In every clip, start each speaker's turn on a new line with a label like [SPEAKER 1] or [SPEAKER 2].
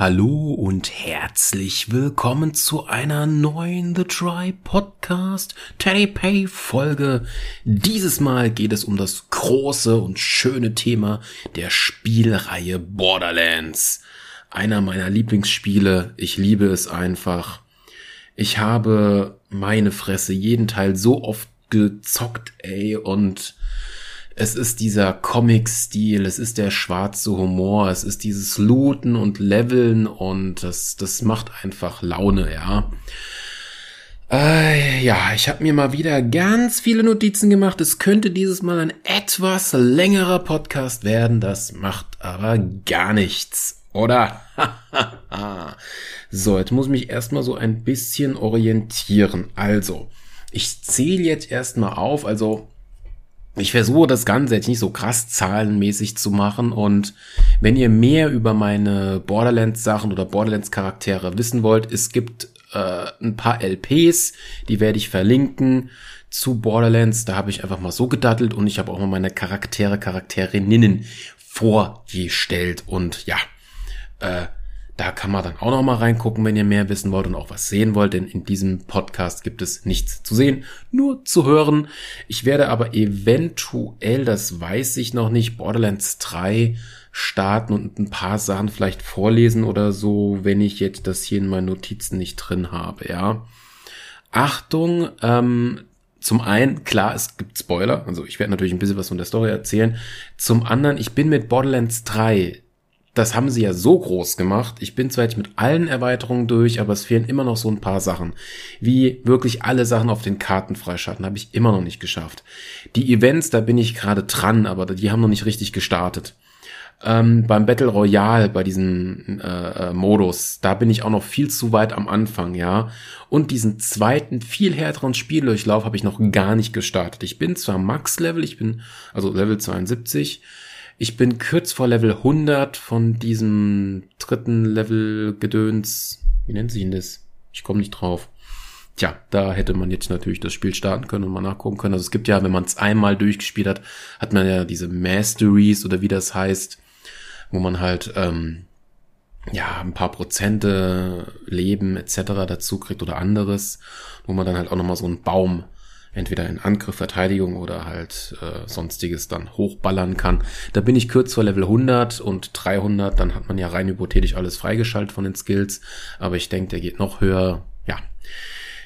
[SPEAKER 1] Hallo und herzlich willkommen zu einer neuen The Try Podcast Teddy Pay Folge. Dieses Mal geht es um das große und schöne Thema der Spielreihe Borderlands. Einer meiner Lieblingsspiele. Ich liebe es einfach. Ich habe meine Fresse jeden Teil so oft gezockt, ey, und es ist dieser Comic-Stil, es ist der schwarze Humor, es ist dieses Looten und Leveln und das, das macht einfach Laune, ja. Äh, ja, ich habe mir mal wieder ganz viele Notizen gemacht. Es könnte dieses Mal ein etwas längerer Podcast werden. Das macht aber gar nichts, oder? so, jetzt muss ich mich erstmal so ein bisschen orientieren. Also, ich zähle jetzt erstmal auf. Also, ich versuche das Ganze jetzt nicht so krass zahlenmäßig zu machen und wenn ihr mehr über meine Borderlands Sachen oder Borderlands Charaktere wissen wollt, es gibt äh, ein paar LPs, die werde ich verlinken zu Borderlands. Da habe ich einfach mal so gedattelt und ich habe auch mal meine Charaktere, Charakterinnen vorgestellt und ja, äh, da kann man dann auch noch mal reingucken, wenn ihr mehr wissen wollt und auch was sehen wollt, denn in diesem Podcast gibt es nichts zu sehen, nur zu hören. Ich werde aber eventuell, das weiß ich noch nicht, Borderlands 3 starten und ein paar Sachen vielleicht vorlesen oder so, wenn ich jetzt das hier in meinen Notizen nicht drin habe, ja. Achtung, ähm, zum einen, klar, es gibt Spoiler, also ich werde natürlich ein bisschen was von der Story erzählen. Zum anderen, ich bin mit Borderlands 3 das haben sie ja so groß gemacht. Ich bin zwar jetzt mit allen Erweiterungen durch, aber es fehlen immer noch so ein paar Sachen. Wie wirklich alle Sachen auf den Karten freischalten, habe ich immer noch nicht geschafft. Die Events, da bin ich gerade dran, aber die haben noch nicht richtig gestartet. Ähm, beim Battle Royale, bei diesem äh, äh, Modus, da bin ich auch noch viel zu weit am Anfang, ja. Und diesen zweiten, viel härteren Spieldurchlauf habe ich noch gar nicht gestartet. Ich bin zwar Max-Level, ich bin also Level 72, ich bin kurz vor Level 100 von diesem dritten Level Gedöns. Wie nennt sich denn das? Ich komme nicht drauf. Tja, da hätte man jetzt natürlich das Spiel starten können und mal nachgucken können. Also es gibt ja, wenn man es einmal durchgespielt hat, hat man ja diese Masteries oder wie das heißt, wo man halt ähm, ja ein paar Prozente Leben etc. dazu kriegt oder anderes, wo man dann halt auch nochmal so einen Baum entweder in Angriff, Verteidigung oder halt äh, sonstiges dann hochballern kann. Da bin ich kurz vor Level 100 und 300, dann hat man ja rein hypothetisch alles freigeschaltet von den Skills, aber ich denke, der geht noch höher. Ja,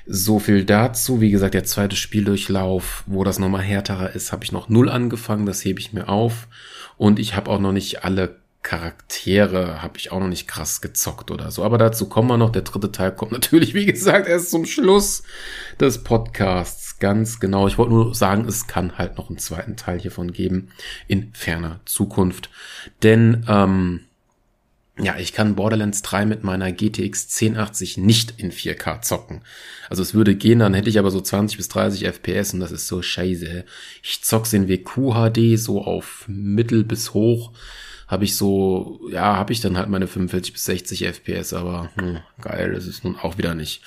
[SPEAKER 1] so viel dazu. Wie gesagt, der zweite Spieldurchlauf, wo das nochmal härterer ist, habe ich noch null angefangen, das hebe ich mir auf. Und ich habe auch noch nicht alle Charaktere habe ich auch noch nicht krass gezockt oder so. Aber dazu kommen wir noch. Der dritte Teil kommt natürlich, wie gesagt, erst zum Schluss des Podcasts. Ganz genau. Ich wollte nur sagen, es kann halt noch einen zweiten Teil hiervon geben in ferner Zukunft. Denn, ähm, ja, ich kann Borderlands 3 mit meiner GTX 1080 nicht in 4K zocken. Also es würde gehen, dann hätte ich aber so 20 bis 30 FPS und das ist so scheiße. Ich zock's in WQHD so auf mittel bis hoch habe ich so, ja, habe ich dann halt meine 45 bis 60 FPS, aber hm, geil, das ist nun auch wieder nicht.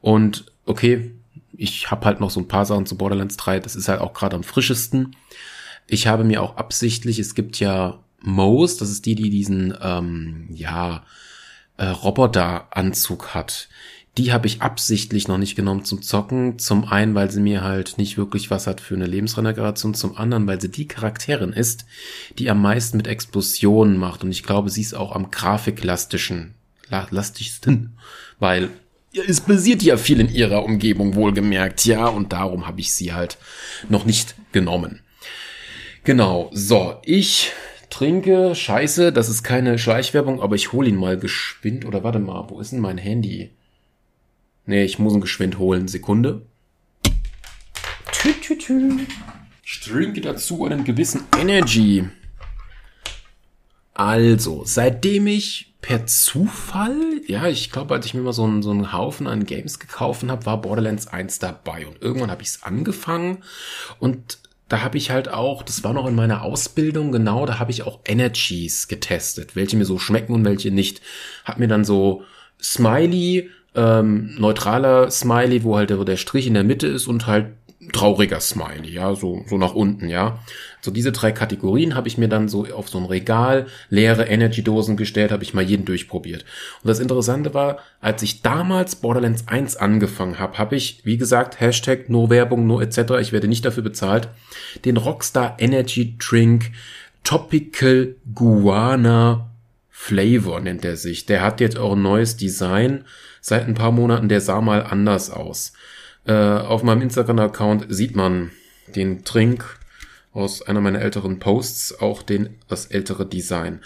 [SPEAKER 1] Und okay, ich habe halt noch so ein paar Sachen zu Borderlands 3, das ist halt auch gerade am frischesten. Ich habe mir auch absichtlich, es gibt ja Moes, das ist die, die diesen, ähm, ja, äh, Roboter-Anzug hat die habe ich absichtlich noch nicht genommen zum Zocken. Zum einen, weil sie mir halt nicht wirklich was hat für eine Lebensregeneration. Zum anderen, weil sie die Charakterin ist, die am meisten mit Explosionen macht. Und ich glaube, sie ist auch am grafiklastischen, lastigsten, weil es basiert ja viel in ihrer Umgebung, wohlgemerkt, ja. Und darum habe ich sie halt noch nicht genommen. Genau, so, ich trinke, scheiße, das ist keine Schleichwerbung, aber ich hole ihn mal geschwind, oder warte mal, wo ist denn mein Handy? Nee, ich muss ihn geschwind holen. Sekunde. Tü, tü, tü. Ich trinke dazu einen gewissen Energy. Also, seitdem ich per Zufall, ja, ich glaube, als ich mir mal so einen, so einen Haufen an Games gekauft habe, war Borderlands 1 dabei. Und irgendwann habe ich es angefangen und da habe ich halt auch, das war noch in meiner Ausbildung, genau, da habe ich auch Energies getestet, welche mir so schmecken und welche nicht. Hab mir dann so Smiley ähm, neutraler Smiley, wo halt der, der Strich in der Mitte ist und halt trauriger Smiley, ja, so, so nach unten, ja. So diese drei Kategorien habe ich mir dann so auf so ein Regal leere Energy-Dosen gestellt, habe ich mal jeden durchprobiert. Und das Interessante war, als ich damals Borderlands 1 angefangen habe, habe ich, wie gesagt, Hashtag no Werbung, no etc., ich werde nicht dafür bezahlt, den Rockstar Energy Drink Topical Guana Flavor nennt er sich. Der hat jetzt auch ein neues Design seit ein paar Monaten, der sah mal anders aus. Äh, auf meinem Instagram-Account sieht man den Trink aus einer meiner älteren Posts, auch den, das ältere Design.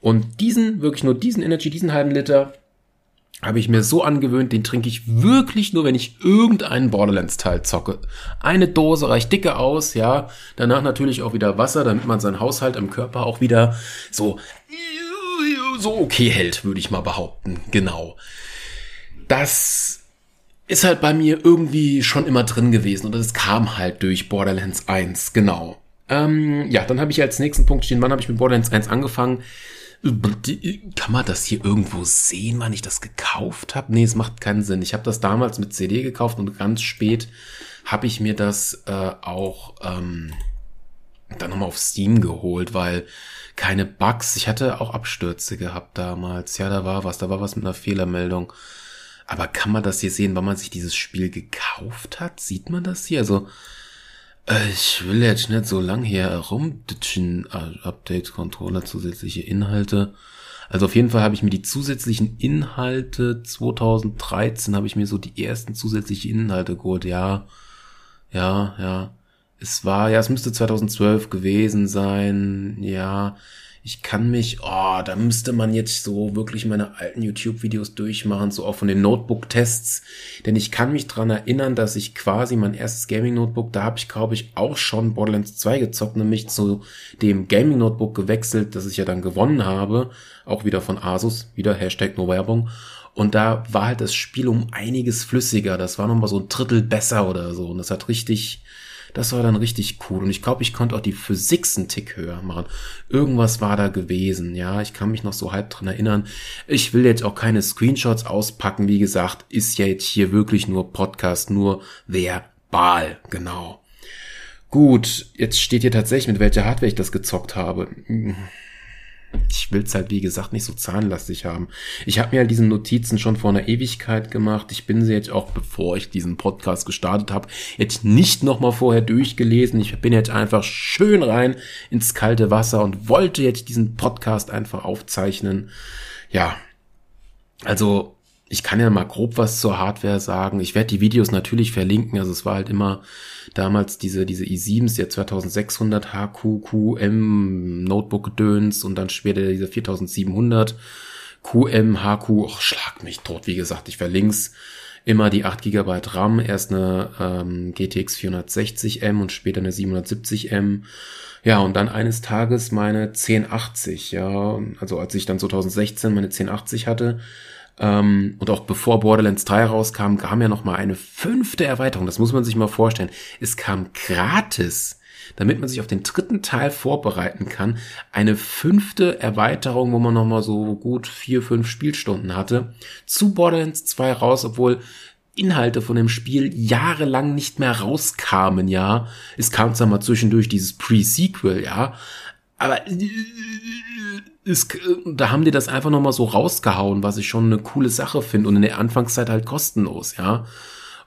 [SPEAKER 1] Und diesen, wirklich nur diesen Energy, diesen halben Liter, habe ich mir so angewöhnt, den trinke ich wirklich nur, wenn ich irgendeinen Borderlands-Teil zocke. Eine Dose reicht dicke aus, ja. Danach natürlich auch wieder Wasser, damit man seinen Haushalt im Körper auch wieder so, so okay hält, würde ich mal behaupten. Genau. Das ist halt bei mir irgendwie schon immer drin gewesen und es kam halt durch Borderlands 1, genau. Ähm, ja, dann habe ich als nächsten Punkt stehen, wann habe ich mit Borderlands 1 angefangen? Kann man das hier irgendwo sehen, wann ich das gekauft habe? Nee, es macht keinen Sinn. Ich habe das damals mit CD gekauft und ganz spät habe ich mir das äh, auch ähm, dann nochmal auf Steam geholt, weil keine Bugs. Ich hatte auch Abstürze gehabt damals. Ja, da war was, da war was mit einer Fehlermeldung. Aber kann man das hier sehen, wann man sich dieses Spiel gekauft hat? Sieht man das hier? Also, ich will jetzt nicht so lang hier rumditschen. Äh, Update, Controller, zusätzliche Inhalte. Also auf jeden Fall habe ich mir die zusätzlichen Inhalte 2013 habe ich mir so die ersten zusätzlichen Inhalte geholt. Ja, ja, ja. Es war, ja, es müsste 2012 gewesen sein. Ja, ich kann mich, oh, da müsste man jetzt so wirklich meine alten YouTube-Videos durchmachen, so auch von den Notebook-Tests. Denn ich kann mich dran erinnern, dass ich quasi mein erstes Gaming-Notebook, da habe ich, glaube ich, auch schon Borderlands 2 gezockt, nämlich zu dem Gaming-Notebook gewechselt, das ich ja dann gewonnen habe. Auch wieder von Asus, wieder Hashtag No Werbung. Und da war halt das Spiel um einiges flüssiger. Das war nochmal so ein Drittel besser oder so. Und das hat richtig, das war dann richtig cool. Und ich glaube, ich konnte auch die Physik einen Tick höher machen. Irgendwas war da gewesen. Ja, ich kann mich noch so halb dran erinnern. Ich will jetzt auch keine Screenshots auspacken. Wie gesagt, ist ja jetzt hier wirklich nur Podcast, nur verbal. Genau. Gut, jetzt steht hier tatsächlich, mit welcher Hardware ich das gezockt habe ich will's halt, wie gesagt, nicht so zahlenlastig haben. Ich habe mir halt diese Notizen schon vor einer Ewigkeit gemacht. Ich bin sie jetzt auch, bevor ich diesen Podcast gestartet habe, jetzt nicht nochmal vorher durchgelesen. Ich bin jetzt einfach schön rein ins kalte Wasser und wollte jetzt diesen Podcast einfach aufzeichnen. Ja, also ich kann ja mal grob was zur Hardware sagen. Ich werde die Videos natürlich verlinken. Also es war halt immer damals diese, diese i7s, der 2600 HQQM Notebook Döns und dann später diese 4700 QM HQ. Och, schlag mich tot. Wie gesagt, ich verlinke immer die 8 GB RAM. Erst eine ähm, GTX 460M und später eine 770M. Ja, und dann eines Tages meine 1080, ja, also als ich dann 2016 meine 1080 hatte, ähm, und auch bevor Borderlands 3 rauskam, kam ja noch mal eine fünfte Erweiterung. Das muss man sich mal vorstellen. Es kam gratis, damit man sich auf den dritten Teil vorbereiten kann. Eine fünfte Erweiterung, wo man noch mal so gut vier, fünf Spielstunden hatte, zu Borderlands 2 raus, obwohl Inhalte von dem Spiel jahrelang nicht mehr rauskamen, ja. Es kam zwar mal zwischendurch dieses Pre-Sequel, ja. Aber ist, da haben die das einfach nochmal so rausgehauen, was ich schon eine coole Sache finde und in der Anfangszeit halt kostenlos, ja.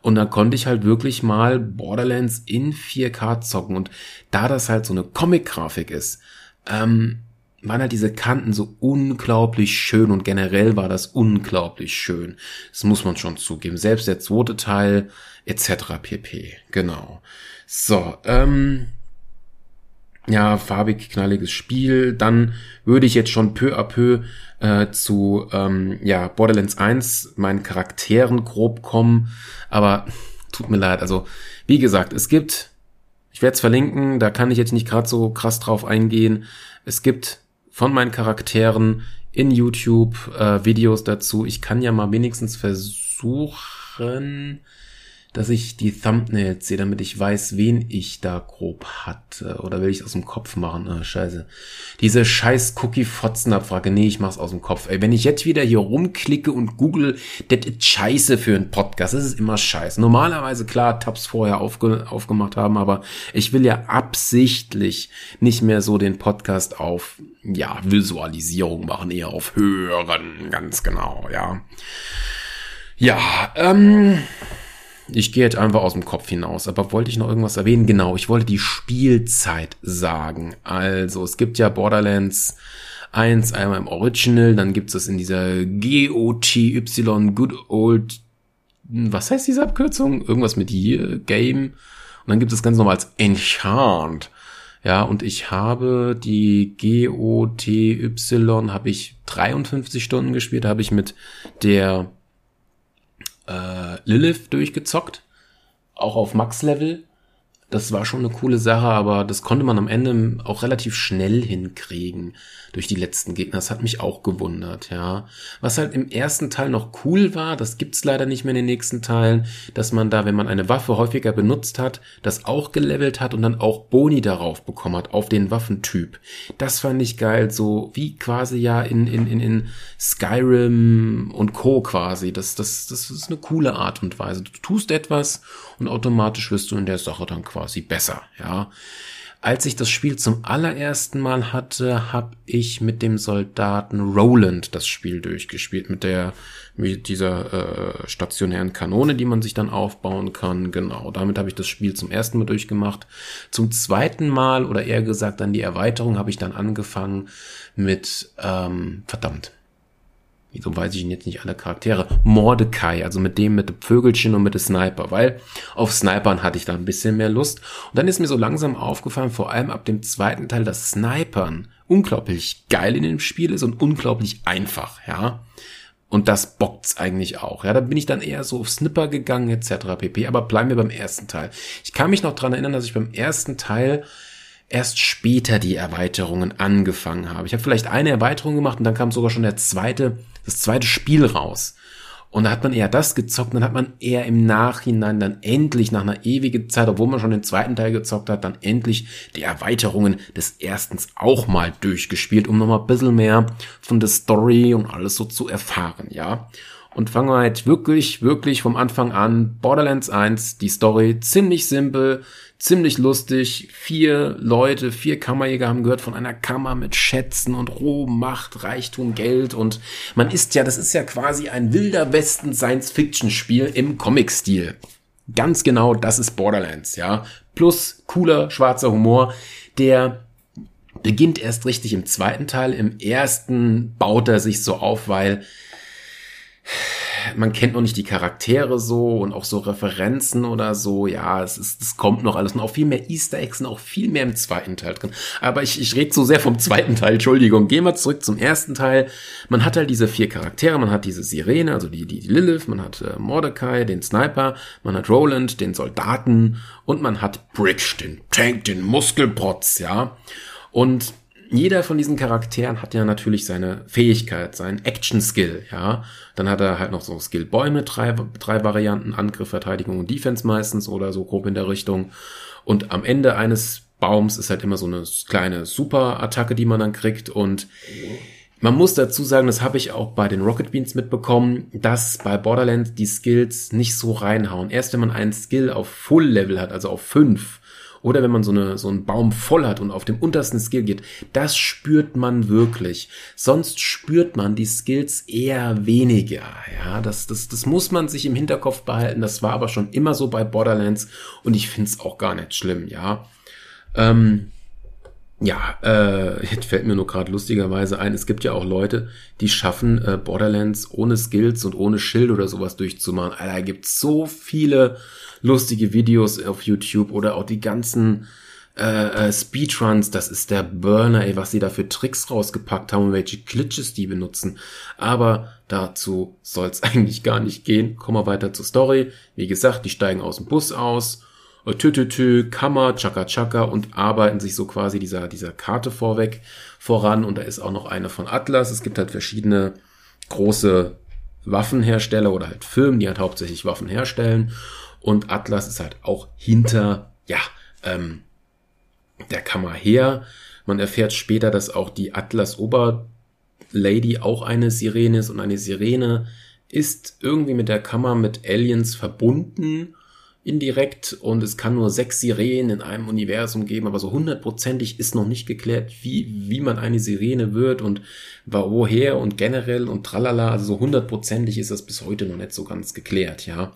[SPEAKER 1] Und da konnte ich halt wirklich mal Borderlands in 4K zocken und da das halt so eine Comic-Grafik ist, ähm, waren halt diese Kanten so unglaublich schön und generell war das unglaublich schön. Das muss man schon zugeben. Selbst der zweite Teil etc. pp. Genau. So, ähm, ja, farbig, knalliges Spiel. Dann würde ich jetzt schon peu à peu äh, zu ähm, ja, Borderlands 1 meinen Charakteren grob kommen. Aber tut mir leid. Also, wie gesagt, es gibt, ich werde es verlinken, da kann ich jetzt nicht gerade so krass drauf eingehen. Es gibt von meinen Charakteren in YouTube äh, Videos dazu. Ich kann ja mal wenigstens versuchen, dass ich die Thumbnails sehe, damit ich weiß, wen ich da grob hatte. Oder will ich aus dem Kopf machen? Ah, scheiße. Diese scheiß Cookie-Fotzen-Abfrage. Nee, ich mach's aus dem Kopf. Ey, wenn ich jetzt wieder hier rumklicke und google, das ist scheiße für einen Podcast. Das ist immer scheiße. Normalerweise, klar, Tabs vorher aufge aufgemacht haben, aber ich will ja absichtlich nicht mehr so den Podcast auf, ja, Visualisierung machen, eher auf Hören. Ganz genau, ja. Ja, ähm, ich gehe jetzt einfach aus dem Kopf hinaus. Aber wollte ich noch irgendwas erwähnen? Genau, ich wollte die Spielzeit sagen. Also, es gibt ja Borderlands 1 einmal im Original, dann gibt es in dieser GOTY Good Old, was heißt diese Abkürzung? Irgendwas mit Year, Game. Und dann gibt es ganz normal als Enchant. Ja, und ich habe die GOTY, habe ich 53 Stunden gespielt, habe ich mit der äh, Lilith durchgezockt, auch auf Max-Level. Das war schon eine coole Sache, aber das konnte man am Ende auch relativ schnell hinkriegen durch die letzten Gegner. Das hat mich auch gewundert, ja. Was halt im ersten Teil noch cool war, das gibt's leider nicht mehr in den nächsten Teilen, dass man da, wenn man eine Waffe häufiger benutzt hat, das auch gelevelt hat und dann auch Boni darauf bekommen hat, auf den Waffentyp. Das fand ich geil, so wie quasi ja in, in, in, in Skyrim und Co. quasi. Das, das, das ist eine coole Art und Weise. Du tust etwas und automatisch wirst du in der Sache dann quasi besser, ja. Als ich das Spiel zum allerersten Mal hatte, habe ich mit dem Soldaten Roland das Spiel durchgespielt, mit der mit dieser äh, stationären Kanone, die man sich dann aufbauen kann. Genau, damit habe ich das Spiel zum ersten Mal durchgemacht. Zum zweiten Mal oder eher gesagt dann die Erweiterung habe ich dann angefangen mit ähm, verdammt Wieso weiß ich jetzt nicht alle Charaktere? Mordecai, also mit dem mit dem Vögelchen und mit dem Sniper, weil auf Snipern hatte ich da ein bisschen mehr Lust. Und dann ist mir so langsam aufgefallen, vor allem ab dem zweiten Teil, dass Snipern unglaublich geil in dem Spiel ist und unglaublich einfach, ja. Und das bockt's eigentlich auch. Ja, da bin ich dann eher so auf Snipper gegangen, etc. pp. Aber bleiben wir beim ersten Teil. Ich kann mich noch dran erinnern, dass ich beim ersten Teil erst später die Erweiterungen angefangen habe. Ich habe vielleicht eine Erweiterung gemacht und dann kam sogar schon der zweite das zweite Spiel raus. Und da hat man eher das gezockt, dann hat man eher im Nachhinein dann endlich nach einer ewigen Zeit, obwohl man schon den zweiten Teil gezockt hat, dann endlich die Erweiterungen des erstens auch mal durchgespielt, um nochmal ein bisschen mehr von der Story und alles so zu erfahren, ja. Und fangen wir halt wirklich, wirklich vom Anfang an. Borderlands 1, die Story ziemlich simpel, ziemlich lustig. Vier Leute, vier Kammerjäger haben gehört von einer Kammer mit Schätzen und Ruhm, Macht, Reichtum, Geld und man ist ja, das ist ja quasi ein wilder Westen Science-Fiction-Spiel im Comic-Stil. Ganz genau, das ist Borderlands, ja. Plus cooler schwarzer Humor, der beginnt erst richtig im zweiten Teil. Im ersten baut er sich so auf, weil man kennt noch nicht die Charaktere so und auch so Referenzen oder so. Ja, es ist, es kommt noch alles und auch viel mehr Easter Eggs und auch viel mehr im zweiten Teil drin. Aber ich, ich rede so sehr vom zweiten Teil, Entschuldigung. Gehen wir zurück zum ersten Teil. Man hat halt diese vier Charaktere, man hat diese Sirene, also die, die, Lilith, man hat äh, Mordecai, den Sniper, man hat Roland, den Soldaten und man hat Bridge, den Tank, den Muskelprotz, ja. Und jeder von diesen Charakteren hat ja natürlich seine Fähigkeit, seinen Action-Skill, ja. Dann hat er halt noch so Skill-Bäume, drei, drei Varianten, Angriff, Verteidigung und Defense meistens oder so grob in der Richtung. Und am Ende eines Baums ist halt immer so eine kleine Super-Attacke, die man dann kriegt und man muss dazu sagen, das habe ich auch bei den Rocket Beans mitbekommen, dass bei Borderlands die Skills nicht so reinhauen. Erst wenn man einen Skill auf Full Level hat, also auf fünf, oder wenn man so, eine, so einen Baum voll hat und auf dem untersten Skill geht, das spürt man wirklich. Sonst spürt man die Skills eher weniger. Ja, das, das, das muss man sich im Hinterkopf behalten. Das war aber schon immer so bei Borderlands und ich finde es auch gar nicht schlimm, ja. Ähm, ja, äh, jetzt fällt mir nur gerade lustigerweise ein, es gibt ja auch Leute, die schaffen äh, Borderlands ohne Skills und ohne Schild oder sowas durchzumachen. Alter, da gibt's so viele lustige Videos auf YouTube oder auch die ganzen äh, äh, Speedruns, das ist der Burner, ey, was sie da für Tricks rausgepackt haben und welche Glitches die benutzen. Aber dazu soll's eigentlich gar nicht gehen. Kommen wir weiter zur Story. Wie gesagt, die steigen aus dem Bus aus, äh, tü, tü, tü, Kammer, Chaka Chaka und arbeiten sich so quasi dieser, dieser Karte vorweg voran. Und da ist auch noch eine von Atlas. Es gibt halt verschiedene große Waffenhersteller oder halt Firmen, die halt hauptsächlich Waffen herstellen. Und Atlas ist halt auch hinter, ja, ähm, der Kammer her. Man erfährt später, dass auch die Atlas Oberlady auch eine Sirene ist und eine Sirene ist irgendwie mit der Kammer mit Aliens verbunden indirekt und es kann nur sechs Sirenen in einem Universum geben, aber so hundertprozentig ist noch nicht geklärt, wie, wie man eine Sirene wird und woher und generell und tralala, also so hundertprozentig ist das bis heute noch nicht so ganz geklärt, ja.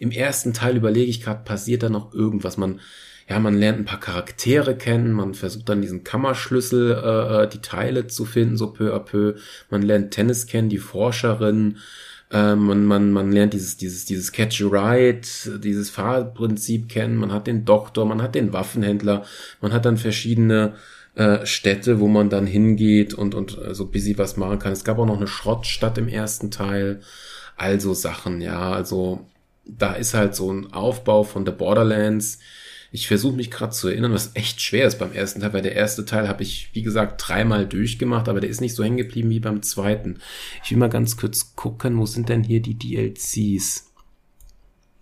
[SPEAKER 1] Im ersten Teil überlege ich gerade, passiert da noch irgendwas, man, ja, man lernt ein paar Charaktere kennen, man versucht dann diesen Kammerschlüssel, äh, äh die Teile zu finden, so peu à peu, man lernt Tennis kennen, die Forscherin, äh, man, man, man lernt dieses, dieses, dieses Catch a Ride, dieses Fahrprinzip kennen. Man hat den Doktor, man hat den Waffenhändler, man hat dann verschiedene äh, Städte, wo man dann hingeht und, und äh, so busy was machen kann. Es gab auch noch eine Schrottstadt im ersten Teil. Also Sachen, ja. Also da ist halt so ein Aufbau von The Borderlands, ich versuche mich gerade zu erinnern, was echt schwer ist beim ersten Teil, weil der erste Teil habe ich, wie gesagt, dreimal durchgemacht, aber der ist nicht so hängen geblieben wie beim zweiten. Ich will mal ganz kurz gucken, wo sind denn hier die DLCs?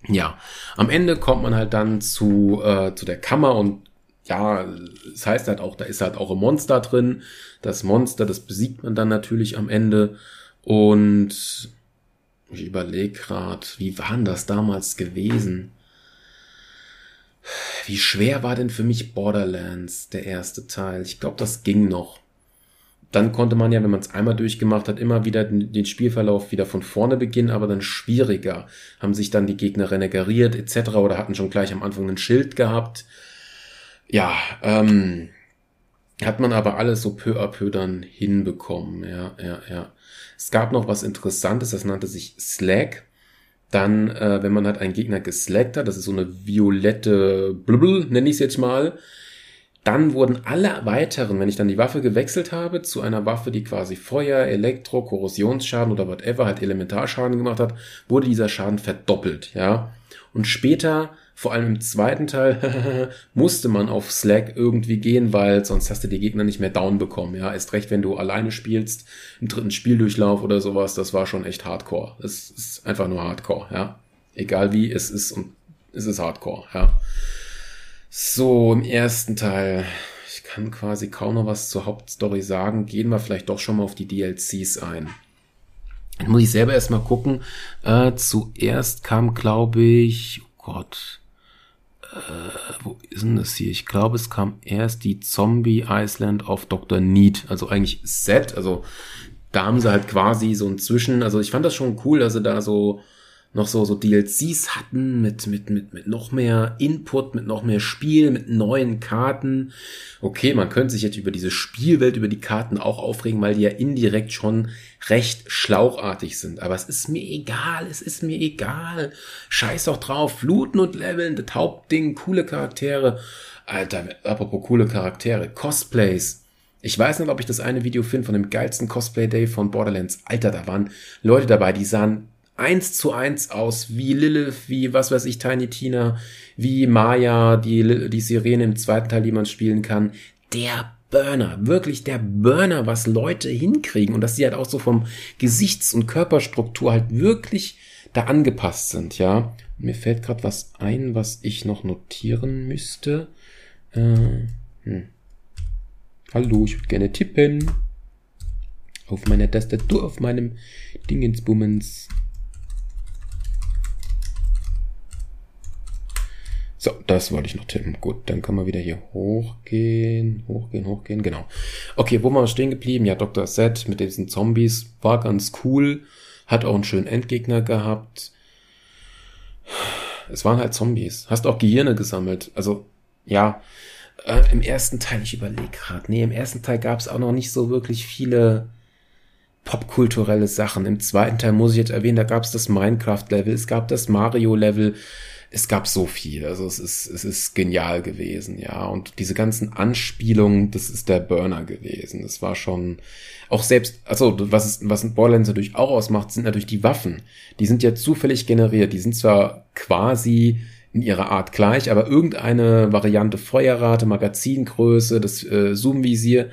[SPEAKER 1] Ja, am Ende kommt man halt dann zu, äh, zu der Kammer und ja, es das heißt halt auch, da ist halt auch ein Monster drin. Das Monster, das besiegt man dann natürlich am Ende. Und ich überlege gerade, wie waren das damals gewesen? Wie schwer war denn für mich Borderlands, der erste Teil? Ich glaube, das ging noch. Dann konnte man ja, wenn man es einmal durchgemacht hat, immer wieder den, Spielverlauf wieder von vorne beginnen, aber dann schwieriger. Haben sich dann die Gegner renegariert etc. oder hatten schon gleich am Anfang ein Schild gehabt. Ja, ähm, hat man aber alles so peu à peu dann hinbekommen. Ja, ja, ja. Es gab noch was Interessantes, das nannte sich Slack. Dann, äh, wenn man halt einen Gegner geslackt hat, das ist so eine violette Blubble, nenne ich es jetzt mal, dann wurden alle weiteren, wenn ich dann die Waffe gewechselt habe, zu einer Waffe, die quasi Feuer, Elektro, Korrosionsschaden oder whatever, halt Elementarschaden gemacht hat, wurde dieser Schaden verdoppelt, ja. Und später vor allem im zweiten Teil musste man auf Slack irgendwie gehen, weil sonst hast du die Gegner nicht mehr down bekommen. Ja, ist recht, wenn du alleine spielst, im dritten Spieldurchlauf oder sowas, das war schon echt Hardcore. Es ist einfach nur Hardcore, ja. Egal wie, es ist und es ist Hardcore, ja. So, im ersten Teil, ich kann quasi kaum noch was zur Hauptstory sagen. Gehen wir vielleicht doch schon mal auf die DLCs ein. Dann muss ich selber erstmal gucken. Äh, zuerst kam, glaube ich, oh Gott, äh, wo ist denn das hier? Ich glaube, es kam erst die Zombie Island of Dr. Need, also eigentlich Set, also da haben sie halt quasi so ein Zwischen, also ich fand das schon cool, dass sie da so noch so, so DLCs hatten mit, mit, mit, mit noch mehr Input, mit noch mehr Spiel, mit neuen Karten. Okay, man könnte sich jetzt über diese Spielwelt, über die Karten auch aufregen, weil die ja indirekt schon recht schlauchartig sind. Aber es ist mir egal, es ist mir egal. Scheiß doch drauf, looten und leveln, das Hauptding, coole Charaktere. Alter, apropos coole Charaktere, Cosplays. Ich weiß nicht, ob ich das eine Video finde von dem geilsten Cosplay Day von Borderlands. Alter, da waren Leute dabei, die sahen eins zu eins aus, wie Lilith, wie was weiß ich, Tiny Tina, wie Maya, die, die Sirene im zweiten Teil, die man spielen kann. Der Burner, wirklich der Burner, was Leute hinkriegen und dass sie halt auch so vom Gesichts- und Körperstruktur halt wirklich da angepasst sind, ja. mir fällt gerade was ein, was ich noch notieren müsste. Äh, hm. Hallo, ich würde gerne tippen. Auf meiner Tastatur, auf meinem Dingensbummens. So, das wollte ich noch tippen. Gut, dann können wir wieder hier hochgehen, hochgehen, hochgehen. Genau. Okay, wo waren wir stehen geblieben? Ja, Dr. Set mit diesen Zombies war ganz cool. Hat auch einen schönen Endgegner gehabt. Es waren halt Zombies. Hast auch Gehirne gesammelt. Also, ja, äh, im ersten Teil, ich überlege gerade, nee, im ersten Teil gab es auch noch nicht so wirklich viele popkulturelle Sachen. Im zweiten Teil muss ich jetzt erwähnen, da gab es das Minecraft-Level, es gab das Mario-Level, es gab so viel. Also es ist, es ist genial gewesen, ja. Und diese ganzen Anspielungen, das ist der Burner gewesen. Das war schon auch selbst, also was es, was ein Borderlands natürlich auch ausmacht, sind natürlich die Waffen. Die sind ja zufällig generiert. Die sind zwar quasi in ihrer Art gleich, aber irgendeine Variante Feuerrate, Magazingröße, das äh, Zoomvisier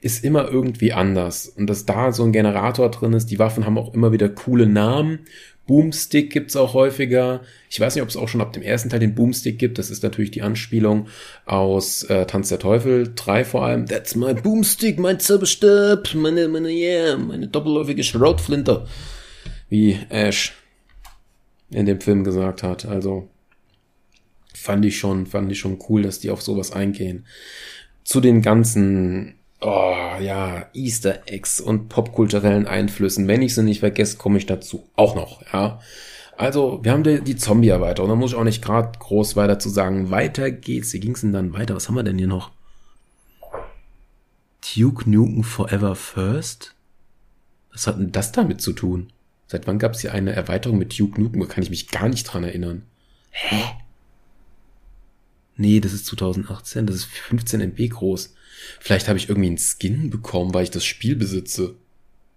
[SPEAKER 1] ist immer irgendwie anders. Und dass da so ein Generator drin ist, die Waffen haben auch immer wieder coole Namen. Boomstick gibt's auch häufiger. Ich weiß nicht, ob es auch schon ab dem ersten Teil den Boomstick gibt. Das ist natürlich die Anspielung aus äh, Tanz der Teufel 3 vor allem. That's my Boomstick, mein Zauberstab, meine, meine, yeah, meine doppelläufige Schrotflinte. Wie Ash in dem Film gesagt hat. Also fand ich schon, fand ich schon cool, dass die auf sowas eingehen. Zu den ganzen oh, ja, Easter Eggs und popkulturellen Einflüssen. Wenn ich sie nicht vergesse, komme ich dazu auch noch, ja. Also, wir haben die, die Zombie-Erweiterung. Da muss ich auch nicht gerade groß weiter zu sagen. Weiter geht's. Wie ging's denn dann weiter? Was haben wir denn hier noch? Duke Nukem Forever First? Was hat denn das damit zu tun? Seit wann gab's hier eine Erweiterung mit Duke Nukem? Da kann ich mich gar nicht dran erinnern. Hä? Nee, das ist 2018. Das ist 15 MB groß. Vielleicht habe ich irgendwie einen Skin bekommen, weil ich das Spiel besitze.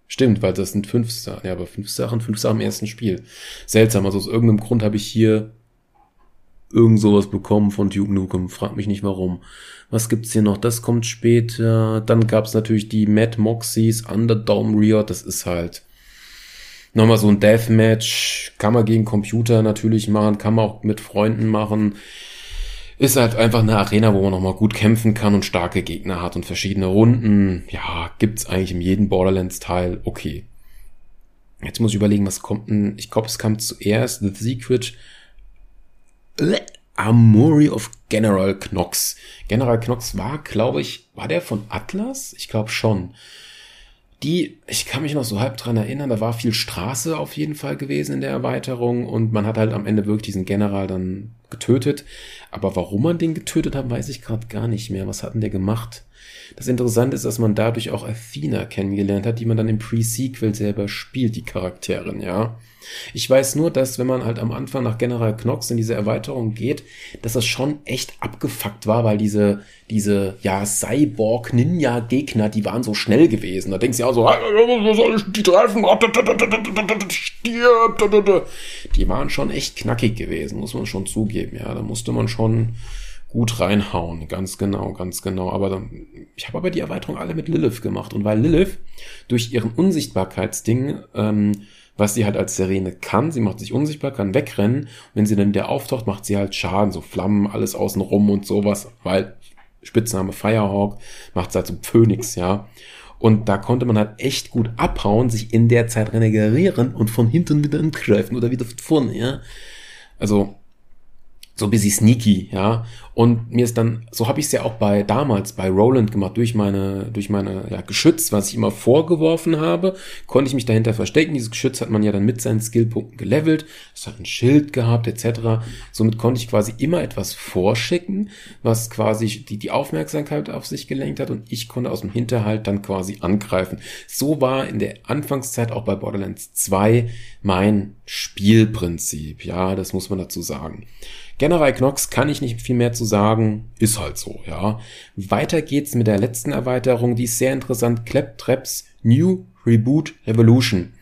[SPEAKER 1] Stimmt, weil das sind fünf Sachen. Ja, aber fünf Sachen, fünf Sachen im ersten Spiel. Seltsam, also aus irgendeinem Grund habe ich hier irgend sowas bekommen von Duke Nukem. Frag mich nicht warum. Was gibt's hier noch? Das kommt später. Dann gab's natürlich die Mad Moxies, Underdome Riot. Das ist halt nochmal so ein Deathmatch. Kann man gegen Computer natürlich machen, kann man auch mit Freunden machen ist halt einfach eine Arena, wo man nochmal gut kämpfen kann und starke Gegner hat und verschiedene Runden. Ja, gibt's eigentlich in jedem Borderlands-Teil. Okay. Jetzt muss ich überlegen, was kommt denn? Ich glaube, es kam zuerst The Secret äh, Amory of General Knox. General Knox war, glaube ich, war der von Atlas? Ich glaube schon. Die, ich kann mich noch so halb dran erinnern, da war viel Straße auf jeden Fall gewesen in der Erweiterung und man hat halt am Ende wirklich diesen General dann getötet. Aber warum man den getötet hat, weiß ich gerade gar nicht mehr. Was hat denn der gemacht? Das Interessante ist, dass man dadurch auch Athena kennengelernt hat, die man dann im Pre-Sequel selber spielt, die Charakterin, ja. Ich weiß nur, dass wenn man halt am Anfang nach General Knox in diese Erweiterung geht, dass das schon echt abgefuckt war, weil diese, diese, ja, Cyborg-Ninja-Gegner, die waren so schnell gewesen. Da denkst du ja auch so, die treffen? Stirb! Die waren schon echt knackig gewesen, muss man schon zugeben, ja. Da musste man schon gut reinhauen. Ganz genau, ganz genau. Aber dann, ich habe aber die Erweiterung alle mit Lilith gemacht. Und weil Lilith durch ihren Unsichtbarkeitsding, ähm, was sie halt als Sirene kann, sie macht sich unsichtbar, kann wegrennen. wenn sie dann wieder auftaucht, macht sie halt Schaden, so Flammen, alles außen rum und sowas, weil Spitzname Firehawk macht sie halt so Phönix, ja. Und da konnte man halt echt gut abhauen, sich in der Zeit regenerieren und von hinten wieder angreifen oder wieder von vorne, ja. Also, so ein bisschen sneaky, ja. Und mir ist dann, so habe ich es ja auch bei damals bei Roland gemacht, durch meine, durch meine ja, Geschütz, was ich immer vorgeworfen habe, konnte ich mich dahinter verstecken. Dieses Geschütz hat man ja dann mit seinen Skillpunkten gelevelt, es hat ein Schild gehabt, etc. Somit konnte ich quasi immer etwas vorschicken, was quasi die, die Aufmerksamkeit auf sich gelenkt hat und ich konnte aus dem Hinterhalt dann quasi angreifen. So war in der Anfangszeit auch bei Borderlands 2 mein Spielprinzip. Ja, das muss man dazu sagen. General Knox kann ich nicht viel mehr zu sagen, ist halt so, ja. Weiter geht's mit der letzten Erweiterung, die ist sehr interessant, Claptraps New Reboot Revolution.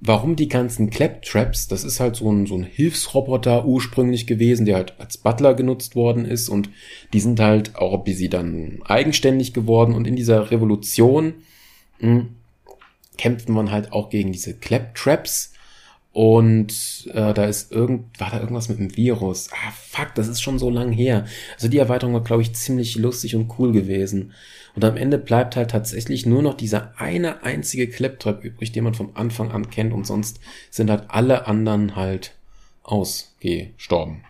[SPEAKER 1] Warum die ganzen Claptraps? Das ist halt so ein, so ein Hilfsroboter ursprünglich gewesen, der halt als Butler genutzt worden ist und die sind halt auch wie sie dann eigenständig geworden und in dieser Revolution mh, hm, kämpft man halt auch gegen diese Claptraps und äh, da ist irgend, war da irgendwas mit dem Virus. Ah, fuck, das ist schon so lang her. Also die Erweiterung war, glaube ich, ziemlich lustig und cool gewesen. Und am Ende bleibt halt tatsächlich nur noch dieser eine einzige Claptrap übrig, den man vom Anfang an kennt. Und sonst sind halt alle anderen halt ausgestorben.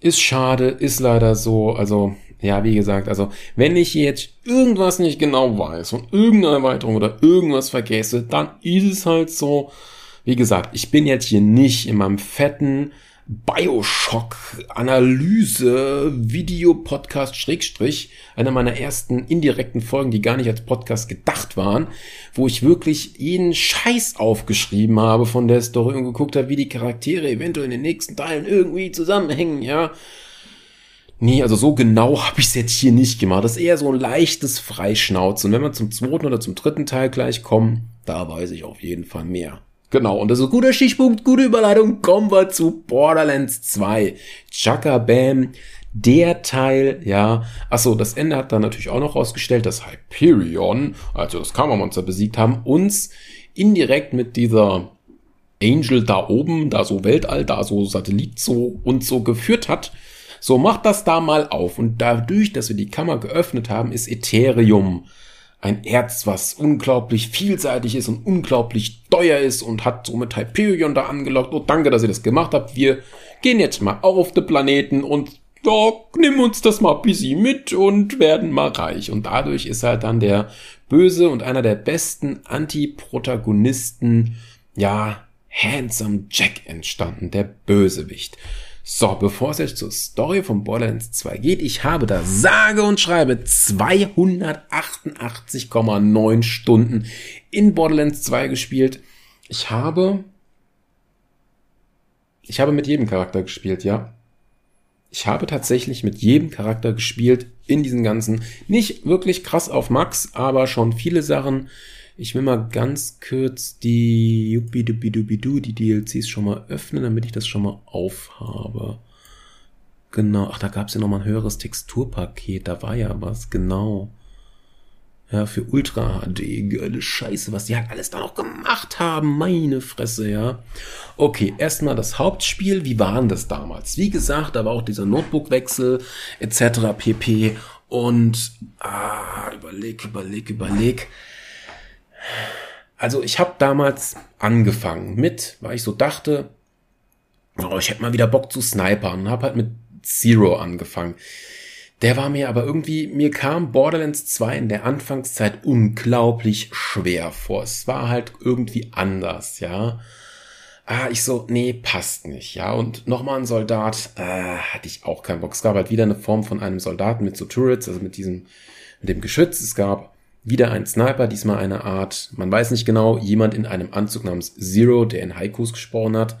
[SPEAKER 1] Ist schade, ist leider so. Also, ja, wie gesagt, also, wenn ich jetzt irgendwas nicht genau weiß von irgendeiner Erweiterung oder irgendwas vergesse, dann ist es halt so. Wie gesagt, ich bin jetzt hier nicht in meinem fetten Bioshock-Analyse, Video-Podcast, Schrägstrich, einer meiner ersten indirekten Folgen, die gar nicht als Podcast gedacht waren, wo ich wirklich jeden Scheiß aufgeschrieben habe von der Story und geguckt habe, wie die Charaktere eventuell in den nächsten Teilen irgendwie zusammenhängen, ja. Nee, also so genau habe ich es jetzt hier nicht gemacht. Das ist eher so ein leichtes Freischnauzen. Und wenn wir zum zweiten oder zum dritten Teil gleich kommen, da weiß ich auf jeden Fall mehr. Genau, und das ist ein guter Stichpunkt, gute Überleitung. Kommen wir zu Borderlands 2. Chaka Bam, der Teil, ja. Achso, das Ende hat dann natürlich auch noch rausgestellt, dass Hyperion, also das Kammermonster besiegt haben, uns indirekt mit dieser Angel da oben, da so Weltall, da so Satellit so und so geführt hat. So, macht das da mal auf. Und dadurch, dass wir die Kammer geöffnet haben, ist Ethereum ein Erz, was unglaublich vielseitig ist und unglaublich teuer ist und hat somit Hyperion da angelockt. Oh, danke, dass ihr das gemacht habt. Wir gehen jetzt mal auf den Planeten und ja, nimm uns das mal bisschen mit und werden mal reich. Und dadurch ist halt dann der Böse und einer der besten Anti-Protagonisten, ja, Handsome Jack entstanden, der Bösewicht. So, bevor es jetzt zur Story von Borderlands 2 geht, ich habe da sage und schreibe 288,9 Stunden in Borderlands 2 gespielt. Ich habe, ich habe mit jedem Charakter gespielt, ja. Ich habe tatsächlich mit jedem Charakter gespielt in diesen ganzen, nicht wirklich krass auf Max, aber schon viele Sachen, ich will mal ganz kurz die die DLCs schon mal öffnen, damit ich das schon mal aufhabe. Genau, ach, da gab es ja noch mal ein höheres Texturpaket, da war ja was, genau. Ja, für Ultra HD, geile Scheiße, was die halt alles da noch gemacht haben, meine Fresse, ja. Okay, erstmal das Hauptspiel, wie waren das damals? Wie gesagt, da war auch dieser Notebook-Wechsel etc. pp. Und, ah, überleg, überleg, überleg. Also ich habe damals angefangen mit, weil ich so dachte, oh, ich hätte mal wieder Bock zu snipern und habe halt mit Zero angefangen. Der war mir aber irgendwie, mir kam Borderlands 2 in der Anfangszeit unglaublich schwer vor. Es war halt irgendwie anders, ja. Ah, ich so, nee, passt nicht, ja. Und nochmal ein Soldat, äh, hatte ich auch keinen Bock. Es gab halt wieder eine Form von einem Soldaten mit so Turrets, also mit diesem, mit dem Geschütz. Es gab wieder ein Sniper, diesmal eine Art, man weiß nicht genau, jemand in einem Anzug namens Zero, der in Haikus gesprochen hat.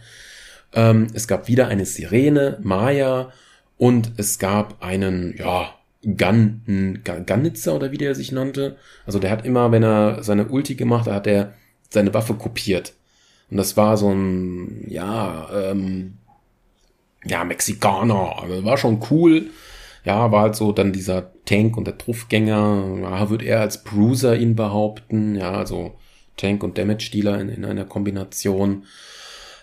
[SPEAKER 1] Ähm, es gab wieder eine Sirene, Maya, und es gab einen, ja, Gun, Gunnitzer oder wie der sich nannte. Also der hat immer, wenn er seine Ulti gemacht hat, hat er seine Waffe kopiert. Und das war so ein, ja, ähm, ja, Mexikaner. Also war schon cool ja, war halt so dann dieser Tank und der Truffgänger, ja, wird er als Bruiser ihn behaupten, ja, also Tank und Damage-Dealer in, in einer Kombination.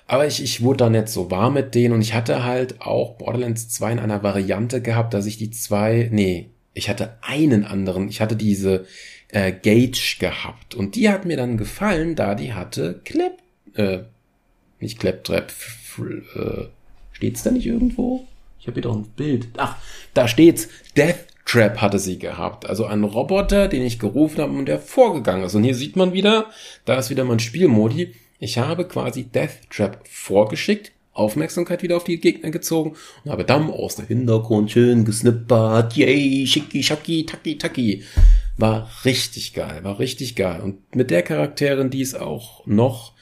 [SPEAKER 1] Aber ich, ich wurde dann nicht so warm mit denen und ich hatte halt auch Borderlands 2 in einer Variante gehabt, dass ich die zwei, nee, ich hatte einen anderen, ich hatte diese äh, Gage gehabt und die hat mir dann gefallen, da die hatte Clap, äh, nicht Claptrap, äh, steht's da nicht irgendwo? Ich habe hier doch ein Bild. Ach, da steht's. Death Trap hatte sie gehabt. Also ein Roboter, den ich gerufen habe und der vorgegangen ist. Und hier sieht man wieder, da ist wieder mein Spielmodi. Ich habe quasi Death Trap vorgeschickt, Aufmerksamkeit wieder auf die Gegner gezogen und habe dann aus dem Hintergrund schön gesnippert. Yay, schicki, schacki, taki, taki. War richtig geil, war richtig geil. Und mit der Charakterin, die ist auch noch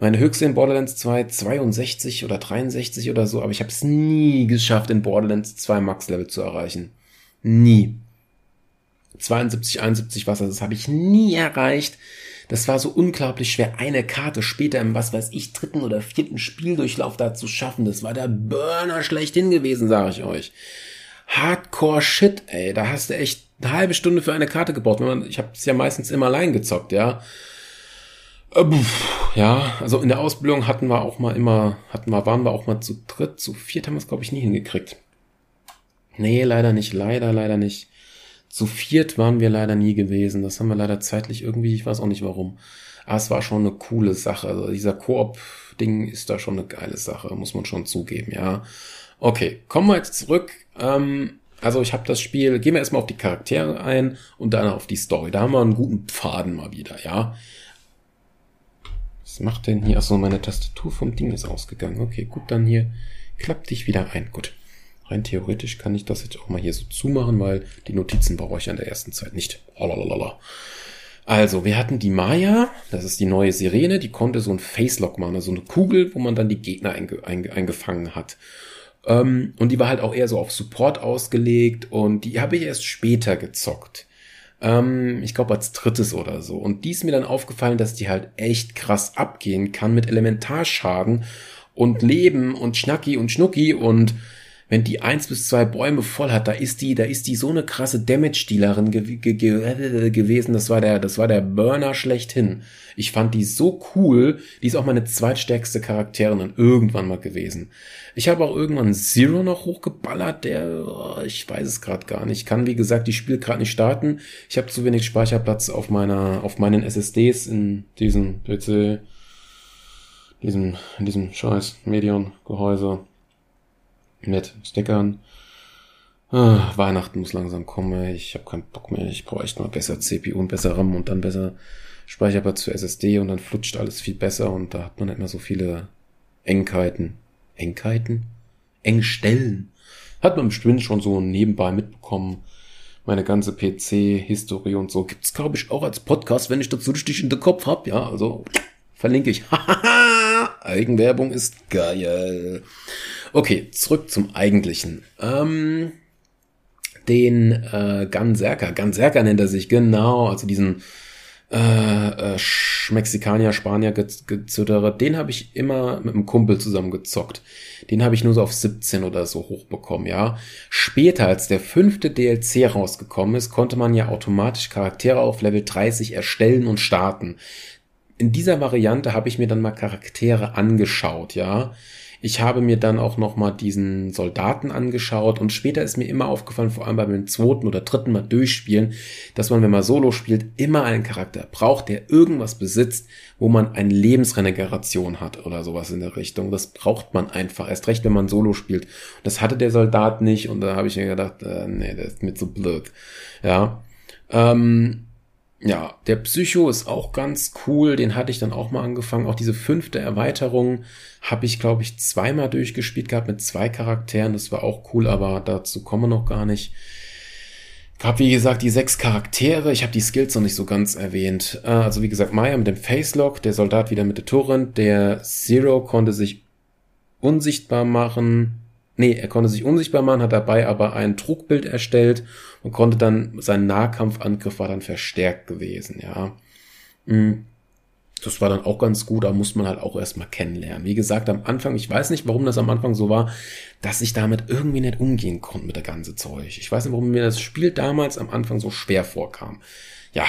[SPEAKER 1] meine höchste in Borderlands 2 62 oder 63 oder so, aber ich habe es nie geschafft, in Borderlands 2 Max-Level zu erreichen. Nie. 72, 71 Wasser, das habe ich nie erreicht. Das war so unglaublich schwer, eine Karte später im, was weiß ich, dritten oder vierten Spieldurchlauf da zu schaffen. Das war der Burner schlechthin gewesen, sage ich euch. Hardcore Shit, ey. Da hast du echt eine halbe Stunde für eine Karte gebraucht. Ich habe es ja meistens immer allein gezockt, ja. Äh, ja, also in der Ausbildung hatten wir auch mal immer, hatten wir, waren wir auch mal zu dritt, zu viert haben wir es, glaube ich, nie hingekriegt. Nee, leider nicht, leider, leider nicht. Zu viert waren wir leider nie gewesen. Das haben wir leider zeitlich irgendwie, ich weiß auch nicht warum. Aber es war schon eine coole Sache. Also dieser Koop-Ding ist da schon eine geile Sache, muss man schon zugeben, ja. Okay, kommen wir jetzt zurück. Ähm, also ich habe das Spiel, gehen wir erstmal auf die Charaktere ein und dann auf die Story. Da haben wir einen guten Pfaden mal wieder, ja. Macht denn hier? Achso, meine Tastatur vom Ding ist ausgegangen. Okay, gut, dann hier klappt dich wieder ein. Gut. Rein theoretisch kann ich das jetzt auch mal hier so zumachen, weil die Notizen brauche ich an der ersten Zeit nicht. Lalalala. Also, wir hatten die Maya, das ist die neue Sirene, die konnte so ein Facelock machen, also eine Kugel, wo man dann die Gegner einge einge eingefangen hat. Ähm, und die war halt auch eher so auf Support ausgelegt und die habe ich erst später gezockt. Ähm, ich glaube als drittes oder so. Und die ist mir dann aufgefallen, dass die halt echt krass abgehen kann mit Elementarschaden und Leben und Schnacki und Schnucki und wenn die eins bis zwei Bäume voll hat, da ist die, da ist die so eine krasse Damage-Dealerin ge ge ge gewesen. Das war der, das war der Burner schlechthin. Ich fand die so cool. Die ist auch meine zweitstärkste Charakterin dann irgendwann mal gewesen. Ich habe auch irgendwann Zero noch hochgeballert, der, oh, ich weiß es gerade gar nicht. Kann, wie gesagt, die Spiel gerade nicht starten. Ich habe zu wenig Speicherplatz auf meiner, auf meinen SSDs in diesem PC, diesem, in diesem scheiß Medion-Gehäuse mit Stickern. Ah, Weihnachten muss langsam kommen. Ich habe keinen Bock mehr. Ich brauche echt mal besser CPU und besser RAM und dann besser Speicherplatz für SSD und dann flutscht alles viel besser und da hat man nicht mehr so viele Engheiten. Engheiten? Engstellen. Hat man bestimmt schon so nebenbei mitbekommen. Meine ganze PC-Historie und so gibt's glaube ich auch als Podcast, wenn ich dazu richtig in den Kopf hab. Ja, also verlinke ich. Eigenwerbung ist geil. Okay, zurück zum Eigentlichen. Ähm, den äh, Ganserker, Ganserker nennt er sich, genau, also diesen äh, äh, Mexikaner, Spanier gezittere, den habe ich immer mit einem Kumpel zusammen gezockt. Den habe ich nur so auf 17 oder so hochbekommen, ja. Später, als der fünfte DLC rausgekommen ist, konnte man ja automatisch Charaktere auf Level 30 erstellen und starten. In dieser Variante habe ich mir dann mal Charaktere angeschaut, ja. Ich habe mir dann auch noch mal diesen Soldaten angeschaut und später ist mir immer aufgefallen, vor allem beim zweiten oder dritten Mal durchspielen, dass man, wenn man Solo spielt, immer einen Charakter braucht, der irgendwas besitzt, wo man eine Lebensregeneration hat oder sowas in der Richtung. Das braucht man einfach, erst recht, wenn man Solo spielt. Das hatte der Soldat nicht und da habe ich mir gedacht, äh, nee, der ist mir zu blöd. Ja. Ähm, ja, der Psycho ist auch ganz cool. Den hatte ich dann auch mal angefangen. Auch diese fünfte Erweiterung habe ich, glaube ich, zweimal durchgespielt gehabt mit zwei Charakteren. Das war auch cool, aber dazu kommen wir noch gar nicht. Ich habe, wie gesagt, die sechs Charaktere. Ich habe die Skills noch nicht so ganz erwähnt. Äh, also, wie gesagt, Maya mit dem Facelock, der Soldat wieder mit der Torrent, der Zero konnte sich unsichtbar machen. Nee, er konnte sich unsichtbar machen, hat dabei aber ein Trugbild erstellt und konnte dann, sein Nahkampfangriff war dann verstärkt gewesen, ja. Mm. Das war dann auch ganz gut, da muss man halt auch erstmal kennenlernen. Wie gesagt, am Anfang, ich weiß nicht, warum das am Anfang so war, dass ich damit irgendwie nicht umgehen konnte mit der ganze Zeug. Ich weiß nicht, warum mir das Spiel damals am Anfang so schwer vorkam. Ja,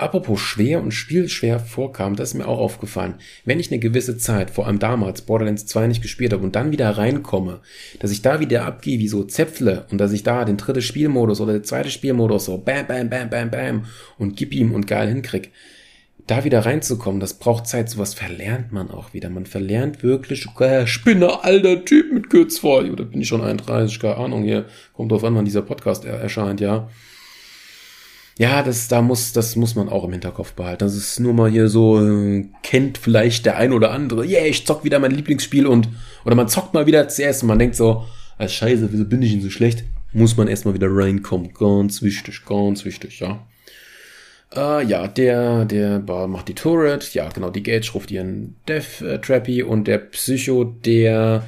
[SPEAKER 1] Apropos schwer und spielschwer vorkam, das ist mir auch aufgefallen. Wenn ich eine gewisse Zeit, vor allem damals, Borderlands 2 nicht gespielt habe und dann wieder reinkomme, dass ich da wieder abgehe wie so Zäpfle und dass ich da den dritten Spielmodus oder den zweiten Spielmodus so bam, bam, bam, bam, bam und gib ihm und geil hinkrieg, da wieder reinzukommen, das braucht Zeit, sowas verlernt man auch wieder. Man verlernt wirklich, äh, Spinner, alter Typ mit Kürzvoll. Oder bin ich schon 31, keine Ahnung, hier kommt drauf an, wann dieser Podcast erscheint, ja ja, das, da muss, das muss man auch im Hinterkopf behalten. Das ist nur mal hier so, äh, kennt vielleicht der ein oder andere, yeah, ich zock wieder mein Lieblingsspiel und, oder man zockt mal wieder zuerst und man denkt so, ah, scheiße, wieso bin ich denn so schlecht? Muss man erstmal wieder reinkommen. Ganz wichtig, ganz wichtig, ja. Äh, ja, der, der macht die Turret, ja, genau, die Gage ruft ihren Death äh, Trappy und der Psycho, der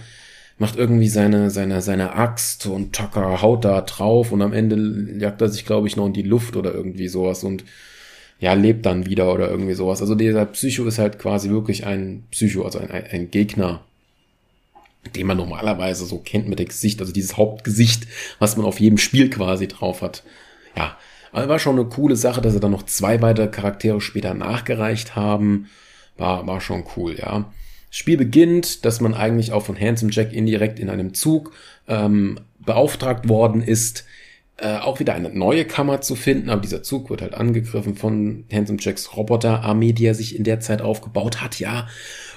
[SPEAKER 1] macht irgendwie seine, seine, seine Axt und Tucker haut da drauf und am Ende jagt er sich, glaube ich, noch in die Luft oder irgendwie sowas und ja, lebt dann wieder oder irgendwie sowas. Also dieser Psycho ist halt quasi wirklich ein Psycho, also ein, ein Gegner, den man normalerweise so kennt mit dem Gesicht, also dieses Hauptgesicht, was man auf jedem Spiel quasi drauf hat. Ja, aber war schon eine coole Sache, dass sie dann noch zwei weitere Charaktere später nachgereicht haben. War, war schon cool, ja. Spiel beginnt, dass man eigentlich auch von Handsome Jack indirekt in einem Zug ähm, beauftragt worden ist, äh, auch wieder eine neue Kammer zu finden, aber dieser Zug wird halt angegriffen von Handsome Jacks Roboterarmee, die er sich in der Zeit aufgebaut hat, ja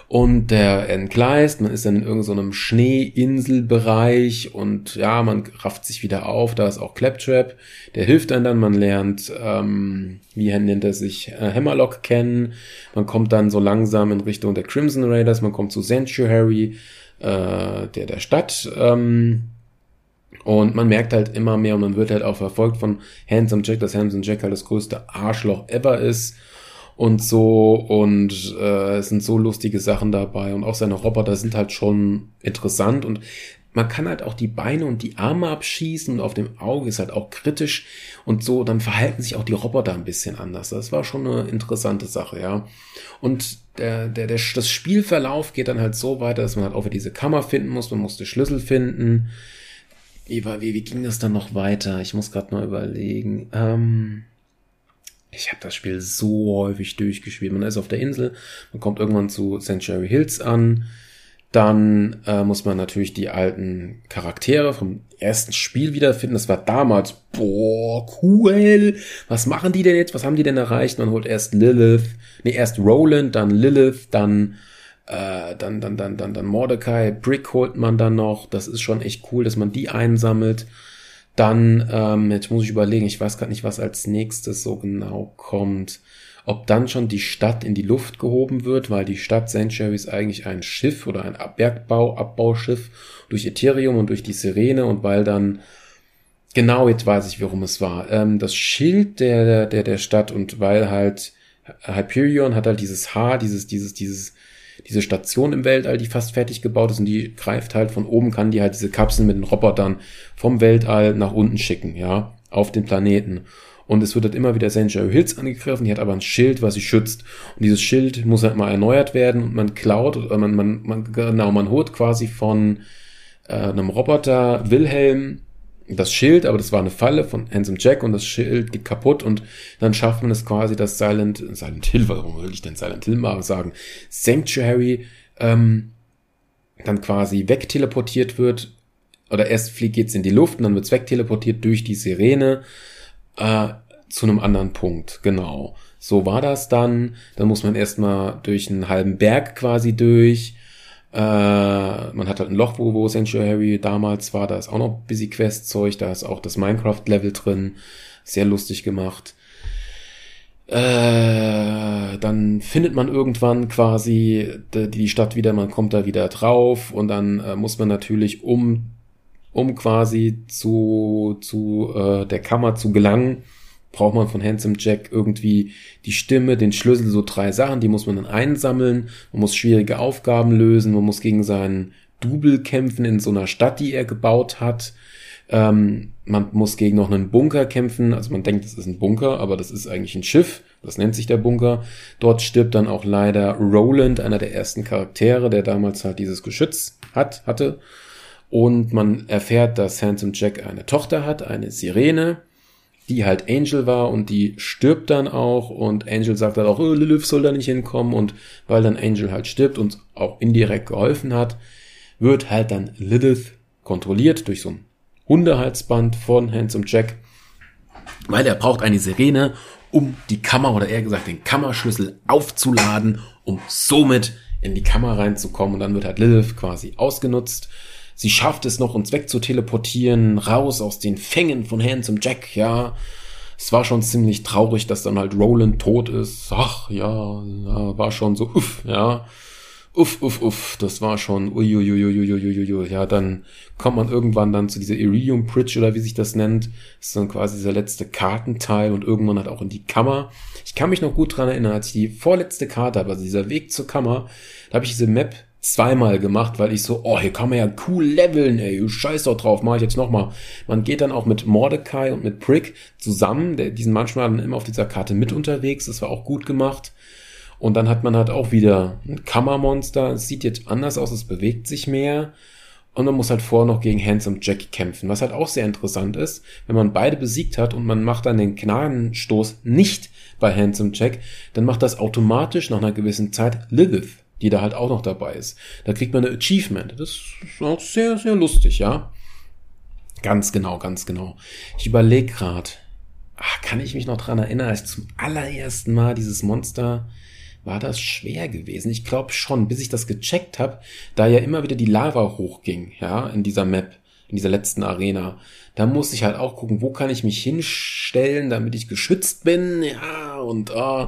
[SPEAKER 1] und der entgleist, man ist dann in irgendeinem so Schneeinselbereich und ja, man rafft sich wieder auf, da ist auch Claptrap, der hilft einem dann, man lernt, ähm, wie nennt er sich, äh, Hammerlock kennen, man kommt dann so langsam in Richtung der Crimson Raiders, man kommt zu Sanctuary, äh, der der Stadt, ähm, und man merkt halt immer mehr und man wird halt auch verfolgt von Handsome Jack, dass Handsome Jack halt das größte Arschloch ever ist und so und äh, es sind so lustige Sachen dabei und auch seine Roboter sind halt schon interessant und man kann halt auch die Beine und die Arme abschießen und auf dem Auge ist halt auch kritisch und so, dann verhalten sich auch die Roboter ein bisschen anders. Das war schon eine interessante Sache, ja. Und der, der, der, das Spielverlauf geht dann halt so weiter, dass man halt auch wieder diese Kammer finden muss, man musste Schlüssel finden. Wie, wie, wie ging das dann noch weiter? Ich muss gerade mal überlegen. Ähm ich habe das Spiel so häufig durchgespielt. Man ist auf der Insel, man kommt irgendwann zu Sanctuary Hills an. Dann äh, muss man natürlich die alten Charaktere vom ersten Spiel wiederfinden. Das war damals, boah, cool. Was machen die denn jetzt? Was haben die denn erreicht? Man holt erst Lilith, nee, erst Roland, dann Lilith, dann äh, dann, dann, dann, dann, dann Mordecai, Brick holt man dann noch. Das ist schon echt cool, dass man die einsammelt. Dann, ähm, jetzt muss ich überlegen, ich weiß gerade nicht, was als nächstes so genau kommt. Ob dann schon die Stadt in die Luft gehoben wird, weil die Stadt Sanctuary ist eigentlich ein Schiff oder ein Bergbau, Abbauschiff durch Ethereum und durch die Sirene und weil dann Genau, jetzt weiß ich, warum es war. Ähm, das Schild der, der, der Stadt und weil halt Hyperion hat halt dieses Haar, dieses, dieses, dieses, diese Station im Weltall, die fast fertig gebaut ist und die greift halt von oben, kann die halt diese Kapseln mit den Robotern vom Weltall nach unten schicken, ja, auf den Planeten. Und es wird halt immer wieder Sanctuary Hills angegriffen, die hat aber ein Schild, was sie schützt. Und dieses Schild muss halt mal erneuert werden und man klaut, oder man, man, man, genau, man holt quasi von äh, einem Roboter Wilhelm das Schild, aber das war eine Falle von Handsome Jack und das Schild geht kaputt und dann schafft man es quasi, dass Silent, Silent Hill, warum will ich denn Silent Hill mal sagen, Sanctuary ähm, dann quasi wegteleportiert wird oder erst fliegt jetzt in die Luft und dann wird's wegteleportiert durch die Sirene äh, zu einem anderen Punkt, genau. So war das dann. Dann muss man erstmal durch einen halben Berg quasi durch äh, man hat halt ein Loch, wo, wo Sanctuary damals war, da ist auch noch Busy Quest Zeug, da ist auch das Minecraft Level drin, sehr lustig gemacht. Äh, dann findet man irgendwann quasi die, die Stadt wieder, man kommt da wieder drauf und dann äh, muss man natürlich um um quasi zu zu äh, der Kammer zu gelangen, braucht man von Handsome Jack irgendwie die Stimme, den Schlüssel, so drei Sachen, die muss man dann einsammeln, man muss schwierige Aufgaben lösen, man muss gegen seinen Double kämpfen in so einer Stadt, die er gebaut hat. Ähm, man muss gegen noch einen Bunker kämpfen, also man denkt, das ist ein Bunker, aber das ist eigentlich ein Schiff, das nennt sich der Bunker. Dort stirbt dann auch leider Roland, einer der ersten Charaktere, der damals halt dieses Geschütz hat, hatte. Und man erfährt, dass Handsome Jack eine Tochter hat, eine Sirene die halt Angel war und die stirbt dann auch und Angel sagt dann auch, oh, Lilith soll da nicht hinkommen und weil dann Angel halt stirbt und auch indirekt geholfen hat, wird halt dann Lilith kontrolliert durch so ein Hundehalsband von Handsome Jack, weil er braucht eine Sirene, um die Kammer oder eher gesagt den Kammerschlüssel aufzuladen, um somit in die Kammer reinzukommen und dann wird halt Lilith quasi ausgenutzt Sie schafft es noch, uns wegzuteleportieren, raus aus den Fängen von Handsome Jack, ja. Es war schon ziemlich traurig, dass dann halt Roland tot ist. Ach, ja, war schon so, uff, ja. Uff, uff, uff, das war schon, uiuiuiuiuiui. Ja, dann kommt man irgendwann dann zu dieser Iridium Bridge oder wie sich das nennt. Das ist dann quasi dieser letzte Kartenteil und irgendwann halt auch in die Kammer. Ich kann mich noch gut dran erinnern, als ich die vorletzte Karte habe, also dieser Weg zur Kammer, da habe ich diese Map zweimal gemacht, weil ich so, oh, hier kann man ja cool leveln, ey, scheiß doch drauf, mach ich jetzt nochmal. Man geht dann auch mit Mordecai und mit Prick zusammen, der, die sind manchmal dann immer auf dieser Karte mit unterwegs, das war auch gut gemacht. Und dann hat man halt auch wieder ein Kammermonster, es sieht jetzt anders aus, es bewegt sich mehr. Und man muss halt vorher noch gegen Handsome Jack kämpfen, was halt auch sehr interessant ist, wenn man beide besiegt hat und man macht dann den Gnadenstoß nicht bei Handsome Jack, dann macht das automatisch nach einer gewissen Zeit Lilith die da halt auch noch dabei ist. Da kriegt man eine Achievement. Das ist auch sehr, sehr lustig, ja. Ganz genau, ganz genau. Ich überlege gerade, kann ich mich noch dran erinnern, als zum allerersten Mal dieses Monster war das schwer gewesen. Ich glaube schon, bis ich das gecheckt habe, da ja immer wieder die Lava hochging, ja, in dieser Map, in dieser letzten Arena. Da musste ich halt auch gucken, wo kann ich mich hinstellen, damit ich geschützt bin, ja, und uh,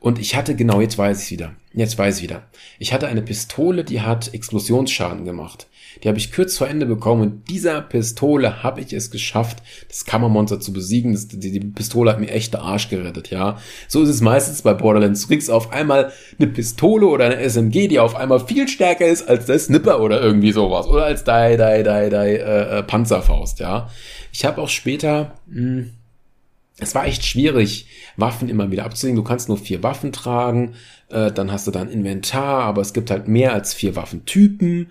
[SPEAKER 1] Und ich hatte, genau, jetzt weiß ich wieder. Jetzt weiß ich wieder. Ich hatte eine Pistole, die hat Explosionsschaden gemacht. Die habe ich kurz vor Ende bekommen und dieser Pistole habe ich es geschafft, das Kammermonster zu besiegen. Das, die, die, Pistole hat mir echt der Arsch gerettet, ja. So ist es meistens bei Borderlands. Du kriegst auf einmal eine Pistole oder eine SMG, die auf einmal viel stärker ist als der Snipper oder irgendwie sowas. Oder als die, die, die, die äh, äh, Panzerfaust, ja. Ich habe auch später... Mh, hm, es war echt schwierig, Waffen immer wieder abzulegen. Du kannst nur vier Waffen tragen, äh, dann hast du dann Inventar, aber es gibt halt mehr als vier Waffentypen.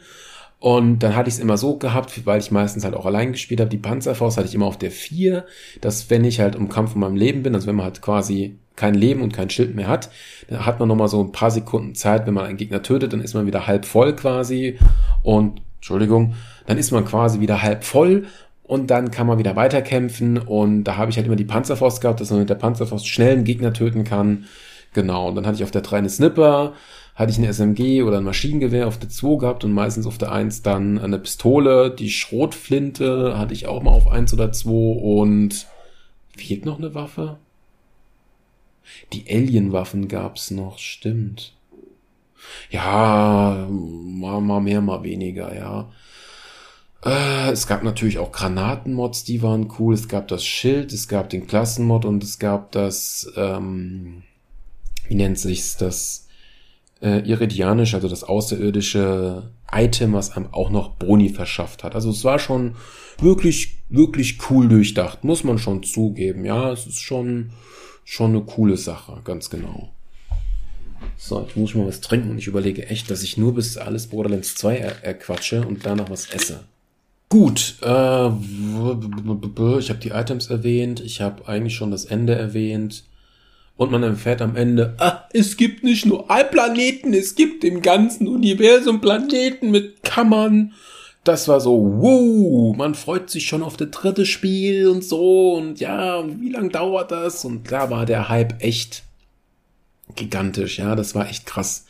[SPEAKER 1] Und dann hatte ich es immer so gehabt, weil ich meistens halt auch allein gespielt habe. Die Panzerfaust hatte ich immer auf der 4, dass wenn ich halt im Kampf um meinem Leben bin, also wenn man halt quasi kein Leben und kein Schild mehr hat, dann hat man nochmal so ein paar Sekunden Zeit, wenn man einen Gegner tötet, dann ist man wieder halb voll quasi. Und, Entschuldigung, dann ist man quasi wieder halb voll und dann kann man wieder weiterkämpfen. Und da habe ich halt immer die Panzerfaust gehabt, dass man mit der Panzerfaust schnell einen Gegner töten kann. Genau, und dann hatte ich auf der 3 eine Snipper, hatte ich eine SMG oder ein Maschinengewehr auf der 2 gehabt und meistens auf der 1 dann eine Pistole. Die Schrotflinte hatte ich auch mal auf 1 oder 2 und fehlt noch eine Waffe? Die Alien-Waffen gab's noch, stimmt. Ja, mal, mal mehr, mal weniger, ja. Äh, es gab natürlich auch Granatenmods, die waren cool. Es gab das Schild, es gab den Klassenmod und es gab das, ähm, wie nennt sich's, das äh, Iridianisch, also das außerirdische Item, was einem auch noch Boni verschafft hat. Also es war schon wirklich, wirklich cool durchdacht, muss man schon zugeben. Ja, es ist schon, schon eine coole Sache, ganz genau. So, jetzt muss ich mal was trinken und ich überlege echt, dass ich nur bis alles Borderlands 2 er erquatsche und danach was esse. Gut, äh, ich habe die Items erwähnt, ich habe eigentlich schon das Ende erwähnt. Und man erfährt am Ende, ah, es gibt nicht nur Planeten, es gibt im ganzen Universum Planeten mit Kammern. Das war so, wow, man freut sich schon auf das dritte Spiel und so und ja, wie lang dauert das? Und da war der Hype echt gigantisch, ja, das war echt krass.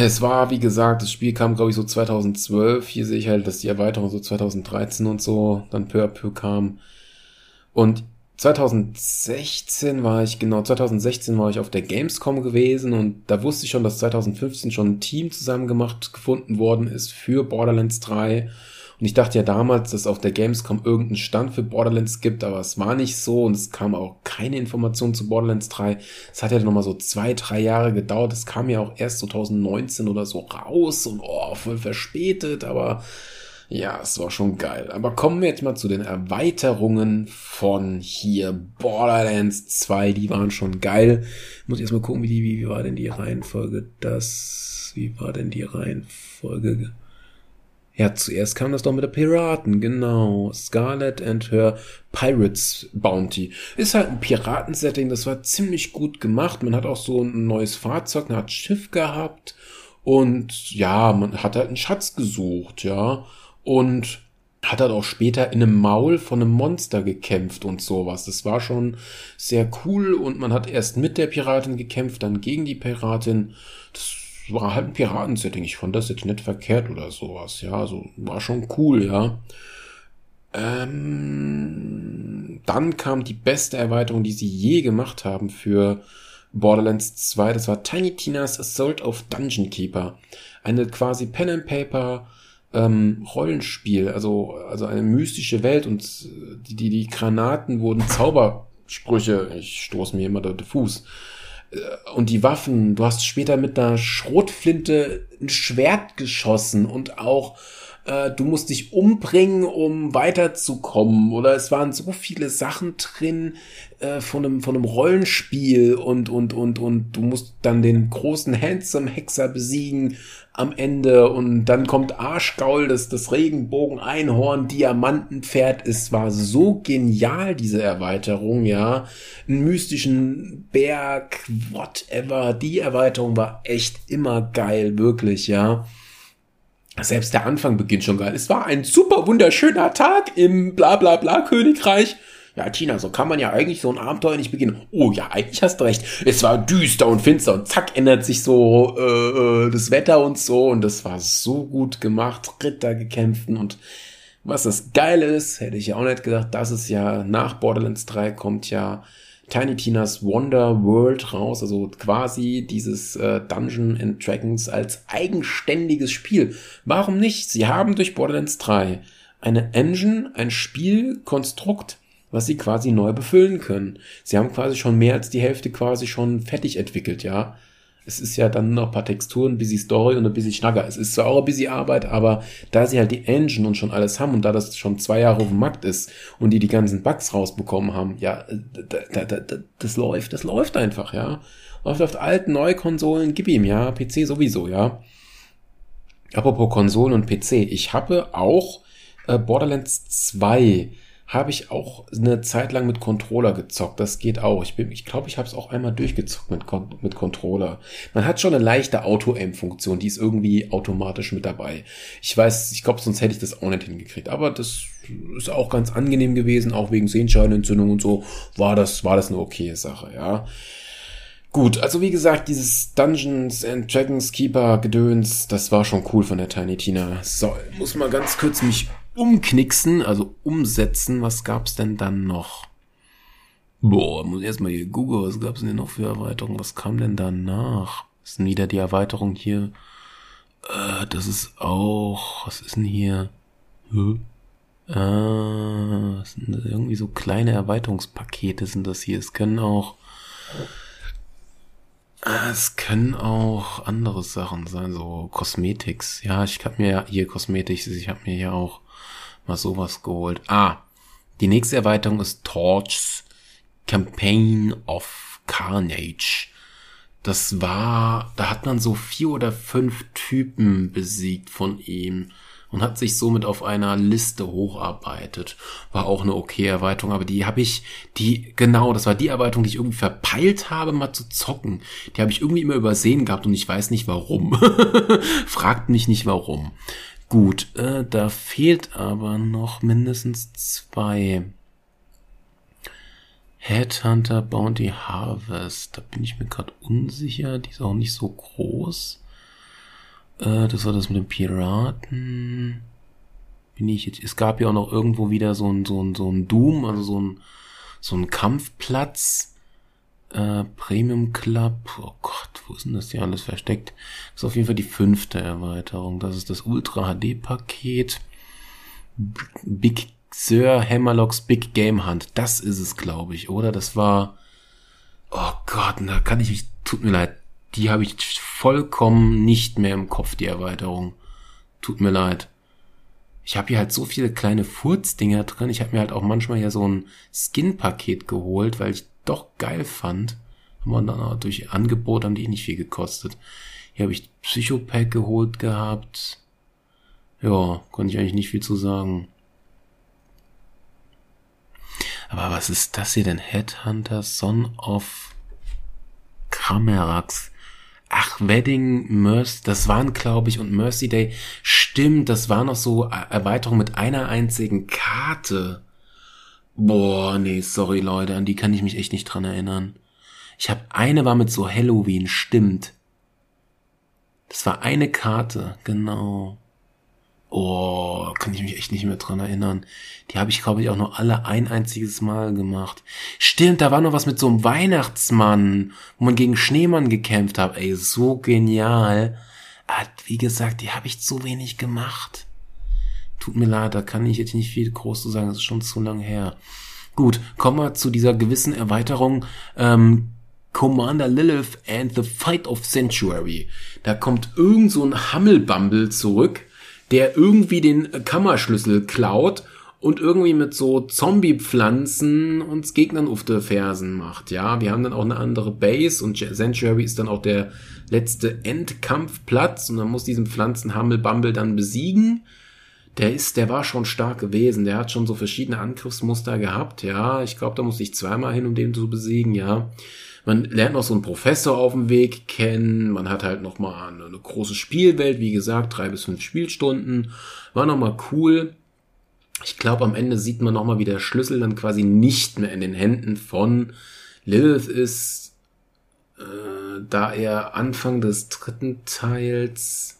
[SPEAKER 1] Es war, wie gesagt, das Spiel kam, glaube ich, so 2012. Hier sehe ich halt, dass die Erweiterung so 2013 und so dann peu à peu kam. Und 2016 war ich, genau, 2016 war ich auf der Gamescom gewesen und da wusste ich schon, dass 2015 schon ein Team zusammen gemacht gefunden worden ist für Borderlands 3. Und ich dachte ja damals, dass auf der Gamescom irgendeinen Stand für Borderlands gibt, aber es war nicht so und es kam auch keine Information zu Borderlands 3. Es hat ja nochmal so zwei, drei Jahre gedauert. Es kam ja auch erst 2019 oder so raus und oh, voll verspätet, aber ja, es war schon geil. Aber kommen wir jetzt mal zu den Erweiterungen von hier Borderlands 2. Die waren schon geil. Muss ich erst mal gucken, wie, die, wie war denn die Reihenfolge? Das, wie war denn die Reihenfolge? Ja, zuerst kam das doch mit der Piraten, genau. Scarlet and her Pirates Bounty. Ist halt ein Piratensetting, das war ziemlich gut gemacht. Man hat auch so ein neues Fahrzeug, man hat Schiff gehabt. Und ja, man hat halt einen Schatz gesucht, ja und hat halt auch später in einem Maul von einem Monster gekämpft und sowas. Das war schon sehr cool und man hat erst mit der Piratin gekämpft, dann gegen die Piratin. War halt ein Piratensetting. Ich fand das jetzt nicht verkehrt oder sowas. Ja, also war schon cool, ja. Ähm, dann kam die beste Erweiterung, die sie je gemacht haben für Borderlands 2. Das war Tiny Tina's Assault of Dungeon Keeper. Eine quasi Pen and Paper ähm, Rollenspiel, also, also eine mystische Welt und die, die, die Granaten wurden Zaubersprüche, ich stoße mir immer den Fuß. Äh, und die Waffen, du hast später mit einer Schrotflinte ein Schwert geschossen und auch äh, du musst dich umbringen, um weiterzukommen. Oder es waren so viele Sachen drin äh, von, einem, von einem Rollenspiel und, und, und, und du musst dann den großen Handsome Hexer besiegen am Ende und dann kommt Arschgaul, das, das Regenbogen-Einhorn, Diamantenpferd. Es war so genial, diese Erweiterung, ja. Einen mystischen Berg, whatever. Die Erweiterung war echt immer geil, wirklich, ja. Selbst der Anfang beginnt schon geil. Es war ein super wunderschöner Tag im bla bla bla Königreich ja, Tina, so kann man ja eigentlich so ein Abenteuer nicht beginnen. Oh ja, eigentlich hast du recht. Es war düster und finster und zack ändert sich so äh, äh, das Wetter und so und das war so gut gemacht. Ritter gekämpft und was das Geile ist, hätte ich ja auch nicht gedacht, dass es ja nach Borderlands 3 kommt ja Tiny Tinas Wonder World raus, also quasi dieses äh, Dungeon and Dragons als eigenständiges Spiel. Warum nicht? Sie haben durch Borderlands 3 eine Engine, ein Spielkonstrukt, was sie quasi neu befüllen können. Sie haben quasi schon mehr als die Hälfte quasi schon fertig entwickelt, ja. Es ist ja dann noch ein paar Texturen, ein bisschen Story und ein bisschen Schnacker. Es ist zwar auch ein bisschen Arbeit, aber da sie halt die Engine und schon alles haben und da das schon zwei Jahre auf dem Markt ist und die die ganzen Bugs rausbekommen haben, ja, da, da, da, das läuft, das läuft einfach, ja. Läuft auf alten, neue Konsolen, gib ihm, ja. PC sowieso, ja. Apropos Konsolen und PC. Ich habe auch äh, Borderlands 2 habe ich auch eine Zeit lang mit Controller gezockt. Das geht auch. Ich bin, ich glaube, ich habe es auch einmal durchgezockt mit, mit Controller. Man hat schon eine leichte Auto-Aim-Funktion, die ist irgendwie automatisch mit dabei. Ich weiß, ich glaube, sonst hätte ich das auch nicht hingekriegt. Aber das ist auch ganz angenehm gewesen, auch wegen Sehenscheinentzündung und so, war das, war das eine okaye Sache, ja. Gut, also wie gesagt, dieses Dungeons and Dragons Keeper Gedöns, das war schon cool von der Tiny Tina. So, muss mal ganz kurz mich umknicksen, also umsetzen. Was gab's denn dann noch? Boah, muss erstmal hier googeln, was gab's denn noch für Erweiterungen? Was kam denn danach? Ist wieder die Erweiterung hier. Äh, das ist auch, was ist denn hier? Hm? Äh, das sind irgendwie so kleine Erweiterungspakete sind das hier. Es können auch, es können auch andere Sachen sein, so Cosmetics. Ja, ich habe mir ja hier Cosmetics, ich habe mir ja auch mal sowas geholt. Ah, die nächste Erweiterung ist Torch's Campaign of Carnage. Das war, da hat man so vier oder fünf Typen besiegt von ihm und hat sich somit auf einer Liste hocharbeitet. War auch eine okay Erweiterung, aber die habe ich, die, genau, das war die Erweiterung, die ich irgendwie verpeilt habe, mal zu zocken. Die habe ich irgendwie immer übersehen gehabt und ich weiß nicht warum. Fragt mich nicht warum. Gut, äh, da fehlt aber noch mindestens zwei. Headhunter Bounty Harvest. Da bin ich mir gerade unsicher. Die ist auch nicht so groß. Äh, das war das mit den Piraten. Bin ich jetzt. Es gab ja auch noch irgendwo wieder so ein, so ein, so ein Doom, also so ein, so ein Kampfplatz. Äh, Premium Club. Oh Gott, wo ist denn das hier alles versteckt? Das ist auf jeden Fall die fünfte Erweiterung. Das ist das Ultra HD Paket. Big Sir Hammerlocks Big Game Hunt. Das ist es, glaube ich, oder? Das war. Oh Gott, da kann ich mich. Tut mir leid. Die habe ich vollkommen nicht mehr im Kopf, die Erweiterung. Tut mir leid. Ich habe hier halt so viele kleine Furzdinger drin. Ich habe mir halt auch manchmal ja so ein Skin-Paket geholt, weil ich doch geil fand. Haben wir dann auch durch Angebot, haben die nicht viel gekostet. Hier habe ich Psychopack geholt gehabt. Ja, konnte ich eigentlich nicht viel zu sagen. Aber was ist das hier denn? Headhunter Son of Kramerax. Ach, Wedding, Mercy, das waren, glaube ich, und Mercy Day. Stimmt, das war noch so Erweiterung mit einer einzigen Karte. Boah, nee, sorry Leute, an die kann ich mich echt nicht dran erinnern. Ich habe eine war mit so Halloween, stimmt. Das war eine Karte, genau. Oh, kann ich mich echt nicht mehr dran erinnern. Die habe ich, glaube ich, auch nur alle ein einziges Mal gemacht. Stimmt, da war noch was mit so einem Weihnachtsmann, wo man gegen Schneemann gekämpft hat. Ey, so genial. Ah, wie gesagt, die habe ich zu wenig gemacht. Tut mir leid, da kann ich jetzt nicht viel groß zu sagen, das ist schon zu lang her. Gut, kommen wir zu dieser gewissen Erweiterung. Ähm, Commander Lilith and the Fight of Sanctuary. Da kommt irgend so ein Hammelbumble zurück, der irgendwie den Kammerschlüssel klaut und irgendwie mit so Zombie-Pflanzen uns Gegnern auf die Fersen macht. Ja, wir haben dann auch eine andere Base und Sanctuary ist dann auch der letzte Endkampfplatz und man muss diesen Pflanzen-Hammelbumble dann besiegen der ist, der war schon stark gewesen. Der hat schon so verschiedene Angriffsmuster gehabt. Ja, ich glaube, da musste ich zweimal hin, um den zu besiegen. Ja, man lernt noch so einen Professor auf dem Weg kennen. Man hat halt noch mal eine, eine große Spielwelt. Wie gesagt, drei bis fünf Spielstunden. War noch mal cool. Ich glaube, am Ende sieht man noch mal, wie der Schlüssel dann quasi nicht mehr in den Händen von Lilith ist, äh, da er Anfang des dritten Teils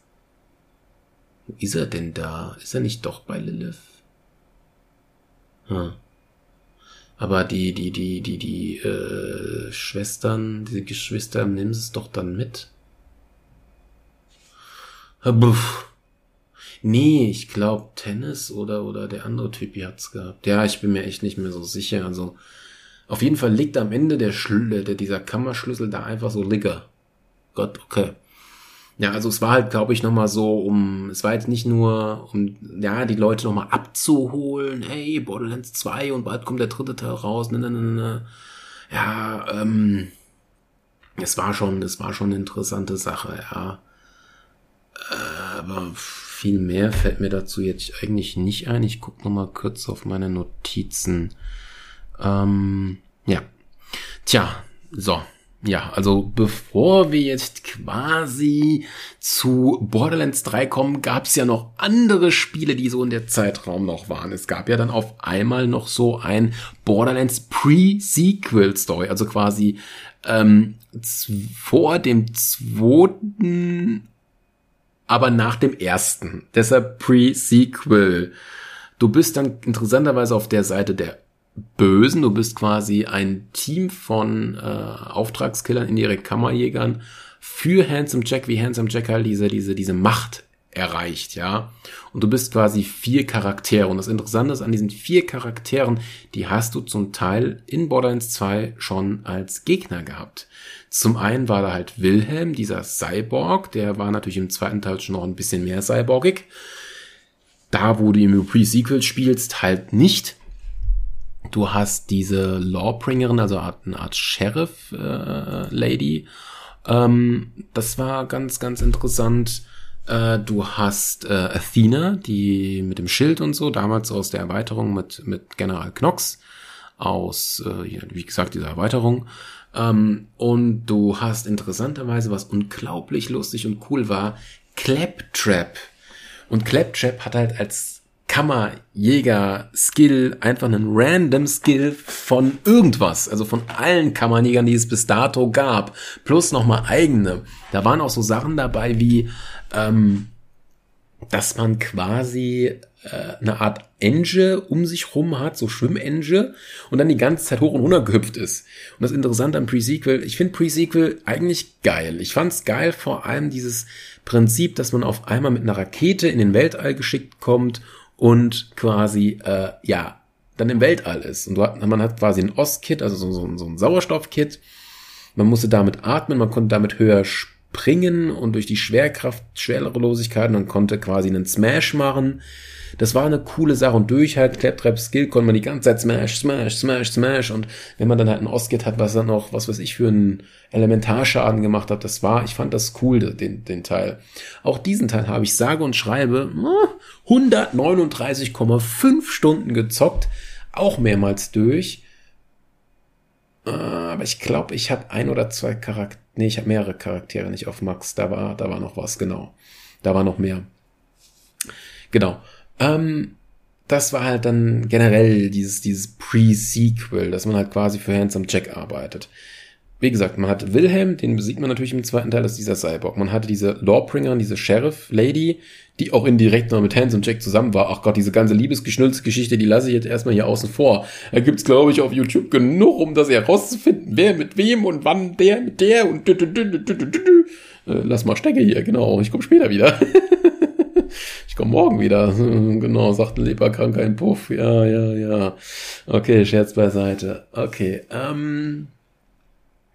[SPEAKER 1] wo ist er denn da? Ist er nicht doch bei Lilith? Hm. Aber die, die, die, die, die äh, Schwestern, diese Geschwister, nehmen sie es doch dann mit. Buff. Nee, ich glaube Tennis oder, oder der andere Typ hat's gehabt. Ja, ich bin mir echt nicht mehr so sicher. Also, auf jeden Fall liegt am Ende der Schlüssel, dieser Kammerschlüssel da einfach so Ligger. Gott, okay. Ja, also es war halt, glaube ich, nochmal so, um, es war jetzt nicht nur, um, ja, die Leute nochmal abzuholen, hey, Borderlands 2 und bald kommt der dritte Teil raus, ne, ne, ne, ne. Ja, ähm, es war schon, es war schon eine interessante Sache, ja. Äh, aber viel mehr fällt mir dazu jetzt eigentlich nicht ein. Ich gucke nochmal kurz auf meine Notizen. Ähm, ja. Tja, so. Ja, also bevor wir jetzt quasi zu Borderlands 3 kommen, gab es ja noch andere Spiele, die so in der Zeitraum noch waren. Es gab ja dann auf einmal noch so ein Borderlands Pre-Sequel-Story, also quasi ähm, vor dem zweiten, aber nach dem ersten. Deshalb Pre-Sequel. Du bist dann interessanterweise auf der Seite der Bösen. Du bist quasi ein Team von äh, Auftragskillern, indirekt Kammerjägern für Handsome Jack, wie Handsome Jack halt diese, diese, diese Macht erreicht, ja. Und du bist quasi vier Charaktere. Und das Interessante ist an diesen vier Charakteren, die hast du zum Teil in Borderlands 2 schon als Gegner gehabt. Zum einen war da halt Wilhelm, dieser Cyborg, der war natürlich im zweiten Teil schon noch ein bisschen mehr cyborgig. Da, wo du im Pre-Sequel spielst, halt nicht. Du hast diese Lawbringerin, also eine Art Sheriff-Lady. Äh, ähm, das war ganz, ganz interessant. Äh, du hast äh, Athena, die mit dem Schild und so, damals aus der Erweiterung mit, mit General Knox, aus, äh, wie gesagt, dieser Erweiterung. Ähm, und du hast interessanterweise, was unglaublich lustig und cool war, Claptrap. Und Claptrap hat halt als Kammerjäger-Skill, einfach einen random Skill von irgendwas, also von allen Kammerjägern, die es bis dato gab, plus nochmal eigene. Da waren auch so Sachen dabei wie, ähm, dass man quasi äh, eine Art Enge um sich rum hat, so Schwimmenge, und dann die ganze Zeit hoch und runter gehüpft ist. Und das Interessante am Pre-Sequel, ich finde Pre-Sequel eigentlich geil. Ich fand's geil, vor allem dieses Prinzip, dass man auf einmal mit einer Rakete in den Weltall geschickt kommt und quasi, äh, ja, dann im Weltall ist. Und man hat quasi ein Ostkit, also so, so, so ein Sauerstoffkit. Man musste damit atmen, man konnte damit höher springen und durch die Schwerkraft, Schwerelosigkeit, man konnte quasi einen Smash machen. Das war eine coole Sache und durch halt Claptrap Skill konnte man die ganze Zeit Smash, Smash, Smash, Smash und wenn man dann halt ein Ostkit hat, was dann noch, was weiß ich, für einen Elementarschaden gemacht hat, das war, ich fand das cool, den, den Teil. Auch diesen Teil habe ich sage und schreibe 139,5 Stunden gezockt, auch mehrmals durch. Äh, aber ich glaube, ich habe ein oder zwei Charaktere, nee, ich habe mehrere Charaktere nicht auf Max, da war, da war noch was, genau. Da war noch mehr. Genau. Ähm, das war halt dann generell dieses, dieses Pre-Sequel, dass man halt quasi für Handsome Jack arbeitet. Wie gesagt, man hat Wilhelm, den besiegt man natürlich im zweiten Teil, das ist dieser Cyborg. Man hatte diese Lawbringer, diese Sheriff-Lady, die auch indirekt noch mit Handsome Jack zusammen war. Ach Gott, diese ganze Liebesgeschnulzgeschichte, die lasse ich jetzt erstmal hier außen vor. Da gibt's, glaube ich, auf YouTube genug, um das herauszufinden, wer mit wem und wann der mit der und Lass mal stecke hier, genau. Ich komme später wieder. komme morgen wieder. genau, sagt ein leberkranker ein Puff. Ja, ja, ja. Okay, Scherz beiseite. Okay, ähm,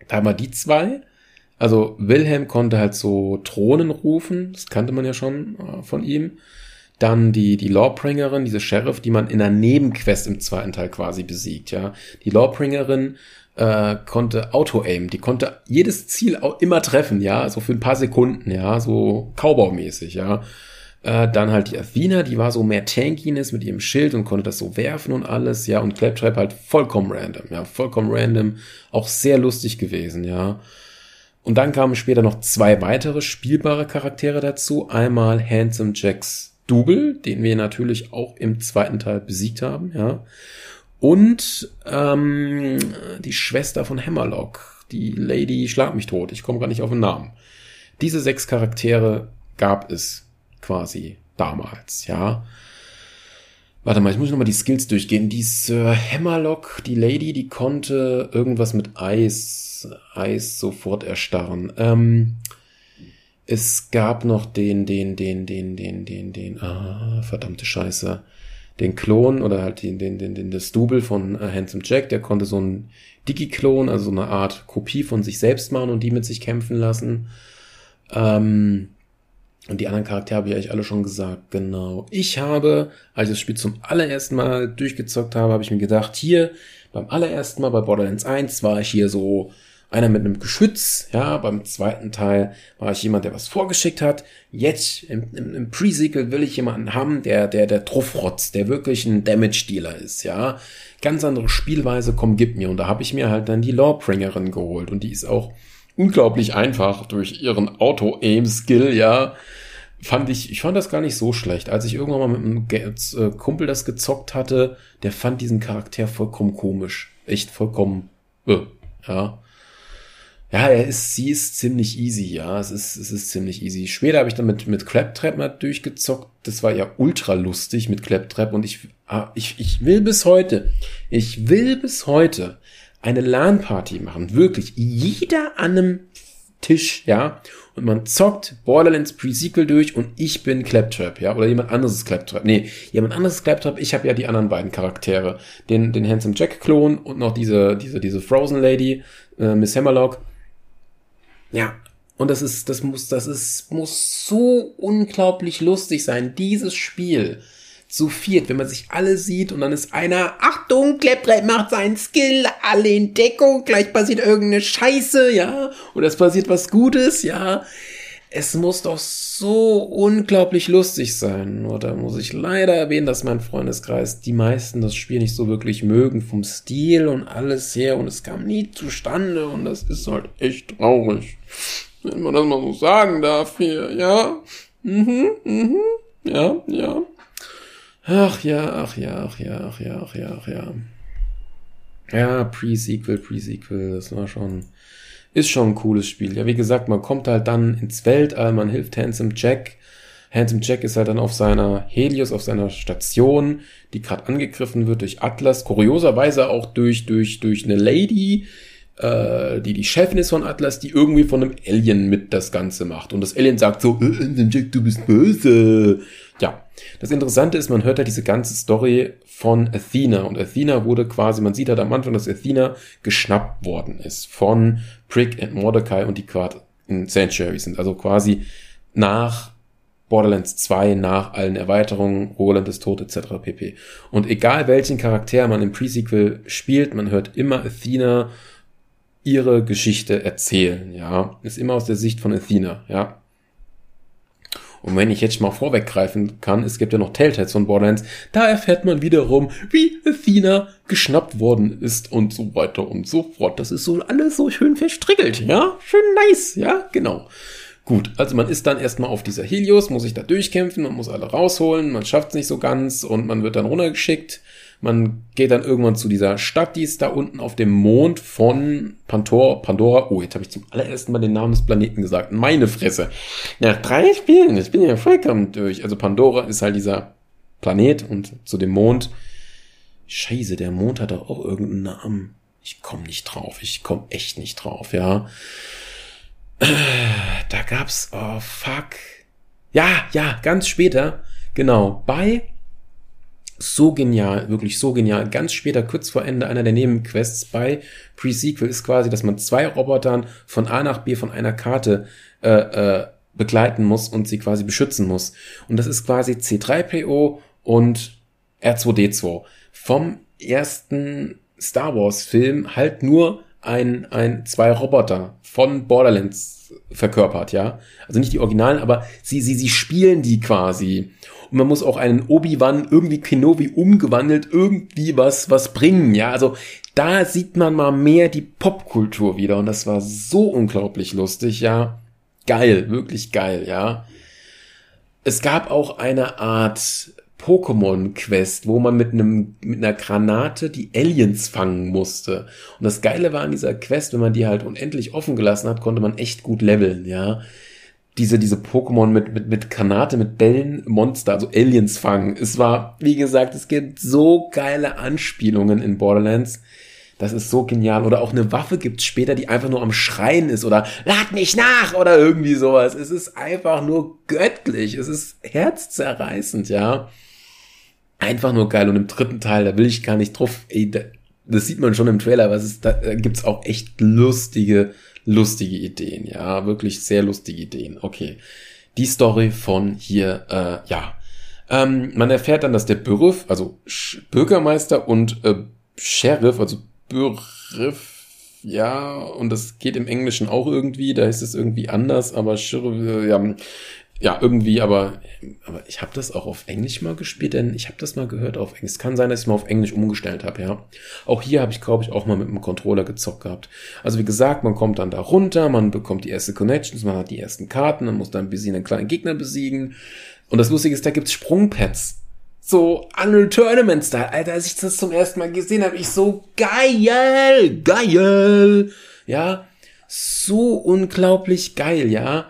[SPEAKER 1] da haben wir die zwei. Also Wilhelm konnte halt so Thronen rufen, das kannte man ja schon äh, von ihm. Dann die, die Lawbringerin, diese Sheriff, die man in einer Nebenquest im zweiten Teil quasi besiegt, ja. Die Lawbringerin äh, konnte Auto-Aim, die konnte jedes Ziel auch immer treffen, ja, so für ein paar Sekunden, ja, so Cowboy-mäßig, ja. Äh, dann halt die Athena, die war so mehr Tankiness mit ihrem Schild und konnte das so werfen und alles, ja. Und Claptrap halt vollkommen random, ja, vollkommen random. Auch sehr lustig gewesen, ja. Und dann kamen später noch zwei weitere spielbare Charaktere dazu. Einmal Handsome Jacks Double, den wir natürlich auch im zweiten Teil besiegt haben, ja. Und ähm, die Schwester von Hammerlock, die Lady Schlag mich tot. Ich komme gar nicht auf den Namen. Diese sechs Charaktere gab es quasi damals, ja. Warte mal, ich muss nochmal die Skills durchgehen. Die Sir Hammerlock, die Lady, die konnte irgendwas mit Eis, Eis sofort erstarren. Ähm, es gab noch den, den, den, den, den, den, den, ah, verdammte Scheiße. Den Klon oder halt den, den, den, den das Double von äh, Handsome Jack, der konnte so ein Digi-Klon, also so eine Art Kopie von sich selbst machen und die mit sich kämpfen lassen. Ähm, und die anderen Charaktere habe ich eigentlich alle schon gesagt, genau. Ich habe, als ich das Spiel zum allerersten Mal durchgezockt habe, habe ich mir gedacht, hier, beim allerersten Mal bei Borderlands 1 war ich hier so einer mit einem Geschütz, ja, beim zweiten Teil war ich jemand, der was vorgeschickt hat. Jetzt im, im, im Pre-Sequel will ich jemanden haben, der, der, der Truffrotz, der wirklich ein Damage-Dealer ist, ja. Ganz andere Spielweise, komm, gib mir. Und da habe ich mir halt dann die Lawbringerin geholt. Und die ist auch unglaublich einfach durch ihren Auto-Aim-Skill, ja. Fand ich, ich fand das gar nicht so schlecht. Als ich irgendwann mal mit einem äh, Kumpel das gezockt hatte, der fand diesen Charakter vollkommen komisch. Echt vollkommen, äh, ja. Ja, er ist, sie ist ziemlich easy, ja. Es ist, es ist ziemlich easy. Später habe ich dann mit, mit Claptrap mal durchgezockt. Das war ja ultra lustig mit Claptrap und ich, ah, ich, ich will bis heute, ich will bis heute eine LAN-Party machen. Wirklich. Jeder an einem Tisch, ja. Und man zockt Borderlands Pre-Sequel durch und ich bin Claptrap, ja. Oder jemand anderes ist Claptrap. Nee, jemand anderes ist Claptrap. Ich habe ja die anderen beiden Charaktere. Den, den Handsome Jack-Klon und noch diese, diese, diese Frozen Lady, äh, Miss Hammerlock. Ja, und das ist, das muss, das ist, muss so unglaublich lustig sein, dieses Spiel. Zu viert, wenn man sich alle sieht und dann ist einer, Achtung, Kleppbrett macht seinen Skill, alle in Deckung, gleich passiert irgendeine Scheiße, ja, oder es passiert was Gutes, ja es muss doch so unglaublich lustig sein. Nur da muss ich leider erwähnen, dass mein Freundeskreis die meisten das Spiel nicht so wirklich mögen vom Stil und alles her und es kam nie zustande und das ist halt echt traurig. Wenn man das mal so sagen darf hier, ja? Mhm, mhm, ja, ja. Ach ja, ach ja, ach ja, ach ja, ach ja, ach ja. Ja, Pre-Sequel, Pre-Sequel, das war schon ist schon ein cooles Spiel. Ja, wie gesagt, man kommt halt dann ins Weltall, man hilft Handsome Jack. Handsome Jack ist halt dann auf seiner Helios, auf seiner Station, die gerade angegriffen wird durch Atlas. Kurioserweise auch durch, durch, durch eine Lady, äh, die die Chefin ist von Atlas, die irgendwie von einem Alien mit das Ganze macht. Und das Alien sagt so, äh, Handsome Jack, du bist böse. Ja, das Interessante ist, man hört halt diese ganze Story von Athena. Und Athena wurde quasi, man sieht halt am Anfang, dass Athena geschnappt worden ist von Prick und Mordecai und die gerade in Sanctuary sind. Also quasi nach Borderlands 2, nach allen Erweiterungen, Roland ist tot, etc. pp. Und egal welchen Charakter man im Pre-Sequel spielt, man hört immer Athena ihre Geschichte erzählen, ja. Ist immer aus der Sicht von Athena, ja. Und wenn ich jetzt mal vorweggreifen kann, es gibt ja noch Telltales von Borderlands, da erfährt man wiederum, wie Athena geschnappt worden ist und so weiter und so fort. Das ist so alles so schön verstrickelt, ja? Schön nice, ja? Genau. Gut, also man ist dann erstmal auf dieser Helios, muss sich da durchkämpfen, man muss alle rausholen, man schafft es nicht so ganz und man wird dann runtergeschickt man geht dann irgendwann zu dieser Stadt, die ist da unten auf dem Mond von Pandora. Pandora. Oh, jetzt habe ich zum allerersten Mal den Namen des Planeten gesagt. Meine Fresse. Nach drei Spielen, ich bin ja vollkommen durch. Also Pandora ist halt dieser Planet und zu dem Mond. Scheiße, der Mond hat doch auch irgendeinen Namen. Ich komme nicht drauf. Ich komme echt nicht drauf, ja. Da gab's, oh fuck. Ja, ja, ganz später. Genau, bei so genial, wirklich so genial. Ganz später, kurz vor Ende einer der Nebenquests bei Pre-Sequel ist quasi, dass man zwei Robotern von A nach B von einer Karte äh, äh, begleiten muss und sie quasi beschützen muss. Und das ist quasi C3PO und R2D2. Vom ersten Star Wars Film halt nur ein, ein, zwei Roboter von Borderlands verkörpert, ja. Also nicht die Originalen, aber sie, sie, sie spielen die quasi und man muss auch einen Obi-Wan irgendwie Kenobi umgewandelt irgendwie was, was bringen, ja, also da sieht man mal mehr die Popkultur wieder und das war so unglaublich lustig, ja, geil, wirklich geil, ja. Es gab auch eine Art Pokémon-Quest, wo man mit einem mit einer Granate die Aliens fangen musste. Und das Geile war an dieser Quest, wenn man die halt unendlich offen gelassen hat, konnte man echt gut leveln, ja diese, diese Pokémon mit, mit, mit Granate, mit Bällen, Monster, also Aliens fangen. Es war, wie gesagt, es gibt so geile Anspielungen in Borderlands. Das ist so genial. Oder auch eine Waffe gibt's später, die einfach nur am Schreien ist oder lad mich nach oder irgendwie sowas. Es ist einfach nur göttlich. Es ist herzzerreißend, ja. Einfach nur geil. Und im dritten Teil, da will ich gar nicht drauf, ey, da, das sieht man schon im Trailer, aber es ist, da, da gibt's auch echt lustige, lustige Ideen, ja, wirklich sehr lustige Ideen. Okay, die Story von hier, äh, ja, ähm, man erfährt dann, dass der Bürif, also Sch Bürgermeister und äh, Sheriff, also Bürif, ja, und das geht im Englischen auch irgendwie, da ist es irgendwie anders, aber Sheriff, ja, ja, irgendwie, aber, aber ich habe das auch auf Englisch mal gespielt, denn ich habe das mal gehört auf Englisch. Es kann sein, dass ich mal auf Englisch umgestellt habe, ja. Auch hier habe ich, glaube ich, auch mal mit dem Controller gezockt gehabt. Also wie gesagt, man kommt dann da runter, man bekommt die erste Connections, man hat die ersten Karten, man muss dann ein bisschen einen kleinen Gegner besiegen. Und das Lustige ist, da gibt's Sprungpads. So Unreal Tournament Style. Alter, als ich das zum ersten Mal gesehen habe, ich so geil, geil. Ja, so unglaublich geil, ja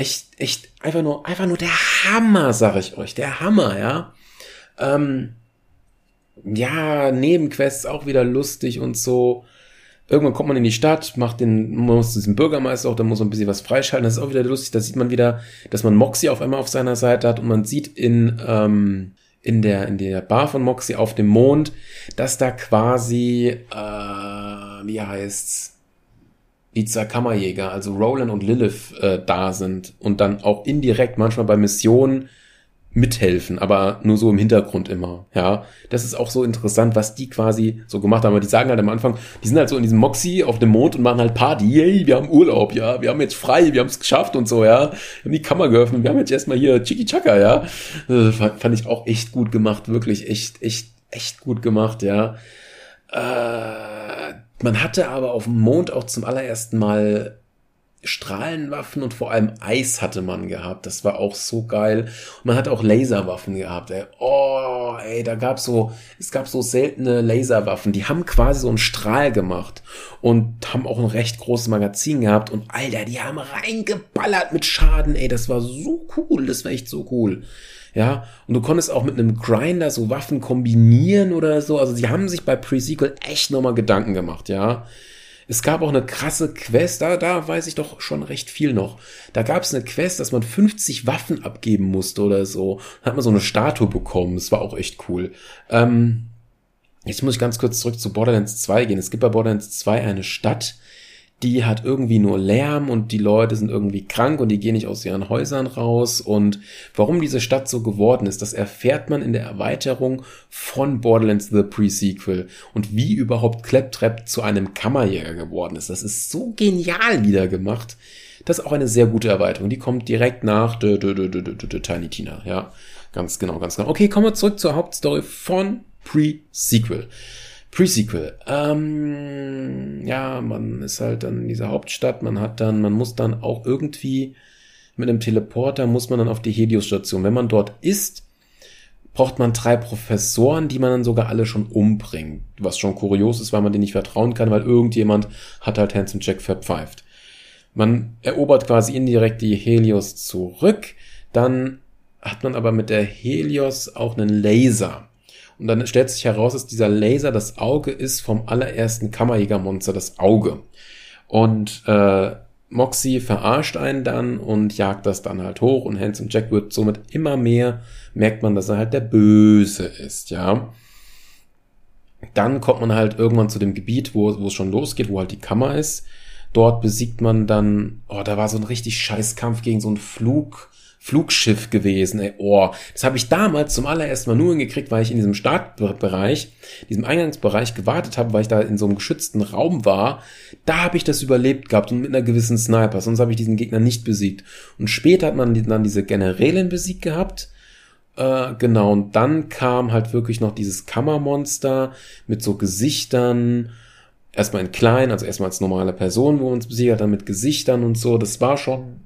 [SPEAKER 1] echt, echt einfach nur, einfach nur der Hammer, sag ich euch, der Hammer, ja. Ähm, ja, Nebenquests auch wieder lustig und so. Irgendwann kommt man in die Stadt, macht den, muss diesen Bürgermeister auch, da muss man ein bisschen was freischalten. Das ist auch wieder lustig. Da sieht man wieder, dass man Moxie auf einmal auf seiner Seite hat und man sieht in, ähm, in der, in der Bar von Moxie auf dem Mond, dass da quasi, äh, wie heißt's? Zwei Kammerjäger, also Roland und Lilith, äh, da sind und dann auch indirekt manchmal bei Missionen mithelfen, aber nur so im Hintergrund immer, ja. Das ist auch so interessant, was die quasi so gemacht haben. Aber die sagen halt am Anfang, die sind halt so in diesem Moxie auf dem Mond und machen halt Party. Yay, wir haben Urlaub, ja. Wir haben jetzt frei, wir haben es geschafft und so, ja. Wir haben die Kammer geöffnet, wir haben jetzt erstmal hier Chiki Chaka, ja. Das fand ich auch echt gut gemacht, wirklich echt, echt, echt gut gemacht, ja. Äh, man hatte aber auf dem Mond auch zum allerersten Mal Strahlenwaffen und vor allem Eis hatte man gehabt. Das war auch so geil. Und man hat auch Laserwaffen gehabt. Ey. Oh, ey, da gab's so, es gab so seltene Laserwaffen. Die haben quasi so einen Strahl gemacht und haben auch ein recht großes Magazin gehabt. Und Alter, die haben reingeballert mit Schaden. Ey, das war so cool. Das war echt so cool. Ja, und du konntest auch mit einem Grinder so Waffen kombinieren oder so. Also sie haben sich bei Pre-Sequel echt nochmal Gedanken gemacht, ja. Es gab auch eine krasse Quest, da, da weiß ich doch schon recht viel noch. Da gab es eine Quest, dass man 50 Waffen abgeben musste oder so. Da hat man so eine Statue bekommen. Das war auch echt cool. Ähm, jetzt muss ich ganz kurz zurück zu Borderlands 2 gehen. Es gibt bei Borderlands 2 eine Stadt, die hat irgendwie nur Lärm und die Leute sind irgendwie krank und die gehen nicht aus ihren Häusern raus. Und warum diese Stadt so geworden ist, das erfährt man in der Erweiterung von Borderlands The Pre-Sequel und wie überhaupt Claptrap zu einem Kammerjäger geworden ist. Das ist so genial wieder gemacht. Das ist auch eine sehr gute Erweiterung. Die kommt direkt nach Tiny Tina. Ja, ganz genau, ganz genau. Okay, kommen wir zurück zur Hauptstory von Pre-Sequel. Pre-Sequel. Ähm, ja, man ist halt dann in dieser Hauptstadt, man hat dann, man muss dann auch irgendwie mit einem Teleporter muss man dann auf die Helios-Station. Wenn man dort ist, braucht man drei Professoren, die man dann sogar alle schon umbringt. Was schon kurios ist, weil man denen nicht vertrauen kann, weil irgendjemand hat halt Handsome Jack verpfeift. Man erobert quasi indirekt die Helios zurück, dann hat man aber mit der Helios auch einen Laser. Und dann stellt sich heraus, dass dieser Laser das Auge ist vom allerersten Kammerjägermonster, das Auge. Und äh, Moxie verarscht einen dann und jagt das dann halt hoch und Handsome Jack wird somit immer mehr, merkt man, dass er halt der Böse ist, ja. Dann kommt man halt irgendwann zu dem Gebiet, wo, wo es schon losgeht, wo halt die Kammer ist. Dort besiegt man dann, oh, da war so ein richtig scheiß Kampf gegen so einen Flug, Flugschiff gewesen. Ey, oh, das habe ich damals zum allerersten Mal nur hingekriegt, weil ich in diesem Startbereich, diesem Eingangsbereich gewartet habe, weil ich da in so einem geschützten Raum war. Da habe ich das überlebt gehabt und mit einer gewissen Sniper. Sonst habe ich diesen Gegner nicht besiegt. Und später hat man dann diese Generälin besiegt gehabt. Äh, genau, und dann kam halt wirklich noch dieses Kammermonster mit so Gesichtern erstmal in klein, also erstmal als normale Person, wo man es besiegt hat, dann mit Gesichtern und so. Das war schon,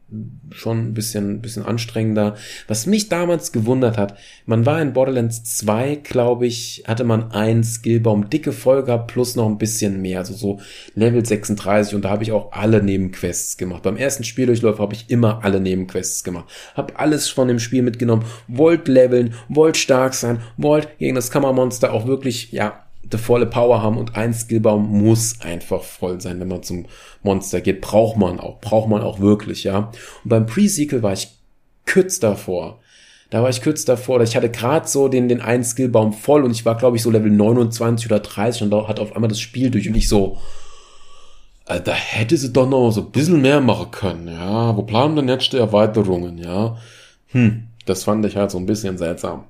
[SPEAKER 1] schon ein bisschen, bisschen anstrengender. Was mich damals gewundert hat, man war in Borderlands 2, glaube ich, hatte man ein Skillbaum dicke gehabt, plus noch ein bisschen mehr, also so Level 36 und da habe ich auch alle Nebenquests gemacht. Beim ersten Spieldurchlauf habe ich immer alle Nebenquests gemacht. Hab alles von dem Spiel mitgenommen, wollt leveln, wollt stark sein, wollt gegen das Kammermonster auch wirklich, ja, die volle Power haben und ein Skillbaum muss einfach voll sein, wenn man zum Monster geht. Braucht man auch, braucht man auch wirklich, ja. Und beim Pre-Sequel war ich kurz davor. Da war ich kurz davor, ich hatte gerade so den, den einen Skillbaum voll und ich war, glaube ich, so Level 29 oder 30 und da hat auf einmal das Spiel durch und ich so, äh, da hätte sie doch noch so ein bisschen mehr machen können, ja. Wo planen denn jetzt die Erweiterungen, ja? Hm, das fand ich halt so ein bisschen seltsam.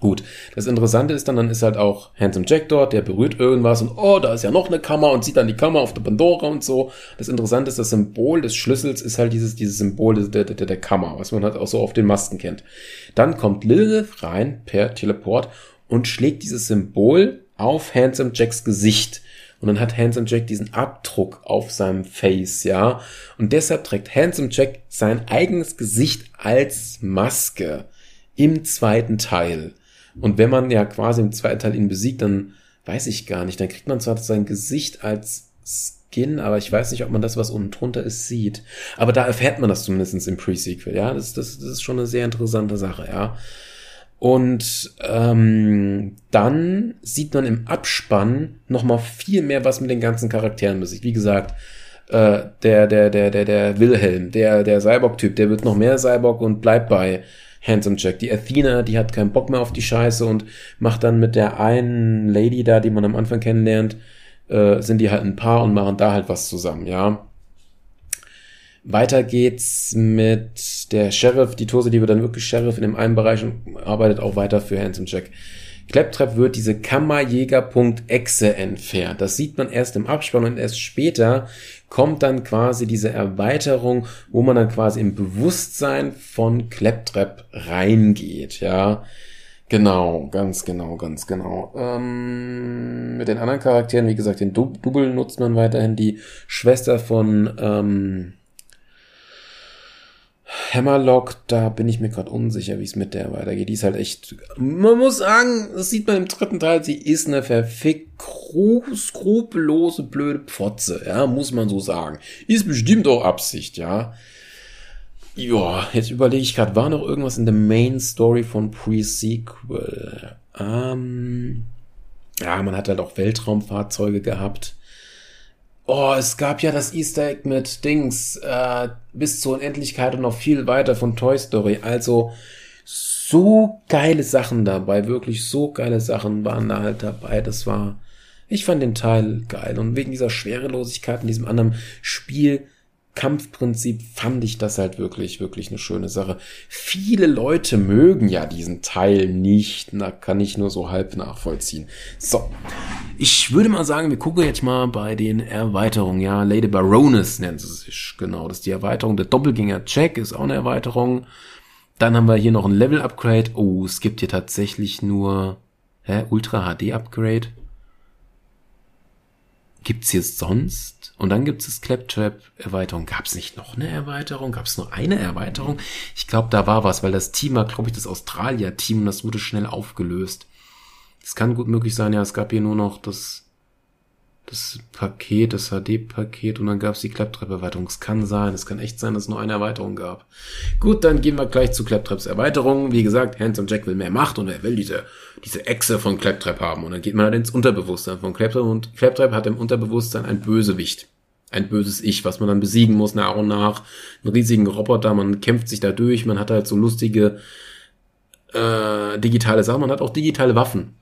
[SPEAKER 1] Gut, das Interessante ist dann, dann ist halt auch Handsome Jack dort, der berührt irgendwas und oh, da ist ja noch eine Kammer und sieht dann die Kammer auf der Pandora und so. Das Interessante ist, das Symbol des Schlüssels ist halt dieses, dieses Symbol der, der, der Kammer, was man halt auch so auf den Masten kennt. Dann kommt Lilith rein per Teleport und schlägt dieses Symbol auf Handsome Jacks Gesicht. Und dann hat Handsome Jack diesen Abdruck auf seinem Face, ja. Und deshalb trägt Handsome Jack sein eigenes Gesicht als Maske im zweiten Teil. Und wenn man ja quasi im zweiten Teil ihn besiegt, dann weiß ich gar nicht. Dann kriegt man zwar sein Gesicht als Skin, aber ich weiß nicht, ob man das, was unten drunter ist, sieht. Aber da erfährt man das zumindest im Pre-Sequel, ja. Das, das, das ist schon eine sehr interessante Sache, ja. Und ähm, dann sieht man im Abspann noch mal viel mehr, was mit den ganzen Charakteren besiegt. Wie gesagt, äh, der, der, der, der, der Wilhelm, der, der Cyborg-Typ, der wird noch mehr Cyborg und bleibt bei Handsome Jack. Die Athena, die hat keinen Bock mehr auf die Scheiße und macht dann mit der einen Lady da, die man am Anfang kennenlernt, äh, sind die halt ein Paar und machen da halt was zusammen, ja. Weiter geht's mit der Sheriff, die Tose, die wird dann wirklich Sheriff in dem einen Bereich und arbeitet auch weiter für Handsome Jack. Claptrap wird diese Kammerjäger.exe entfernt. Das sieht man erst im Abspann und erst später kommt dann quasi diese Erweiterung, wo man dann quasi im Bewusstsein von Claptrap reingeht, ja. Genau, ganz genau, ganz genau. Ähm, mit den anderen Charakteren, wie gesagt, den Double nutzt man weiterhin. Die Schwester von ähm, Hammerlock, da bin ich mir gerade unsicher, wie es mit der weitergeht. Die ist halt echt, man muss sagen, das sieht man im dritten Teil, sie ist eine verfickt skrupellose, blöde Pfotze, ja, muss man so sagen. Ist bestimmt auch Absicht, ja. Ja, jetzt überlege ich gerade, war noch irgendwas in der Main Story von Pre-Sequel? Ähm, ja, man hat halt auch Weltraumfahrzeuge gehabt. Oh, es gab ja das Easter Egg mit Dings äh, bis zur Unendlichkeit und noch viel weiter von Toy Story. Also so geile Sachen dabei, wirklich so geile Sachen waren da halt dabei. Das war, ich fand den Teil geil und wegen dieser Schwerelosigkeit in diesem anderen Spiel Kampfprinzip fand ich das halt wirklich, wirklich eine schöne Sache. Viele Leute mögen ja diesen Teil nicht. Da kann ich nur so halb nachvollziehen. So. Ich würde mal sagen, wir gucken jetzt mal bei den Erweiterungen. Ja, Lady Baroness nennt sie sich. Genau. Das ist die Erweiterung. Der Doppelgänger-Check ist auch eine Erweiterung. Dann haben wir hier noch ein Level-Upgrade. Oh, es gibt hier tatsächlich nur, hä, Ultra HD-Upgrade gibt's hier sonst? Und dann gibt's das Claptrap-Erweiterung. Gab's nicht noch eine Erweiterung? Gab's nur eine Erweiterung? Ich glaube, da war was, weil das Team war, glaube ich, das Australier-Team und das wurde schnell aufgelöst. Das kann gut möglich sein, ja, es gab hier nur noch das das Paket, das HD-Paket und dann gab es die Claptrap-Erweiterung. Es kann sein, es kann echt sein, dass es nur eine Erweiterung gab. Gut, dann gehen wir gleich zu Claptraps Erweiterung. Wie gesagt, Handsome Jack will mehr Macht und er will diese, diese Echse von Claptrap haben. Und dann geht man halt ins Unterbewusstsein von Claptrap und Claptrap hat im Unterbewusstsein ein Bösewicht. Ein böses Ich, was man dann besiegen muss nach und nach. Einen riesigen Roboter, man kämpft sich da durch, man hat halt so lustige äh, digitale Sachen, man hat auch digitale Waffen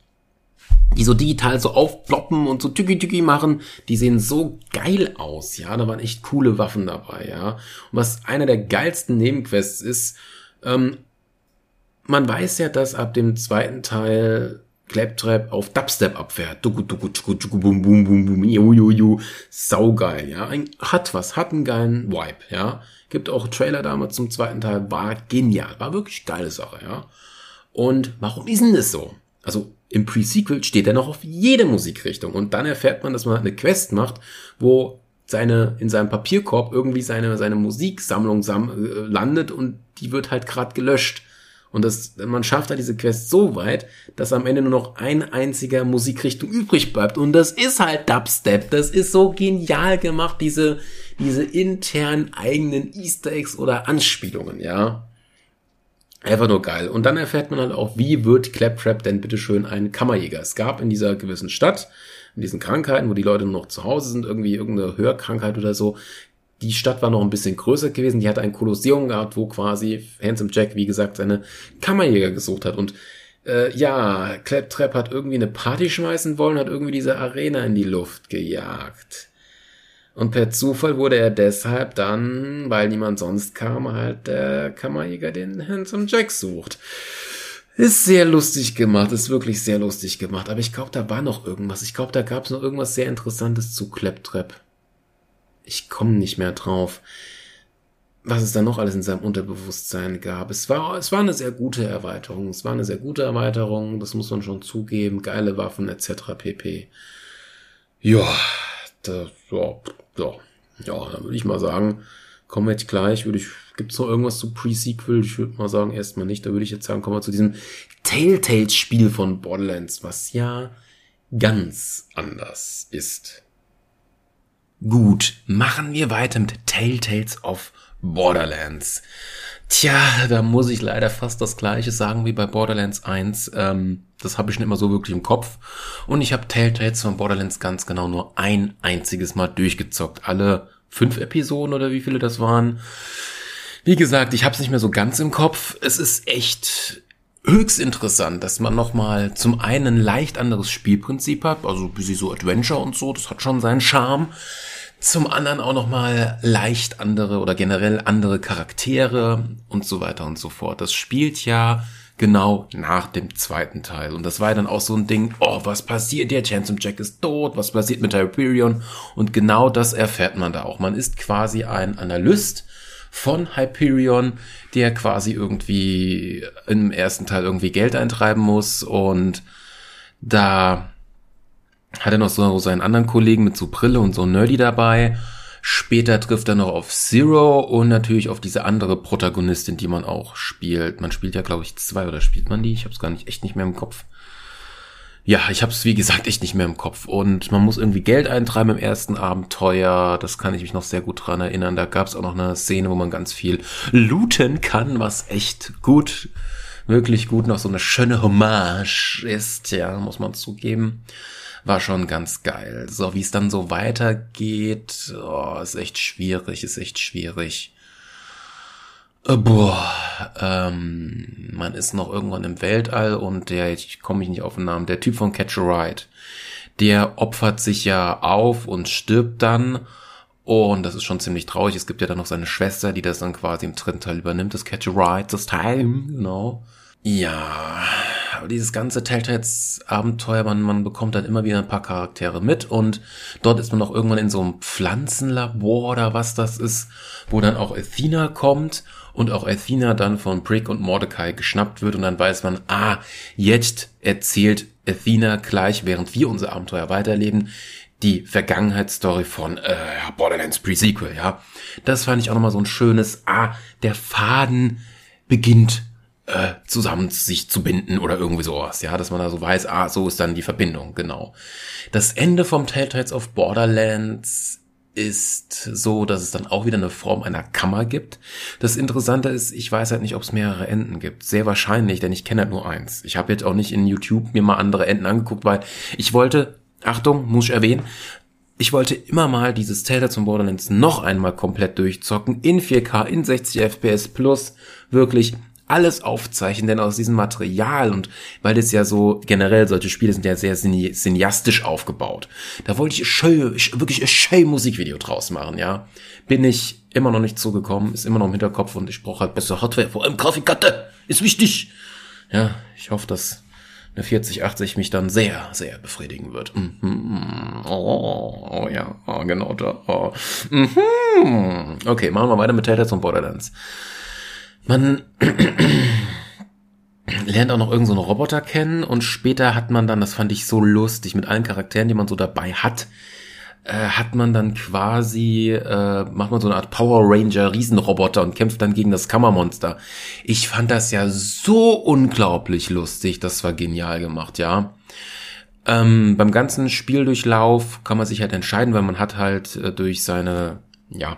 [SPEAKER 1] die so digital so aufploppen und so tücki tücki machen, die sehen so geil aus, ja, da waren echt coole Waffen dabei, ja. Und was einer der geilsten Nebenquests ist, ähm, man weiß ja, dass ab dem zweiten Teil Claptrap auf Dubstep abfährt. Duku, duku, duku, duku, bum, bum, bum, bum, ju, ju, ju. Saugeil, ja. Hat was, hat einen geilen Vibe, ja. Gibt auch Trailer damals zum zweiten Teil, war genial, war wirklich geile Sache, ja. Und warum ist denn das so? Also im Pre-Sequel steht er noch auf jede Musikrichtung. Und dann erfährt man, dass man eine Quest macht, wo seine, in seinem Papierkorb irgendwie seine, seine Musiksammlung sam äh, landet und die wird halt gerade gelöscht. Und das, man schafft halt diese Quest so weit, dass am Ende nur noch ein einziger Musikrichtung übrig bleibt. Und das ist halt Dubstep. Das ist so genial gemacht, diese, diese internen eigenen Easter Eggs oder Anspielungen, ja. Einfach nur geil. Und dann erfährt man halt auch, wie wird Claptrap denn bitteschön ein Kammerjäger? Es gab in dieser gewissen Stadt, in diesen Krankheiten, wo die Leute nur noch zu Hause sind, irgendwie irgendeine Hörkrankheit oder so, die Stadt war noch ein bisschen größer gewesen. Die hatte ein Kolosseum gehabt, wo quasi Handsome Jack, wie gesagt, seine Kammerjäger gesucht hat. Und äh, ja, Claptrap hat irgendwie eine Party schmeißen wollen, hat irgendwie diese Arena in die Luft gejagt. Und per Zufall wurde er deshalb dann, weil niemand sonst kam, halt der Kammerjäger, den Handsome Jack sucht. Ist sehr lustig gemacht, ist wirklich sehr lustig gemacht. Aber ich glaube, da war noch irgendwas. Ich glaube, da gab es noch irgendwas sehr Interessantes zu Claptrap. Ich komme nicht mehr drauf, was es da noch alles in seinem Unterbewusstsein gab. Es war, es war eine sehr gute Erweiterung. Es war eine sehr gute Erweiterung, das muss man schon zugeben. Geile Waffen etc. pp. Ja, da, ja, ja, ja, dann würde ich mal sagen, kommen wir jetzt gleich, würde ich, gibt's noch irgendwas zu Pre-Sequel? Ich würde mal sagen, erstmal nicht. Da würde ich jetzt sagen, kommen wir zu diesem Telltale-Spiel von Borderlands, was ja ganz anders ist. Gut, machen wir weiter mit Telltales of Borderlands. Tja, da muss ich leider fast das gleiche sagen wie bei Borderlands 1. Ähm, das habe ich nicht immer so wirklich im Kopf. Und ich habe Telltales von Borderlands ganz genau nur ein einziges Mal durchgezockt. Alle fünf Episoden oder wie viele das waren. Wie gesagt, ich habe es nicht mehr so ganz im Kopf. Es ist echt höchst interessant, dass man nochmal zum einen leicht anderes Spielprinzip hat, also wie sie so Adventure und so, das hat schon seinen Charme. Zum anderen auch nochmal leicht andere oder generell andere Charaktere und so weiter und so fort. Das spielt ja genau nach dem zweiten Teil. Und das war ja dann auch so ein Ding, oh, was passiert? Der Chancellor Jack ist tot, was passiert mit Hyperion? Und genau das erfährt man da auch. Man ist quasi ein Analyst von Hyperion, der quasi irgendwie im ersten Teil irgendwie Geld eintreiben muss und da hat er noch so seinen anderen Kollegen mit so Brille und so Nerdy dabei. Später trifft er noch auf Zero und natürlich auf diese andere Protagonistin, die man auch spielt. Man spielt ja, glaube ich, zwei oder spielt man die? Ich habe es gar nicht echt nicht mehr im Kopf ja, ich habe es wie gesagt echt nicht mehr im Kopf. Und man muss irgendwie Geld eintreiben im ersten Abenteuer. Das kann ich mich noch sehr gut dran erinnern. Da gab es auch noch eine Szene, wo man ganz viel looten kann, was echt gut, wirklich gut noch so eine schöne Hommage ist. Ja, muss man zugeben. War schon ganz geil. So, wie es dann so weitergeht, oh, ist echt schwierig, ist echt schwierig. Äh, boah, ähm, man ist noch irgendwann im Weltall und der, ich komme mich nicht auf den Namen, der Typ von Catch a Ride, der opfert sich ja auf und stirbt dann. Und das ist schon ziemlich traurig. Es gibt ja dann noch seine Schwester, die das dann quasi im dritten Teil übernimmt, das Catch a Ride, das Time, genau. Ja, aber dieses ganze Telltales-Abenteuer, man, man bekommt dann immer wieder ein paar Charaktere mit und dort ist man auch irgendwann in so einem Pflanzenlabor oder was das ist, wo dann auch Athena kommt und auch Athena dann von Brick und Mordecai geschnappt wird und dann weiß man, ah, jetzt erzählt Athena gleich, während wir unser Abenteuer weiterleben, die Vergangenheitsstory von äh, Borderlands Pre-Sequel, ja. Das fand ich auch nochmal so ein schönes, ah, der Faden beginnt äh, zusammen sich zu binden oder irgendwie sowas, ja, dass man da so weiß, ah, so ist dann die Verbindung, genau. Das Ende vom Telltales of Borderlands ist so, dass es dann auch wieder eine Form einer Kammer gibt. Das Interessante ist, ich weiß halt nicht, ob es mehrere Enden gibt. Sehr wahrscheinlich, denn ich kenne halt nur eins. Ich habe jetzt auch nicht in YouTube mir mal andere Enden angeguckt, weil ich wollte, Achtung, muss ich erwähnen, ich wollte immer mal dieses Tales zum Borderlands noch einmal komplett durchzocken, in 4K, in 60 FPS plus, wirklich alles aufzeichnen, denn aus diesem Material und weil das ja so generell solche Spiele sind ja sehr cineastisch aufgebaut. Da wollte ich schön, wirklich ein schön Musikvideo draus machen, ja. Bin ich immer noch nicht zugekommen, ist immer noch im Hinterkopf und ich brauche halt bessere Hardware, vor allem Grafikkarte, ist wichtig. Ja, ich hoffe, dass eine 4080 mich dann sehr, sehr befriedigen wird. Oh, oh, ja, oh, genau da. Oh. Mhm. Okay, machen wir weiter mit Tales und Borderlands. Man lernt auch noch irgendeinen so Roboter kennen und später hat man dann, das fand ich so lustig, mit allen Charakteren, die man so dabei hat, äh, hat man dann quasi, äh, macht man so eine Art Power Ranger Riesenroboter und kämpft dann gegen das Kammermonster. Ich fand das ja so unglaublich lustig, das war genial gemacht, ja. Ähm, beim ganzen Spieldurchlauf kann man sich halt entscheiden, weil man hat halt äh, durch seine, ja,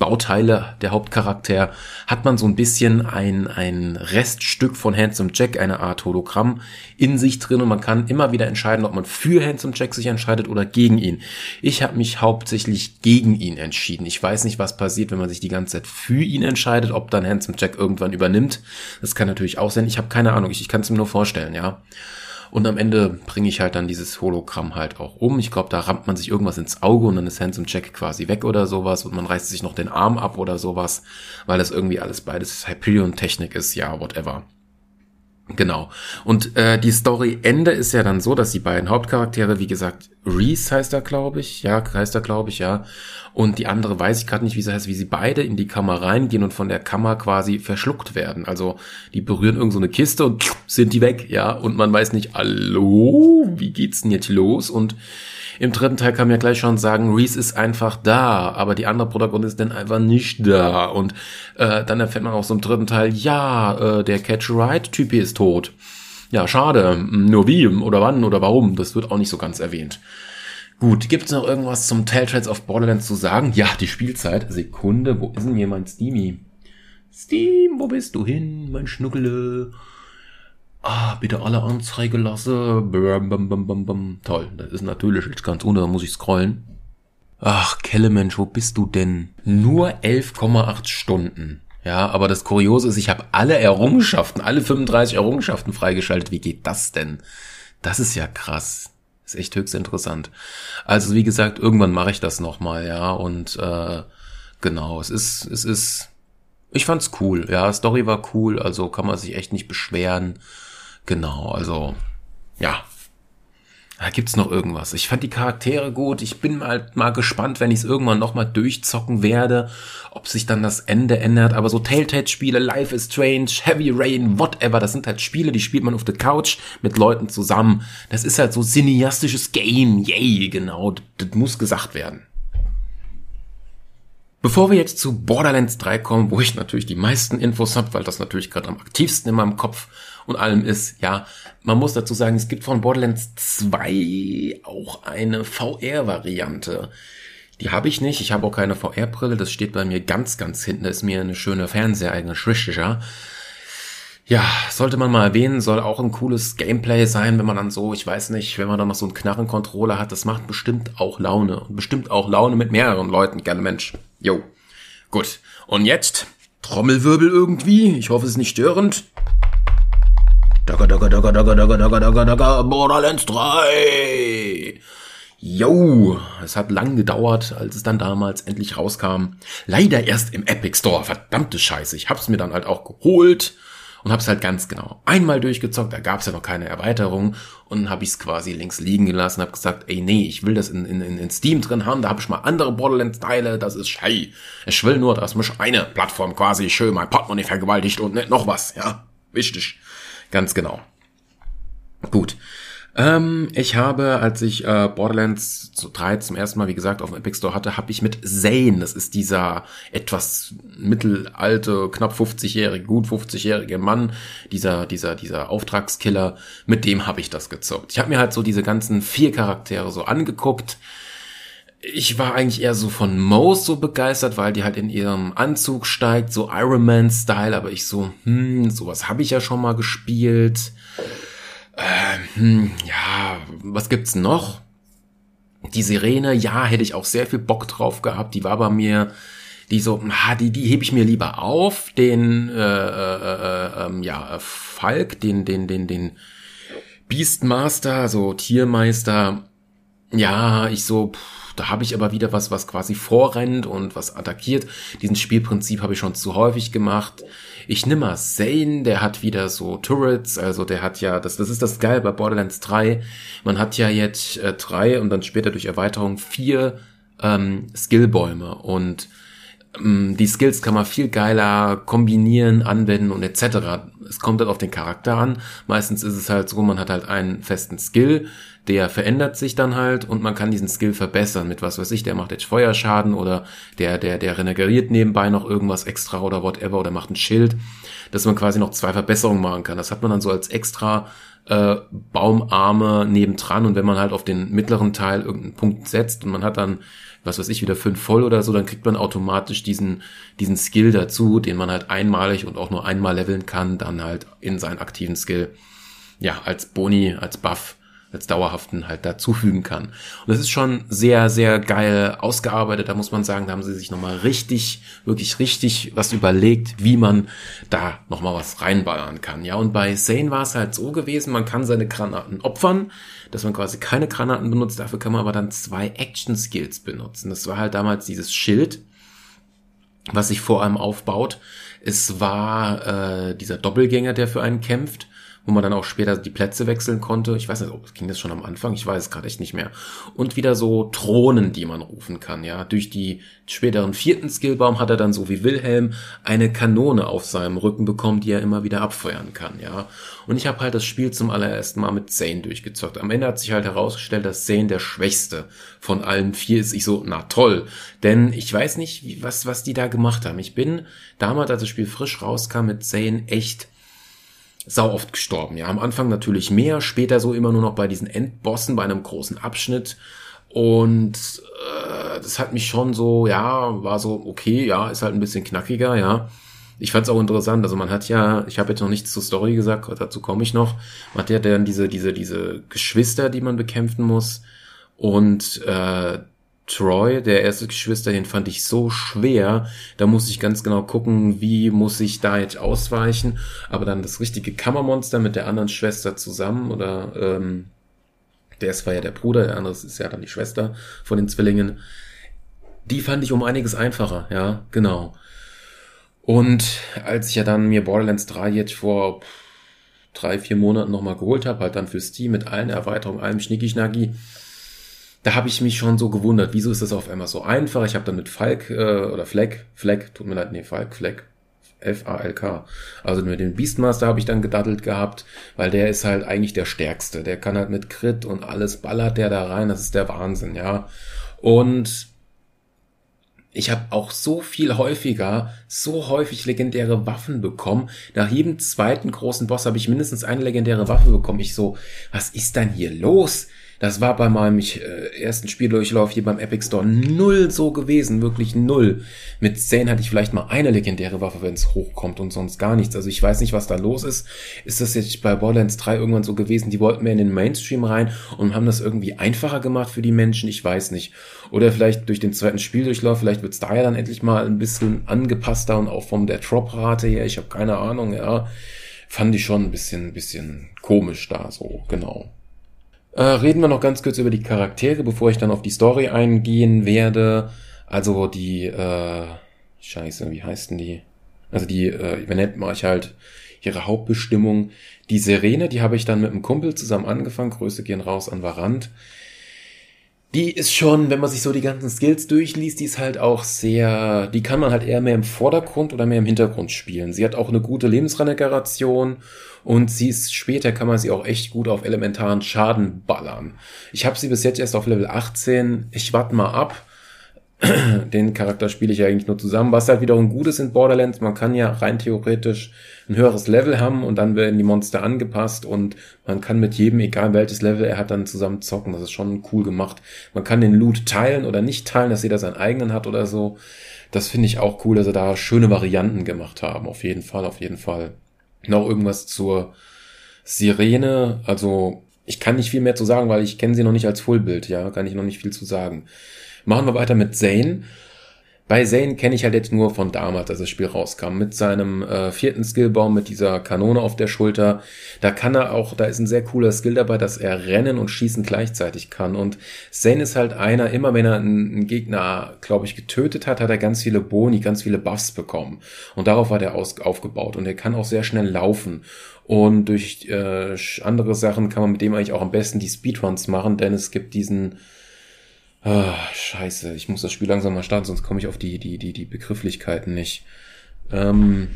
[SPEAKER 1] Bauteile, der Hauptcharakter, hat man so ein bisschen ein, ein Reststück von Handsome Jack, eine Art Hologramm in sich drin und man kann immer wieder entscheiden, ob man für Handsome Jack sich entscheidet oder gegen ihn. Ich habe mich hauptsächlich gegen ihn entschieden. Ich weiß nicht, was passiert, wenn man sich die ganze Zeit für ihn entscheidet, ob dann Handsome Jack irgendwann übernimmt. Das kann natürlich auch sein. Ich habe keine Ahnung, ich, ich kann es mir nur vorstellen, ja. Und am Ende bringe ich halt dann dieses Hologramm halt auch um. Ich glaube, da rammt man sich irgendwas ins Auge und dann ist Handsome Jack quasi weg oder sowas und man reißt sich noch den Arm ab oder sowas, weil das irgendwie alles beides Hyperion-Technik ist, ja, whatever. Genau. Und äh, die Story-Ende ist ja dann so, dass die beiden Hauptcharaktere, wie gesagt, Reese heißt er, glaube ich, ja, heißt er, glaube ich, ja. Und die andere weiß ich gerade nicht, wie sie heißt, wie sie beide in die Kammer reingehen und von der Kammer quasi verschluckt werden. Also die berühren irgend so eine Kiste und sind die weg, ja. Und man weiß nicht, hallo, wie geht's denn jetzt los? Und im dritten Teil kann man ja gleich schon sagen, Reese ist einfach da, aber die andere Protagonistin einfach nicht da. Und äh, dann erfährt man auch so im dritten Teil, ja, äh, der Catch-Ride-Typ ist tot. Ja, schade. Nur wie oder wann oder warum, das wird auch nicht so ganz erwähnt. Gut, gibt es noch irgendwas zum Telltales of Borderlands zu sagen? Ja, die Spielzeit. Sekunde, wo ist denn mein Steamy? Steam, wo bist du hin, mein Schnuckele? Ah, bitte alle Anzeige lasse. Bam, bam, bam, bam, bam. Toll, das ist natürlich jetzt ganz unter, da muss ich scrollen. Ach, Kellemensch, wo bist du denn? Nur 11,8 Stunden. Ja, aber das Kuriose ist, ich habe alle Errungenschaften, alle 35 Errungenschaften freigeschaltet. Wie geht das denn? Das ist ja krass. Ist echt höchst interessant. Also wie gesagt, irgendwann mache ich das nochmal, ja. Und äh, genau, es ist, es ist. Ich fand's cool, ja. Story war cool, also kann man sich echt nicht beschweren. Genau, also ja. Da gibt's noch irgendwas. Ich fand die Charaktere gut. Ich bin halt mal gespannt, wenn ich es irgendwann nochmal durchzocken werde, ob sich dann das Ende ändert. Aber so Telltale-Spiele, Life is Strange, Heavy Rain, whatever, das sind halt Spiele, die spielt man auf der Couch mit Leuten zusammen. Das ist halt so cineastisches Game. Yay, genau. Das muss gesagt werden. Bevor wir jetzt zu Borderlands 3 kommen, wo ich natürlich die meisten Infos habe, weil das natürlich gerade am aktivsten in meinem Kopf und allem ist, ja, man muss dazu sagen, es gibt von Borderlands 2 auch eine VR-Variante. Die habe ich nicht, ich habe auch keine VR-Brille, das steht bei mir ganz, ganz hinten, da ist mir eine schöne Fernseheigene Schwistischer. Ja, sollte man mal erwähnen, soll auch ein cooles Gameplay sein, wenn man dann so, ich weiß nicht, wenn man dann noch so einen Knarrencontroller hat, das macht bestimmt auch Laune. Und bestimmt auch Laune mit mehreren Leuten, gerne Mensch. Jo. Gut. Und jetzt Trommelwirbel irgendwie. Ich hoffe, es ist nicht störend. Daga, daga, daga, daga, daga, daga, daga, daga, Borderlands 3. Yo, es hat lang gedauert, als es dann damals endlich rauskam. Leider erst im Epic Store. Verdammte Scheiße. Ich hab's mir dann halt auch geholt und hab's halt ganz genau einmal durchgezockt. Da gab's ja noch keine Erweiterung und hab ich's quasi links liegen gelassen. Hab gesagt, ey nee, ich will das in, in, in Steam drin haben. Da hab ich mal andere Borderlands-Teile. Das ist schei. Ich will nur, dass mich eine Plattform quasi schön mein Portemonnaie vergewaltigt und nicht noch was. Ja, wichtig. Ganz genau. Gut. Ähm, ich habe, als ich äh, Borderlands 3 zum ersten Mal, wie gesagt, auf dem Epic Store hatte, habe ich mit Zane, das ist dieser etwas mittelalte, knapp 50-jährige, gut 50-jährige Mann, dieser, dieser, dieser Auftragskiller, mit dem habe ich das gezockt. Ich habe mir halt so diese ganzen vier Charaktere so angeguckt, ich war eigentlich eher so von Moe so begeistert, weil die halt in ihrem Anzug steigt, so Iron Man Style, aber ich so, hm, sowas habe ich ja schon mal gespielt. Ähm, hm, ja, was gibt's noch? Die Sirene, ja, hätte ich auch sehr viel Bock drauf gehabt. Die war bei mir, die so, ha, die, die hebe ich mir lieber auf. Den, äh, äh, äh, ähm, ja, Falk, den, den, den, den Beastmaster, so Tiermeister. Ja, ich so, pff, da habe ich aber wieder was, was quasi vorrennt und was attackiert. Diesen Spielprinzip habe ich schon zu häufig gemacht. Ich nehme mal Zane, der hat wieder so Turrets, also der hat ja, das, das ist das Geil bei Borderlands 3. Man hat ja jetzt äh, drei und dann später durch Erweiterung vier ähm, Skillbäume und ähm, die Skills kann man viel geiler kombinieren, anwenden und etc. Es kommt halt auf den Charakter an. Meistens ist es halt so, man hat halt einen festen Skill, der verändert sich dann halt und man kann diesen Skill verbessern mit was weiß ich, der macht jetzt Feuerschaden oder der, der, der regeneriert nebenbei noch irgendwas extra oder whatever oder macht ein Schild, dass man quasi noch zwei Verbesserungen machen kann. Das hat man dann so als extra äh, Baumarme nebendran und wenn man halt auf den mittleren Teil irgendeinen Punkt setzt und man hat dann was weiß ich, wieder fünf voll oder so, dann kriegt man automatisch diesen, diesen Skill dazu, den man halt einmalig und auch nur einmal leveln kann, dann halt in seinen aktiven Skill, ja, als Boni, als Buff als dauerhaften halt dazufügen kann. Und das ist schon sehr, sehr geil ausgearbeitet. Da muss man sagen, da haben sie sich nochmal richtig, wirklich richtig was überlegt, wie man da nochmal was reinballern kann. Ja, und bei Zane war es halt so gewesen, man kann seine Granaten opfern, dass man quasi keine Granaten benutzt. Dafür kann man aber dann zwei Action-Skills benutzen. Das war halt damals dieses Schild, was sich vor allem aufbaut. Es war äh, dieser Doppelgänger, der für einen kämpft wo man dann auch später die Plätze wechseln konnte. Ich weiß nicht, ob ging das schon am Anfang, ich weiß es gerade echt nicht mehr. Und wieder so Thronen, die man rufen kann, ja. Durch die späteren vierten Skillbaum hat er dann so wie Wilhelm eine Kanone auf seinem Rücken bekommen, die er immer wieder abfeuern kann, ja. Und ich habe halt das Spiel zum allerersten Mal mit Zane durchgezockt. Am Ende hat sich halt herausgestellt, dass Zane der schwächste von allen vier ist. Ich so, na toll. Denn ich weiß nicht, was, was die da gemacht haben. Ich bin damals, als das Spiel frisch rauskam, mit Zane echt sau oft gestorben. Ja, am Anfang natürlich mehr, später so immer nur noch bei diesen Endbossen, bei einem großen Abschnitt. Und äh, das hat mich schon so, ja, war so, okay, ja, ist halt ein bisschen knackiger, ja. Ich fand es auch interessant, also man hat ja, ich habe jetzt noch nichts zur Story gesagt, dazu komme ich noch. Man hat ja dann diese, diese, diese Geschwister, die man bekämpfen muss. Und äh, Troy, der erste Geschwister, den fand ich so schwer. Da muss ich ganz genau gucken, wie muss ich da jetzt ausweichen. Aber dann das richtige Kammermonster mit der anderen Schwester zusammen oder ähm, der ist war ja der Bruder, der andere ist ja dann die Schwester von den Zwillingen. Die fand ich um einiges einfacher, ja, genau. Und als ich ja dann mir Borderlands 3 jetzt vor drei, vier Monaten nochmal geholt habe, halt dann für Steam mit allen Erweiterungen, allem Schnicki-Schnacki, da habe ich mich schon so gewundert, wieso ist das auf einmal so einfach? Ich habe dann mit Falk äh, oder Fleck, Fleck, tut mir leid, nee, Falk, Fleck, F-A-L-K. Also mit dem Beastmaster habe ich dann gedaddelt gehabt, weil der ist halt eigentlich der Stärkste. Der kann halt mit Crit und alles ballert der da rein, das ist der Wahnsinn, ja. Und ich habe auch so viel häufiger, so häufig legendäre Waffen bekommen. Nach jedem zweiten großen Boss habe ich mindestens eine legendäre Waffe bekommen. Ich so, was ist denn hier los? Das war bei meinem äh, ersten Spieldurchlauf hier beim Epic Store null so gewesen, wirklich null. Mit Zane hatte ich vielleicht mal eine legendäre Waffe, wenn es hochkommt und sonst gar nichts. Also ich weiß nicht, was da los ist. Ist das jetzt bei Borderlands 3 irgendwann so gewesen? Die wollten mehr in den Mainstream rein und haben das irgendwie einfacher gemacht für die Menschen? Ich weiß nicht. Oder vielleicht durch den zweiten Spieldurchlauf, vielleicht wird's da ja dann endlich mal ein bisschen angepasster und auch von der Drop-Rate her. Ich habe keine Ahnung, ja. Fand ich schon ein bisschen, bisschen komisch da so, genau. Äh, reden wir noch ganz kurz über die Charaktere, bevor ich dann auf die Story eingehen werde. Also die, äh, scheiße, wie heißen die? Also die, äh, nennt man euch halt ihre Hauptbestimmung. Die Sirene, die habe ich dann mit einem Kumpel zusammen angefangen. Grüße gehen raus an Varant die ist schon, wenn man sich so die ganzen Skills durchliest, die ist halt auch sehr, die kann man halt eher mehr im Vordergrund oder mehr im Hintergrund spielen. Sie hat auch eine gute Lebensregeneration und sie ist später kann man sie auch echt gut auf elementaren Schaden ballern. Ich habe sie bis jetzt erst auf Level 18. Ich warte mal ab. Den Charakter spiele ich ja eigentlich nur zusammen. Was halt wiederum gut ist in Borderlands, man kann ja rein theoretisch ein höheres Level haben und dann werden die Monster angepasst und man kann mit jedem, egal welches Level er hat, dann zusammen zocken. Das ist schon cool gemacht. Man kann den Loot teilen oder nicht teilen, dass jeder seinen eigenen hat oder so. Das finde ich auch cool, dass sie da schöne Varianten gemacht haben. Auf jeden Fall, auf jeden Fall. Noch irgendwas zur Sirene. Also ich kann nicht viel mehr zu sagen, weil ich kenne sie noch nicht als Fullbild. Ja, kann ich noch nicht viel zu sagen. Machen wir weiter mit Zane. Bei Zane kenne ich halt jetzt nur von damals, als das Spiel rauskam, mit seinem äh, vierten Skillbaum, mit dieser Kanone auf der Schulter. Da kann er auch, da ist ein sehr cooler Skill dabei, dass er rennen und schießen gleichzeitig kann. Und Zane ist halt einer, immer wenn er einen, Gegner, glaube ich, getötet hat, hat er ganz viele Boni, ganz viele Buffs bekommen. Und darauf war der aus, aufgebaut. Und er kann auch sehr schnell laufen. Und durch äh, andere Sachen kann man mit dem eigentlich auch am besten die Speedruns machen, denn es gibt diesen Ah, scheiße, ich muss das Spiel langsam mal starten, sonst komme ich auf die, die, die, die Begrifflichkeiten nicht. Ähm,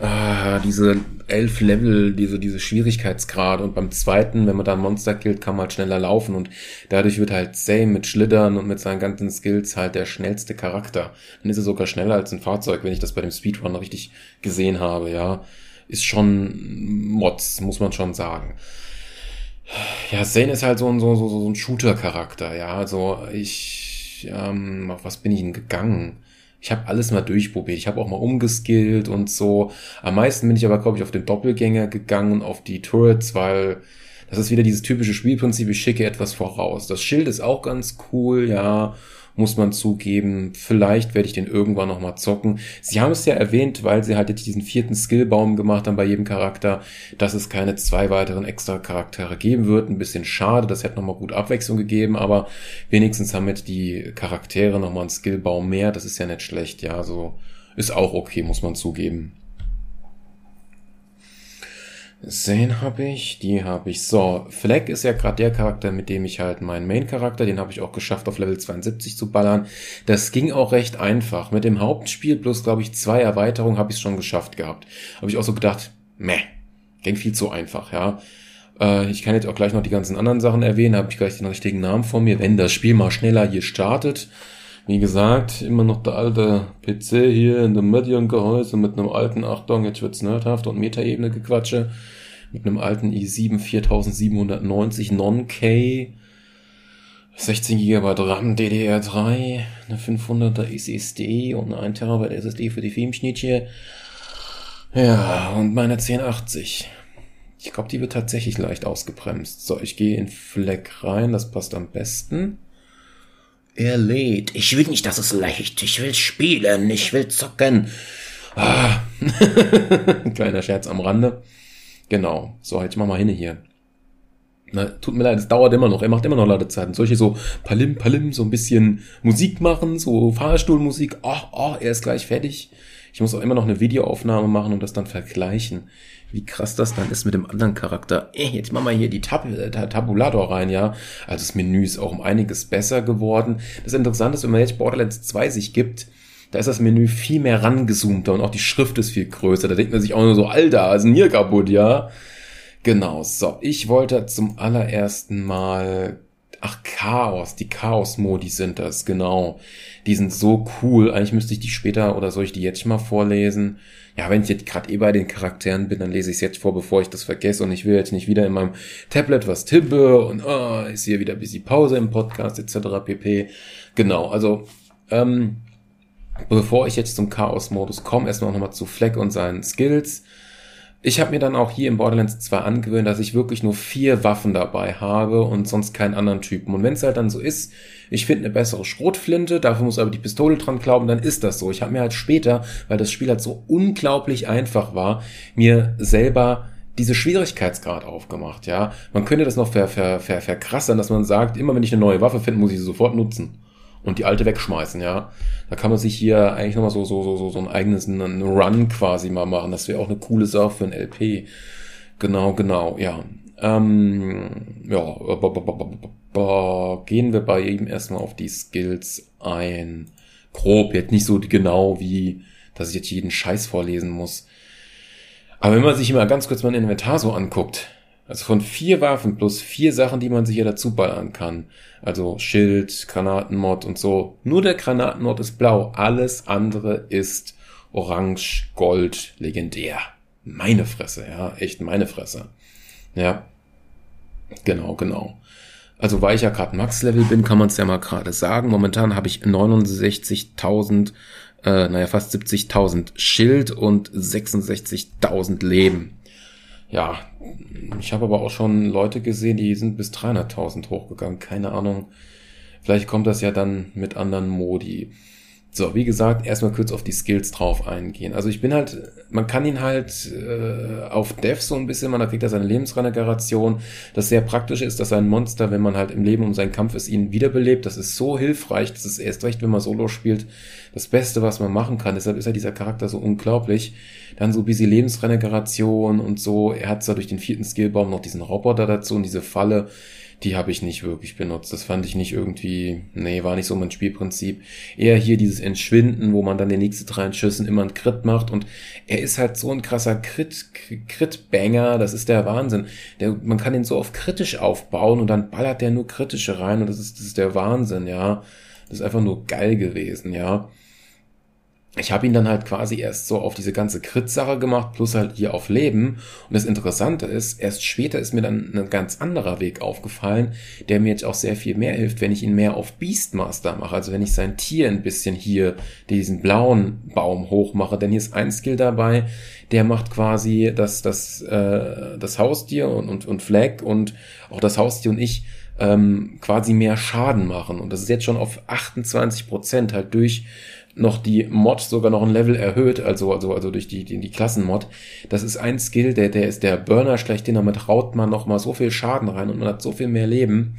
[SPEAKER 1] ah, diese elf Level, diese, diese Schwierigkeitsgrade und beim zweiten, wenn man da ein Monster killt, kann man halt schneller laufen und dadurch wird halt Zane mit Schlittern und mit seinen ganzen Skills halt der schnellste Charakter. Dann ist er sogar schneller als ein Fahrzeug, wenn ich das bei dem Speedrun richtig gesehen habe, ja. Ist schon Mods, muss man schon sagen. Ja, Zane ist halt so ein, so, so, so ein Shooter-Charakter, ja. Also ich, ähm, auf was bin ich denn gegangen? Ich habe alles mal durchprobiert. Ich habe auch mal umgeskillt und so. Am meisten bin ich aber, glaube ich, auf den Doppelgänger gegangen, auf die Turrets, weil das ist wieder dieses typische Spielprinzip, ich schicke etwas voraus. Das Schild ist auch ganz cool, ja muss man zugeben. Vielleicht werde ich den irgendwann nochmal zocken. Sie haben es ja erwähnt, weil sie halt jetzt diesen vierten Skillbaum gemacht haben bei jedem Charakter, dass es keine zwei weiteren extra Charaktere geben wird. Ein bisschen schade, das hätte nochmal gut Abwechslung gegeben, aber wenigstens haben jetzt die Charaktere nochmal einen Skillbaum mehr. Das ist ja nicht schlecht, ja, so ist auch okay, muss man zugeben. Zane habe ich, die habe ich. So, Fleck ist ja gerade der Charakter, mit dem ich halt meinen Main-Charakter, den habe ich auch geschafft, auf Level 72 zu ballern. Das ging auch recht einfach. Mit dem Hauptspiel plus, glaube ich, zwei Erweiterungen habe ich es schon geschafft gehabt. Habe ich auch so gedacht, meh, ging viel zu einfach, ja. Äh, ich kann jetzt auch gleich noch die ganzen anderen Sachen erwähnen, habe ich gleich den richtigen Namen vor mir. Wenn das Spiel mal schneller hier startet, wie gesagt, immer noch der alte PC hier in dem Medion-Gehäuse mit einem alten, Achtung, jetzt wird's nerdhaft und Metaebene gequatsche, mit einem alten i7 4790 Non-K, 16 GB RAM DDR3, eine 500er SSD und eine 1 TB SSD für die Filmschnittchen. Ja, und meine 1080. Ich glaube, die wird tatsächlich leicht ausgebremst. So, ich gehe in Fleck rein, das passt am besten. Er lädt. Ich will nicht, dass es leicht. Ich will spielen. Ich will zocken. Ah. Kleiner Scherz am Rande. Genau. So, jetzt mach mal hin hier. Na, tut mir leid, es dauert immer noch. Er macht immer noch Ladezeiten. Solche so Palim, Palim, so ein bisschen Musik machen, so Fahrstuhlmusik. Oh, oh, er ist gleich fertig. Ich muss auch immer noch eine Videoaufnahme machen und das dann vergleichen wie krass das dann ist mit dem anderen Charakter. Ey, jetzt machen wir hier die Tab äh, Tabulator rein, ja. Also das Menü ist auch um einiges besser geworden. Das Interessante ist, wenn man jetzt Borderlands 2 sich gibt, da ist das Menü viel mehr rangezoomter und auch die Schrift ist viel größer. Da denkt man sich auch nur so, Alter, ist denn hier kaputt, ja? Genau, so. Ich wollte zum allerersten Mal Ach, Chaos, die Chaos-Modi sind das, genau. Die sind so cool. Eigentlich müsste ich die später oder soll ich die jetzt schon mal vorlesen? Ja, wenn ich jetzt gerade eh bei den Charakteren bin, dann lese ich es jetzt vor, bevor ich das vergesse und ich will jetzt nicht wieder in meinem Tablet was tippe und oh, ist hier wieder ein bisschen Pause im Podcast etc. pp. Genau, also ähm, bevor ich jetzt zum Chaos-Modus komme, erstmal nochmal zu Fleck und seinen Skills. Ich habe mir dann auch hier im Borderlands 2 angewöhnt, dass ich wirklich nur vier Waffen dabei habe und sonst keinen anderen Typen. Und wenn es halt dann so ist, ich finde eine bessere Schrotflinte, dafür muss aber die Pistole dran glauben, dann ist das so. Ich habe mir halt später, weil das Spiel halt so unglaublich einfach war, mir selber diese Schwierigkeitsgrad aufgemacht, ja. Man könnte das noch ver, ver, ver, verkrassern, dass man sagt, immer wenn ich eine neue Waffe finde, muss ich sie sofort nutzen und die alte wegschmeißen, ja. Da kann man sich hier eigentlich nochmal so, so, so, so, so ein eigenes einen Run quasi mal machen. Das wäre auch eine coole Sache für ein LP. Genau, genau, ja. Ähm, ja, gehen wir bei ihm erstmal auf die Skills ein. Grob, jetzt nicht so genau wie, dass ich jetzt jeden Scheiß vorlesen muss. Aber wenn man sich immer ganz kurz mein Inventar so anguckt, also von vier Waffen plus vier Sachen, die man sich hier dazu ballern kann. Also Schild, Granatenmod und so. Nur der Granatenmod ist blau. Alles andere ist orange, gold, legendär. Meine Fresse, ja. Echt meine Fresse. Ja. Genau, genau. Also weil ich ja gerade Max-Level bin, kann man es ja mal gerade sagen. Momentan habe ich 69.000, äh, naja, fast 70.000 Schild und 66.000 Leben ja, ich habe aber auch schon Leute gesehen, die sind bis 300.000 hochgegangen. Keine Ahnung. Vielleicht kommt das ja dann mit anderen Modi. So, wie gesagt, erstmal kurz auf die Skills drauf eingehen. Also ich bin halt, man kann ihn halt äh, auf Dev so ein bisschen, man kriegt da seine Lebensregeneration. Das sehr praktisch ist, dass ein Monster, wenn man halt im Leben um seinen Kampf ist, ihn wiederbelebt. Das ist so hilfreich, das ist erst recht, wenn man Solo spielt, das Beste, was man machen kann. Deshalb ist ja dieser Charakter so unglaublich. Dann so bisschen Lebensregeneration und so. Er hat zwar durch den vierten Skillbaum noch diesen Roboter dazu und diese Falle die habe ich nicht wirklich benutzt. Das fand ich nicht irgendwie, nee, war nicht so mein Spielprinzip. Eher hier dieses Entschwinden, wo man dann den nächsten drei Schüssen immer einen Crit macht und er ist halt so ein krasser Crit, Crit-Banger, das ist der Wahnsinn. Der, man kann ihn so oft kritisch aufbauen und dann ballert der nur kritische rein und das ist, das ist der Wahnsinn, ja. Das ist einfach nur geil gewesen, ja ich habe ihn dann halt quasi erst so auf diese ganze Crit-Sache gemacht, plus halt hier auf Leben. Und das Interessante ist, erst später ist mir dann ein ganz anderer Weg aufgefallen, der mir jetzt auch sehr viel mehr hilft, wenn ich ihn mehr auf Beastmaster mache. Also wenn ich sein Tier ein bisschen hier diesen blauen Baum hochmache. Denn hier ist ein Skill dabei, der macht quasi das, das, äh, das Haustier und, und, und Flag und auch das Haustier und ich ähm, quasi mehr Schaden machen. Und das ist jetzt schon auf 28 Prozent halt durch noch die Mod sogar noch ein Level erhöht, also, also, also durch die, die, die Klassenmod. Das ist ein Skill, der, der ist der Burner schlechthin, damit raut man noch mal so viel Schaden rein und man hat so viel mehr Leben.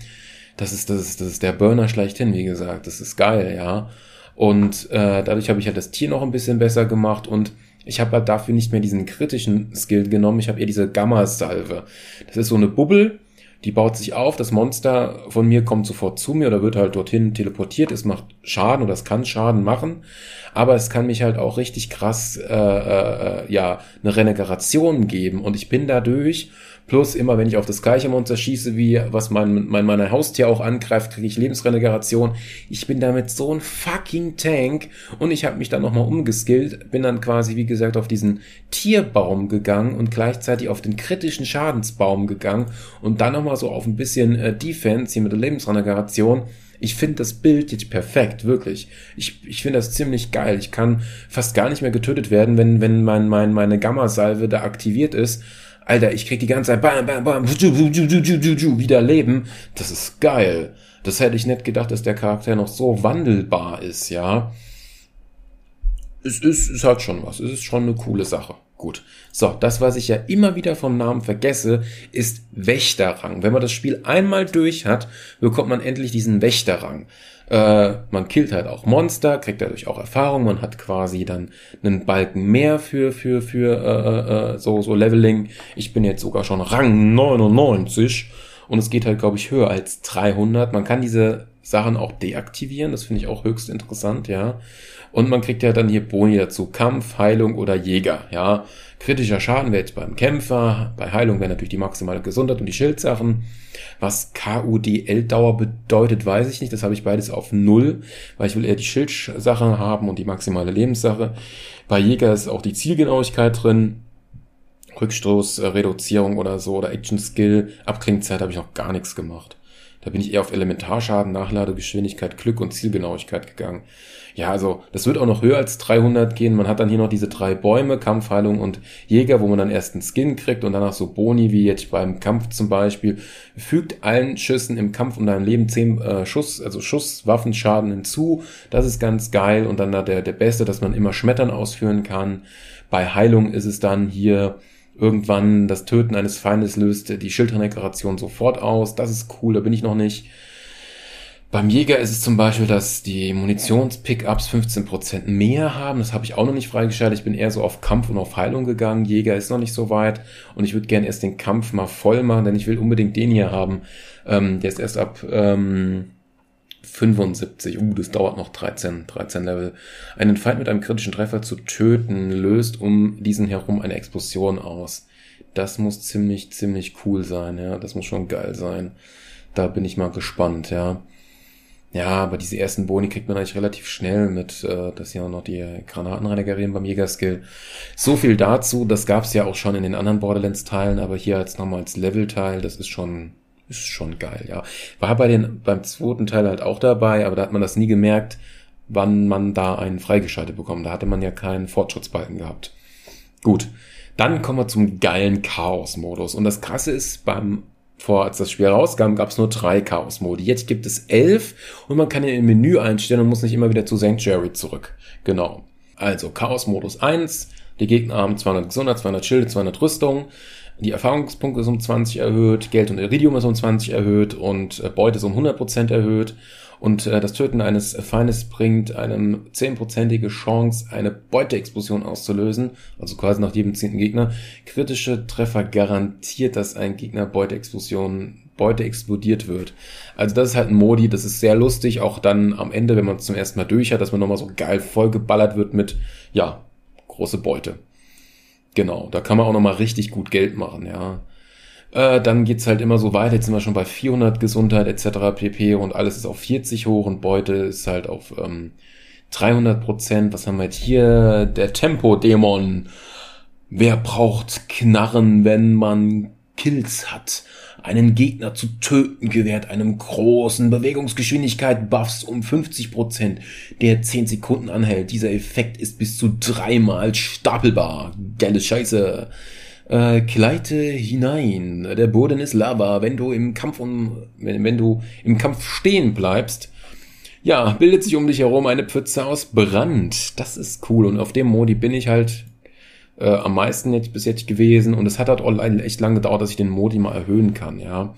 [SPEAKER 1] Das ist, das ist, das ist der Burner schlechthin, wie gesagt. Das ist geil, ja. Und äh, dadurch habe ich halt das Tier noch ein bisschen besser gemacht und ich habe halt dafür nicht mehr diesen kritischen Skill genommen, ich habe eher diese Gamma-Salve. Das ist so eine Bubbel, die baut sich auf, das Monster von mir kommt sofort zu mir oder wird halt dorthin teleportiert. Es macht Schaden oder es kann Schaden machen, aber es kann mich halt auch richtig krass, äh, äh, ja, eine Regeneration geben und ich bin dadurch Plus immer, wenn ich auf das gleiche Monster schieße, wie was mein, mein, mein Haustier auch angreift, kriege ich Lebensregeneration. Ich bin damit so ein fucking Tank und ich habe mich dann nochmal umgeskillt, bin dann quasi, wie gesagt, auf diesen Tierbaum gegangen und gleichzeitig auf den kritischen Schadensbaum gegangen und dann nochmal so auf ein bisschen äh, Defense hier mit der Lebensregeneration. Ich finde das Bild jetzt perfekt, wirklich. Ich, ich finde das ziemlich geil. Ich kann fast gar nicht mehr getötet werden, wenn, wenn mein, mein, meine Gamma-Salve da aktiviert ist. Alter, ich krieg die ganze Zeit bam, bam, bam, wieder Leben. Das ist geil. Das hätte ich nicht gedacht, dass der Charakter noch so wandelbar ist, ja. Es ist, es hat schon was. Es ist schon eine coole Sache. Gut. So, das, was ich ja immer wieder vom Namen vergesse, ist Wächterrang. Wenn man das Spiel einmal durch hat, bekommt man endlich diesen Wächterrang. Äh, man killt halt auch Monster, kriegt dadurch auch Erfahrung, man hat quasi dann einen Balken mehr für, für, für äh, äh, so, so Leveling. Ich bin jetzt sogar schon Rang 99 und es geht halt, glaube ich, höher als 300. Man kann diese Sachen auch deaktivieren, das finde ich auch höchst interessant, ja. Und man kriegt ja dann hier Boni dazu. Kampf, Heilung oder Jäger. Ja, kritischer Schaden wäre jetzt beim Kämpfer. Bei Heilung wäre natürlich die maximale Gesundheit und die Schildsachen. Was KUDL-Dauer bedeutet, weiß ich nicht. Das habe ich beides auf Null, weil ich will eher die Schildsache haben und die maximale Lebenssache. Bei Jäger ist auch die Zielgenauigkeit drin. Rückstoß, äh, oder so oder Action Skill. Abklingzeit habe ich noch gar nichts gemacht. Da bin ich eher auf Elementarschaden, Nachladegeschwindigkeit, Glück und Zielgenauigkeit gegangen. Ja, also das wird auch noch höher als 300 gehen. Man hat dann hier noch diese drei Bäume, Kampfheilung und Jäger, wo man dann erst einen Skin kriegt und danach so Boni, wie jetzt beim Kampf zum Beispiel. Fügt allen Schüssen im Kampf um dein Leben 10 äh, Schuss, also Schusswaffenschaden hinzu. Das ist ganz geil. Und dann da der, der Beste, dass man immer Schmettern ausführen kann. Bei Heilung ist es dann hier Irgendwann das Töten eines Feindes löst die Schildregeneration sofort aus. Das ist cool, da bin ich noch nicht. Beim Jäger ist es zum Beispiel, dass die Munitions-Pickups 15% mehr haben. Das habe ich auch noch nicht freigeschaltet. Ich bin eher so auf Kampf und auf Heilung gegangen. Jäger ist noch nicht so weit. Und ich würde gerne erst den Kampf mal voll machen, denn ich will unbedingt den hier haben. Ähm, der ist erst ab ähm, 75. Uh, das dauert noch 13, 13 Level. Einen Feind mit einem kritischen Treffer zu töten, löst um diesen herum eine Explosion aus. Das muss ziemlich, ziemlich cool sein, ja. Das muss schon geil sein. Da bin ich mal gespannt, ja. Ja, aber diese ersten Boni kriegt man eigentlich relativ schnell mit, äh, dass ja noch die Granatenreinigerin beim Jägerskill. So viel dazu, das gab's ja auch schon in den anderen Borderlands-Teilen, aber hier als nochmal als Level-Teil, das ist schon ist schon geil, ja. War bei den, beim zweiten Teil halt auch dabei, aber da hat man das nie gemerkt, wann man da einen freigeschaltet bekommt. Da hatte man ja keinen Fortschrittsbalken gehabt. Gut. Dann kommen wir zum geilen Chaos-Modus. Und das krasse ist, beim, vor, als das Spiel rauskam, gab es nur drei Chaos-Modi. Jetzt gibt es elf und man kann ihn im Menü einstellen und muss nicht immer wieder zu Sanctuary zurück. Genau. Also Chaos-Modus 1, die Gegner haben 200 Gesundheit, 200 Schilde, 200 Rüstung. Die Erfahrungspunkte ist um 20 erhöht, Geld und Iridium ist um 20 erhöht und äh, Beute ist um 100% erhöht. Und äh, das Töten eines Feindes bringt einem 10%ige Chance, eine Beuteexplosion auszulösen, also quasi nach jedem zehnten Gegner. Kritische Treffer garantiert, dass ein Gegner Beuteexplosion Beute explodiert wird. Also das ist halt ein Modi, das ist sehr lustig, auch dann am Ende, wenn man es zum ersten Mal durch hat, dass man nochmal so geil vollgeballert wird mit, ja, große Beute. Genau, da kann man auch nochmal richtig gut Geld machen, ja. Äh, dann geht's halt immer so weiter, jetzt sind wir schon bei 400 Gesundheit etc. pp. und alles ist auf 40 hoch und Beute ist halt auf ähm, 300 Prozent. Was haben wir jetzt hier? Der Tempo-Dämon. Wer braucht Knarren, wenn man Kills hat? Einen Gegner zu töten gewährt einem großen Bewegungsgeschwindigkeit Buffs um 50%, Prozent, der 10 Sekunden anhält. Dieser Effekt ist bis zu dreimal stapelbar. Geile Scheiße. Äh, gleite hinein. Der Boden ist Lava. Wenn du im Kampf um, wenn, wenn du im Kampf stehen bleibst, ja, bildet sich um dich herum eine Pfütze aus Brand. Das ist cool. Und auf dem Modi bin ich halt äh, am meisten jetzt bis jetzt gewesen. Und es hat halt echt lange gedauert, dass ich den Modi mal erhöhen kann, ja.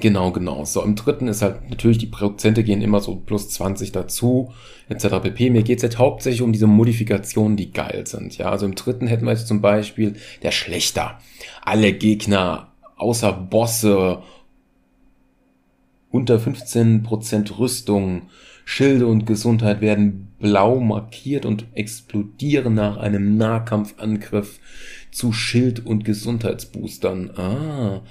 [SPEAKER 1] Genau, genau. So, im dritten ist halt natürlich, die Prozente gehen immer so plus 20 dazu, etc. pp. Mir geht's jetzt hauptsächlich um diese Modifikationen, die geil sind. Ja, also im dritten hätten wir jetzt zum Beispiel der Schlechter. Alle Gegner außer Bosse unter 15% Rüstung, Schilde und Gesundheit werden blau markiert und explodieren nach einem Nahkampfangriff zu Schild- und Gesundheitsboostern. Ah,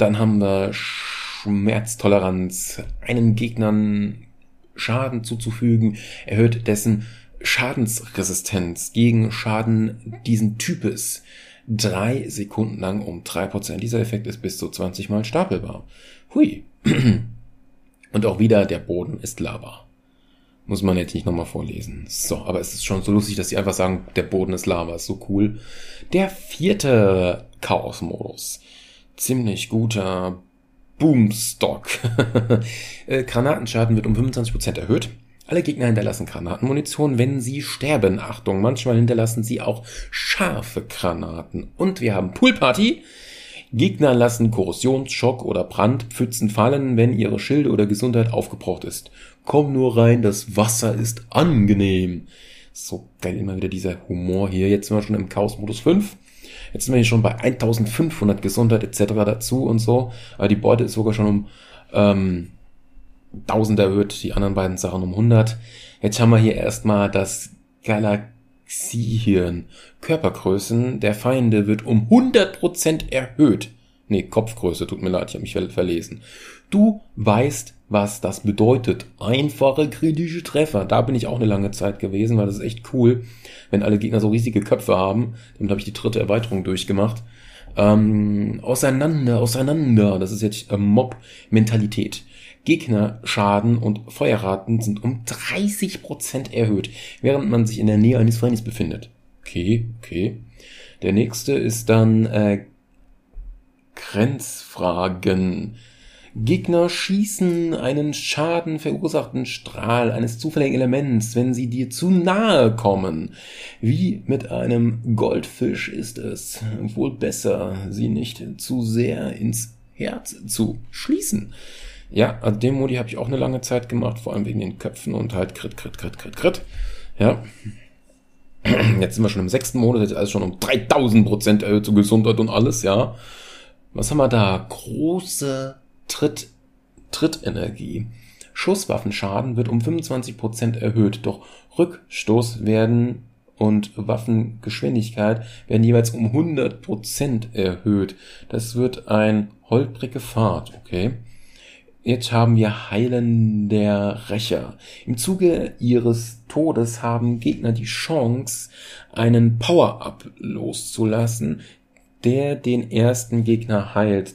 [SPEAKER 1] dann haben wir Schmerztoleranz, einen Gegnern Schaden zuzufügen, erhöht dessen Schadensresistenz gegen Schaden diesen Types drei Sekunden lang um drei Prozent. Dieser Effekt ist bis zu 20 mal stapelbar. Hui. Und auch wieder, der Boden ist Lava. Muss man jetzt nicht nochmal vorlesen. So, aber es ist schon so lustig, dass sie einfach sagen, der Boden ist Lava. Ist so cool. Der vierte Chaos-Modus. Ziemlich guter Boomstock. Äh, Granatenschaden wird um 25% erhöht. Alle Gegner hinterlassen Granatenmunition, wenn sie sterben. Achtung, manchmal hinterlassen sie auch scharfe Granaten. Und wir haben Poolparty. Gegner lassen Korrosionsschock oder Brandpfützen fallen, wenn ihre Schilde oder Gesundheit aufgebraucht ist. Komm nur rein, das Wasser ist angenehm. So geil immer wieder dieser Humor hier. Jetzt sind wir schon im Chaos-Modus 5. Jetzt sind wir hier schon bei 1500 Gesundheit etc. dazu und so. Aber die Beute ist sogar schon um ähm, 1000 erhöht, die anderen beiden Sachen um 100. Jetzt haben wir hier erstmal das Galaxie Ziehhirn. Körpergrößen der Feinde wird um 100% erhöht. Nee, Kopfgröße, tut mir leid, ich habe mich verlesen. Du weißt, was das bedeutet. Einfache kritische Treffer. Da bin ich auch eine lange Zeit gewesen, weil das ist echt cool, wenn alle Gegner so riesige Köpfe haben. Damit habe ich die dritte Erweiterung durchgemacht. Ähm, auseinander, auseinander. Das ist jetzt äh, Mob-Mentalität. Gegnerschaden und Feuerraten sind um 30% erhöht, während man sich in der Nähe eines Feindes befindet. Okay, okay. Der nächste ist dann äh, Grenzfragen. Gegner schießen einen Schaden verursachten Strahl eines zufälligen Elements, wenn sie dir zu nahe kommen. Wie mit einem Goldfisch ist es wohl besser, sie nicht zu sehr ins Herz zu schließen. Ja, also den Modi habe ich auch eine lange Zeit gemacht, vor allem wegen den Köpfen und halt Crit, Crit, Crit, Crit, Crit. Ja. Jetzt sind wir schon im sechsten Monat, jetzt ist alles schon um 3000 Prozent erhöht zu Gesundheit und alles, ja. Was haben wir da? Große Tritt, Trittenergie. Schusswaffenschaden wird um 25 Prozent erhöht, doch Rückstoß werden und Waffengeschwindigkeit werden jeweils um 100 Prozent erhöht. Das wird ein holprige Fahrt, okay? Jetzt haben wir Heilen der Rächer. Im Zuge ihres Todes haben Gegner die Chance, einen Power-Up loszulassen, der den ersten Gegner heilt,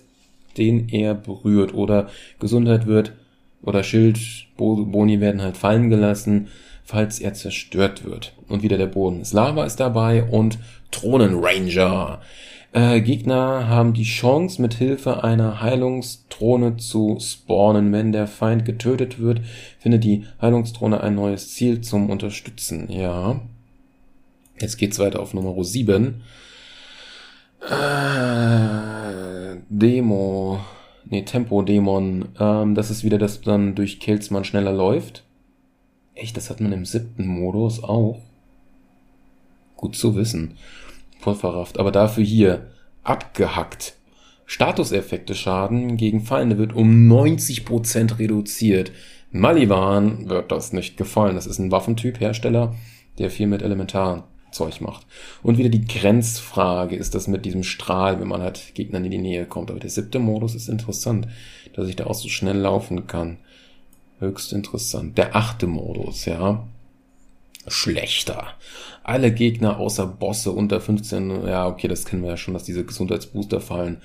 [SPEAKER 1] den er berührt oder Gesundheit wird oder Schild, Boni werden halt fallen gelassen, falls er zerstört wird. Und wieder der Boden ist Lava ist dabei und Thronenranger. Äh, Gegner haben die Chance, mit Hilfe einer Heilungsdrohne zu spawnen. Wenn der Feind getötet wird, findet die Heilungsdrohne ein neues Ziel zum Unterstützen. Ja. Jetzt geht's weiter auf Nummer 7. Äh, Demo. Nee, Tempo-Dämon. Ähm, das ist wieder, dass dann durch Kills man schneller läuft. Echt, das hat man im siebten Modus auch. Gut zu wissen voll verrafft. Aber dafür hier abgehackt. Statuseffekte Schaden gegen Feinde wird um 90% reduziert. Malivan wird das nicht gefallen. Das ist ein Waffentyp Hersteller, der viel mit Elementarzeug macht. Und wieder die Grenzfrage ist das mit diesem Strahl, wenn man halt Gegnern in die Nähe kommt. Aber der siebte Modus ist interessant, dass ich da auch so schnell laufen kann. Höchst interessant. Der achte Modus, ja. Schlechter. Alle Gegner außer Bosse unter 15, ja, okay, das kennen wir ja schon, dass diese Gesundheitsbooster fallen.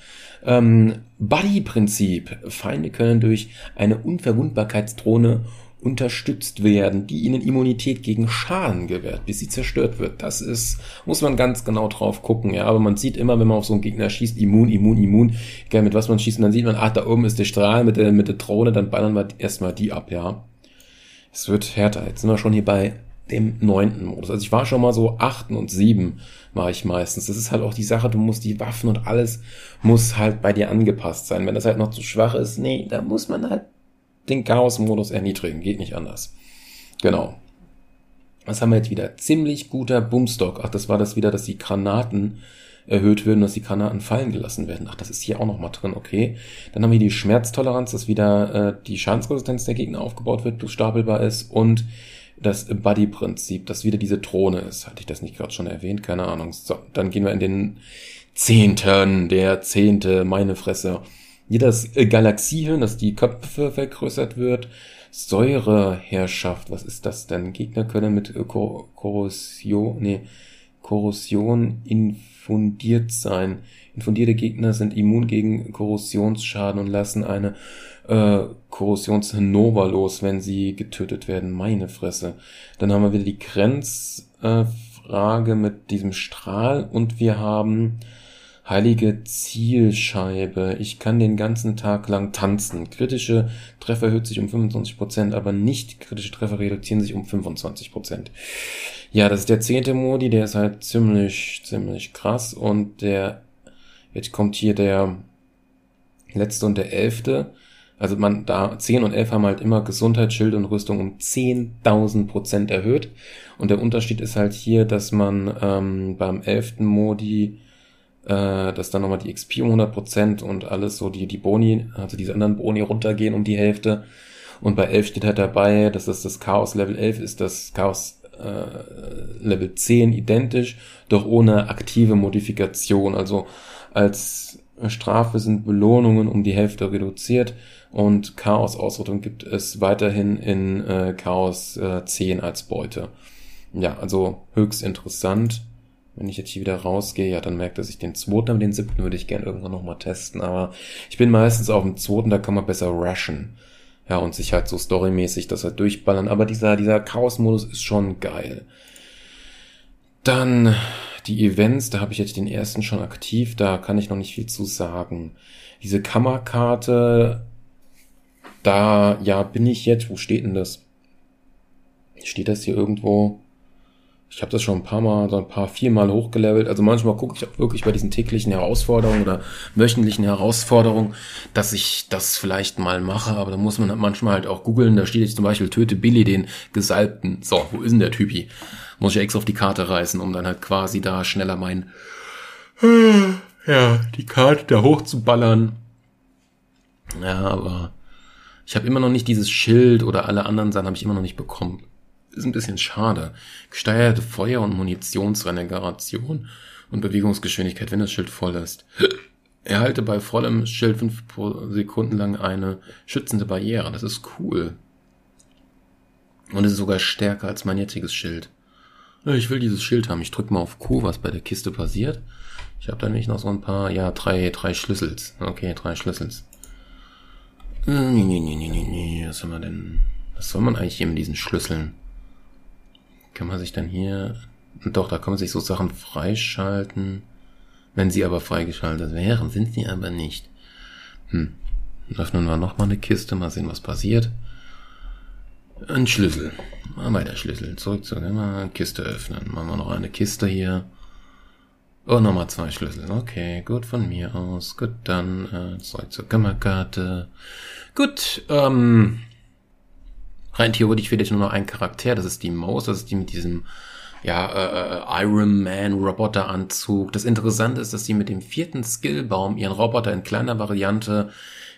[SPEAKER 1] Ähm, Buddy-Prinzip. Feinde können durch eine Unverwundbarkeitsdrohne unterstützt werden, die ihnen Immunität gegen Schaden gewährt, bis sie zerstört wird. Das ist, muss man ganz genau drauf gucken, ja. Aber man sieht immer, wenn man auf so einen Gegner schießt, immun, immun, immun, egal mit was man schießt, und dann sieht man, ach, da oben ist der Strahl mit der, mit der Drohne, dann ballern wir erstmal die ab, ja. Es wird härter. Jetzt sind wir schon hier bei dem neunten Modus. Also ich war schon mal so achten und sieben war ich meistens. Das ist halt auch die Sache, du musst die Waffen und alles muss halt bei dir angepasst sein. Wenn das halt noch zu schwach ist, nee, da muss man halt den Chaos-Modus erniedrigen. Geht nicht anders. Genau. Was haben wir jetzt wieder? Ziemlich guter Boomstock. Ach, das war das wieder, dass die Granaten erhöht werden, dass die Granaten fallen gelassen werden. Ach, das ist hier auch noch mal drin, okay. Dann haben wir die Schmerztoleranz, dass wieder äh, die Schadensresistenz der Gegner aufgebaut wird, plus stapelbar ist und das Buddy-Prinzip, das wieder diese Drohne ist. Hatte ich das nicht gerade schon erwähnt? Keine Ahnung. So, dann gehen wir in den Zehnten, der Zehnte, meine Fresse. Hier das Galaxiehirn, dass die Köpfe vergrößert wird. Säureherrschaft, was ist das denn? Gegner können mit Kor Korrosion, nee, Korrosion infundiert sein. Infundierte Gegner sind immun gegen Korrosionsschaden und lassen eine äh, Korrosionsnova los, wenn sie getötet werden. Meine Fresse. Dann haben wir wieder die Grenzfrage äh, mit diesem Strahl und wir haben heilige Zielscheibe. Ich kann den ganzen Tag lang tanzen. Kritische Treffer erhöht sich um 25%, aber nicht kritische Treffer reduzieren sich um 25%. Ja, das ist der zehnte Modi, der ist halt ziemlich, ziemlich krass und der, jetzt kommt hier der letzte und der elfte. Also man, da 10 und 11 haben halt immer Gesundheit, Schild und Rüstung um 10.000 Prozent erhöht. Und der Unterschied ist halt hier, dass man ähm, beim 11. Modi, äh, dass dann nochmal die XP um 100 Prozent und alles so, die, die Boni, also diese anderen Boni runtergehen um die Hälfte. Und bei 11 steht halt dabei, dass das das Chaos Level 11 ist, das Chaos äh, Level 10 identisch, doch ohne aktive Modifikation. Also als Strafe sind Belohnungen um die Hälfte reduziert und Chaos-Ausrüstung gibt es weiterhin in äh, Chaos äh, 10 als Beute. Ja, also höchst interessant. Wenn ich jetzt hier wieder rausgehe, ja, dann merkt er sich den zweiten, aber den siebten würde ich gerne irgendwann nochmal testen. Aber ich bin meistens auf dem zweiten, da kann man besser rashen. Ja, und sich halt so storymäßig das halt durchballern. Aber dieser, dieser Chaos-Modus ist schon geil. Dann die Events, da habe ich jetzt den ersten schon aktiv, da kann ich noch nicht viel zu sagen. Diese Kammerkarte da, ja, bin ich jetzt, wo steht denn das? Steht das hier irgendwo? Ich habe das schon ein paar Mal, so ein paar, viermal hochgelevelt. Also manchmal gucke ich auch wirklich bei diesen täglichen Herausforderungen oder wöchentlichen Herausforderungen, dass ich das vielleicht mal mache. Aber da muss man manchmal halt auch googeln. Da steht jetzt zum Beispiel, töte Billy den Gesalbten. So, wo ist denn der Typi? Muss ich extra auf die Karte reißen, um dann halt quasi da schneller mein, ja, die Karte da hochzuballern. Ja, aber ich habe immer noch nicht dieses Schild oder alle anderen Sachen habe ich immer noch nicht bekommen. Ist ein bisschen schade. Gesteuerte Feuer- und Munitionsregeneration und Bewegungsgeschwindigkeit, wenn das Schild voll ist. Erhalte bei vollem Schild fünf Sekunden lang eine schützende Barriere. Das ist cool. Und es ist sogar stärker als mein jetziges Schild. Ich will dieses Schild haben. Ich drück mal auf Q, was bei der Kiste passiert. Ich habe da nämlich noch so ein paar, ja, drei, drei Schlüssels. Okay, drei Schlüssels. Nee, nee, nee, nee, nee, nee. Was haben wir denn? Was soll man eigentlich hier mit diesen Schlüsseln? Kann man sich dann hier... Doch, da kann man sich so Sachen freischalten. Wenn sie aber freigeschaltet wären, sind sie aber nicht. Hm. Öffnen wir nochmal eine Kiste, mal sehen, was passiert. Ein Schlüssel. Mal weiter Schlüssel. Zurück zur Kiste öffnen. Machen wir noch eine Kiste hier. Oh, nochmal zwei Schlüssel. Okay, gut von mir aus. Gut, dann äh, zurück zur Kammerkarte. Gut, ähm, rein theoretisch fehlt jetzt nur noch ein Charakter. Das ist die Maus. Das ist die mit diesem ja, äh, äh, Iron Man Roboteranzug. Das Interessante ist, dass sie mit dem vierten Skillbaum ihren Roboter in kleiner Variante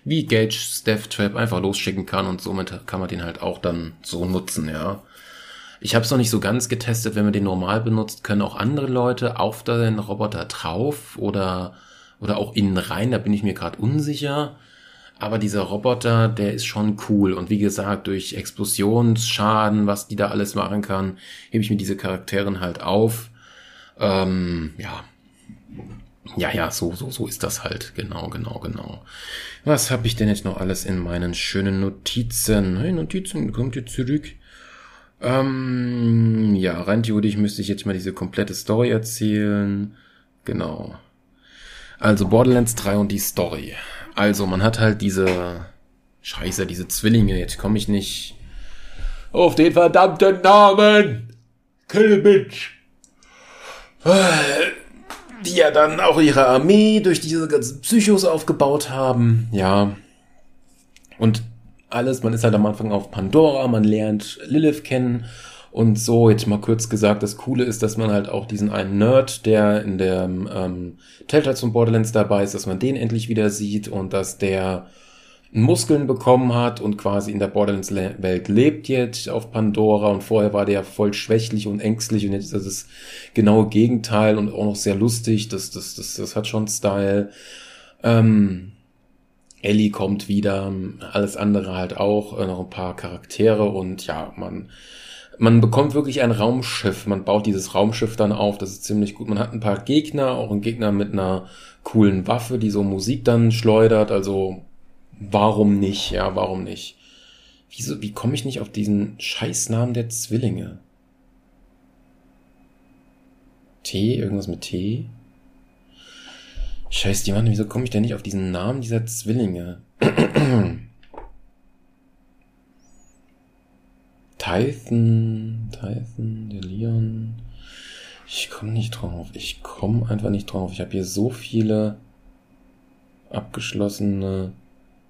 [SPEAKER 1] wie Gage Death Trap einfach losschicken kann und somit kann man den halt auch dann so nutzen, ja. Ich habe es noch nicht so ganz getestet, wenn man den normal benutzt, können auch andere Leute auf den Roboter drauf oder oder auch innen rein, da bin ich mir gerade unsicher. Aber dieser Roboter, der ist schon cool. Und wie gesagt, durch Explosionsschaden, was die da alles machen kann, hebe ich mir diese Charakteren halt auf. Ähm, ja. Ja, ja, so, so, so ist das halt. Genau, genau, genau. Was habe ich denn jetzt noch alles in meinen schönen Notizen? Hey, Notizen, kommt ihr zurück? Ähm, ja, rein theoretisch müsste ich jetzt mal diese komplette Story erzählen. Genau. Also Borderlands 3 und die Story. Also man hat halt diese Scheiße, diese Zwillinge. Jetzt komme ich nicht auf den verdammten Namen. Kill Bitch. Die ja dann auch ihre Armee durch diese ganzen Psychos aufgebaut haben. Ja. Und alles, man ist halt am Anfang auf Pandora, man lernt Lilith kennen und so, jetzt mal kurz gesagt, das Coole ist, dass man halt auch diesen einen Nerd, der in der ähm, Telltales von Borderlands dabei ist, dass man den endlich wieder sieht und dass der Muskeln bekommen hat und quasi in der Borderlands-Welt lebt jetzt auf Pandora und vorher war der voll schwächlich und ängstlich und jetzt ist das das genaue Gegenteil und auch noch sehr lustig, das, das, das, das hat schon Style. Ähm, Ellie kommt wieder, alles andere halt auch, äh, noch ein paar Charaktere und ja, man man bekommt wirklich ein Raumschiff. Man baut dieses Raumschiff dann auf. Das ist ziemlich gut. Man hat ein paar Gegner, auch einen Gegner mit einer coolen Waffe, die so Musik dann schleudert. Also warum nicht? Ja, warum nicht? Wieso, wie komme ich nicht auf diesen Scheißnamen der Zwillinge? T, irgendwas mit T? Scheiß, die Mann, wieso komme ich denn nicht auf diesen Namen dieser Zwillinge? Tython, Tython, der Leon. Ich komme nicht drauf. Ich komme einfach nicht drauf. Ich habe hier so viele abgeschlossene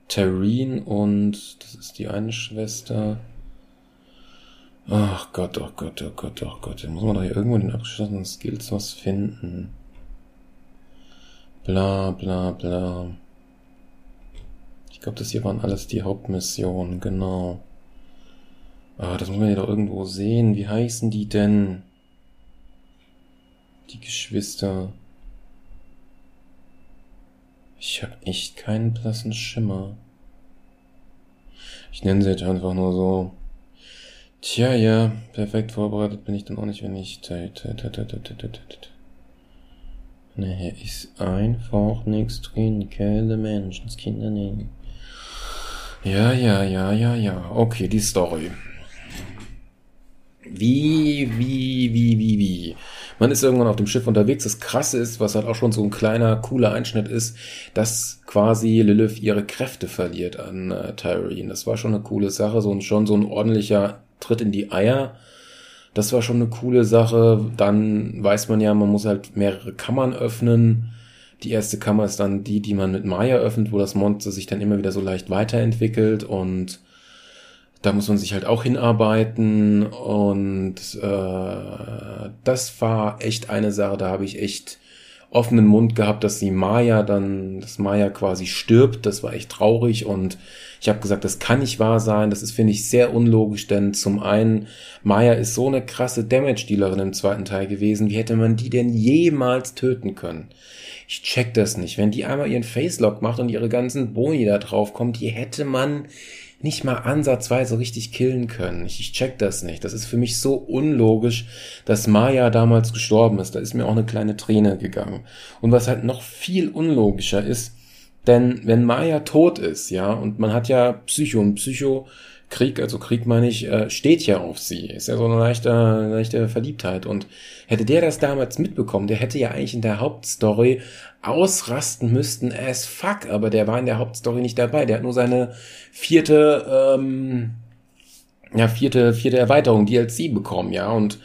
[SPEAKER 1] Terrine und das ist die eine Schwester. Ach Gott, oh Gott, oh Gott, oh Gott. Da muss man doch hier irgendwo in den abgeschlossenen Skills was finden. Bla bla bla. Ich glaube, das hier waren alles die Hauptmissionen, genau. Ah, das muss man ja doch irgendwo sehen. Wie heißen die denn? Die Geschwister. Ich habe echt keinen blassen Schimmer. Ich nenne sie jetzt einfach nur so. Tja, ja, perfekt vorbereitet bin ich dann auch nicht, wenn ich. Ne, hier ist einfach nichts drin. Keine Menschenskinder nehmen. Ja, ja, ja, ja, ja. Okay, die Story. Wie, wie, wie, wie, wie. Man ist irgendwann auf dem Schiff unterwegs. Das Krasse ist, was halt auch schon so ein kleiner, cooler Einschnitt ist, dass quasi Lilith ihre Kräfte verliert an äh, Tyrene. Das war schon eine coole Sache, so ein, schon so ein ordentlicher Tritt in die Eier. Das war schon eine coole Sache. Dann weiß man ja, man muss halt mehrere Kammern öffnen. Die erste Kammer ist dann die, die man mit Maya öffnet, wo das Monster sich dann immer wieder so leicht weiterentwickelt und da muss man sich halt auch hinarbeiten und äh, das war echt eine Sache, da habe ich echt offenen Mund gehabt, dass die Maya dann, dass Maya quasi stirbt. Das war echt traurig und ich habe gesagt, das kann nicht wahr sein. Das ist, finde ich, sehr unlogisch, denn zum einen, Maya ist so eine krasse Damage-Dealerin im zweiten Teil gewesen. Wie hätte man die denn jemals töten können? Ich check das nicht. Wenn die einmal ihren Facelock macht und ihre ganzen Boni da drauf kommt, die hätte man nicht mal ansatzweise richtig killen können. Ich, ich check das nicht. Das ist für mich so unlogisch, dass Maya damals gestorben ist. Da ist mir auch eine kleine Träne gegangen. Und was halt noch viel unlogischer ist, denn wenn Maya tot ist, ja, und man hat ja Psycho und Psycho Krieg, also Krieg meine ich, äh, steht ja auf sie. Ist ja so eine leichte, leichte Verliebtheit. Und hätte der das damals mitbekommen, der hätte ja eigentlich in der Hauptstory ausrasten müssten as fuck, aber der war in der Hauptstory nicht dabei. Der hat nur seine vierte, ähm, ja, vierte, vierte Erweiterung, DLC bekommen, ja, und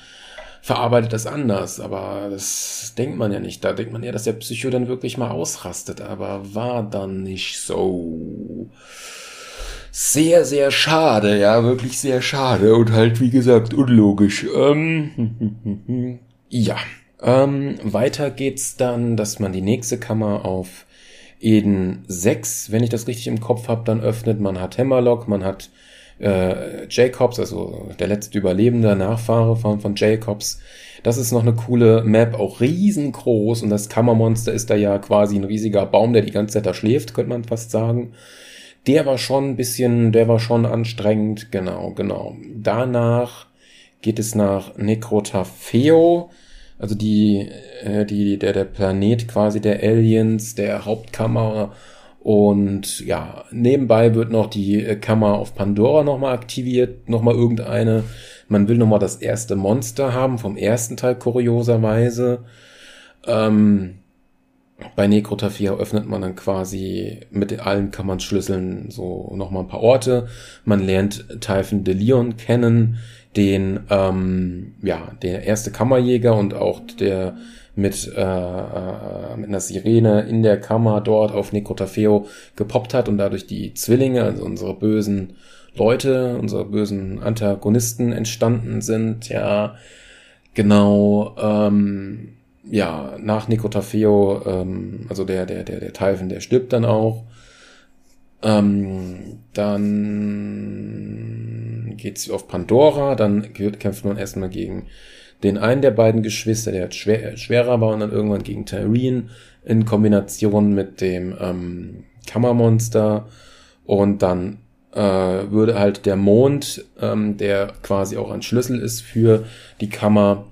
[SPEAKER 1] verarbeitet das anders, aber das denkt man ja nicht. Da denkt man ja, dass der Psycho dann wirklich mal ausrastet, aber war dann nicht so. Sehr, sehr schade, ja, wirklich sehr schade und halt, wie gesagt, unlogisch. Ähm, ja, ähm, weiter geht's dann, dass man die nächste Kammer auf Eden 6, wenn ich das richtig im Kopf habe, dann öffnet. Man hat Hammerlock, man hat äh, Jacobs, also der letzte überlebende Nachfahre von, von Jacobs. Das ist noch eine coole Map, auch riesengroß und das Kammermonster ist da ja quasi ein riesiger Baum, der die ganze Zeit da schläft, könnte man fast sagen. Der war schon ein bisschen, der war schon anstrengend, genau, genau. Danach geht es nach Necrotafeo, also die, äh, die, der, der Planet quasi der Aliens, der Hauptkammer und ja, nebenbei wird noch die äh, Kammer auf Pandora nochmal aktiviert, nochmal irgendeine. Man will nochmal das erste Monster haben, vom ersten Teil kurioserweise. Ähm, bei Necrotafia öffnet man dann quasi mit allen Kammern-Schlüsseln so nochmal ein paar Orte. Man lernt Typhon de Leon kennen, den, ähm, ja, der erste Kammerjäger und auch der mit, äh, äh, mit einer Sirene in der Kammer dort auf Necrotafeo gepoppt hat und dadurch die Zwillinge, also unsere bösen Leute, unsere bösen Antagonisten entstanden sind, ja, genau, ähm, ja, nach Necrotafeo, ähm, also der, der, der, der Typhon, der stirbt dann auch. Ähm, dann geht's auf Pandora, dann kämpft man erstmal gegen den einen der beiden Geschwister, der schwer, schwerer war und dann irgendwann gegen Tyrene in Kombination mit dem ähm, Kammermonster und dann äh, würde halt der Mond, ähm, der quasi auch ein Schlüssel ist für die Kammer,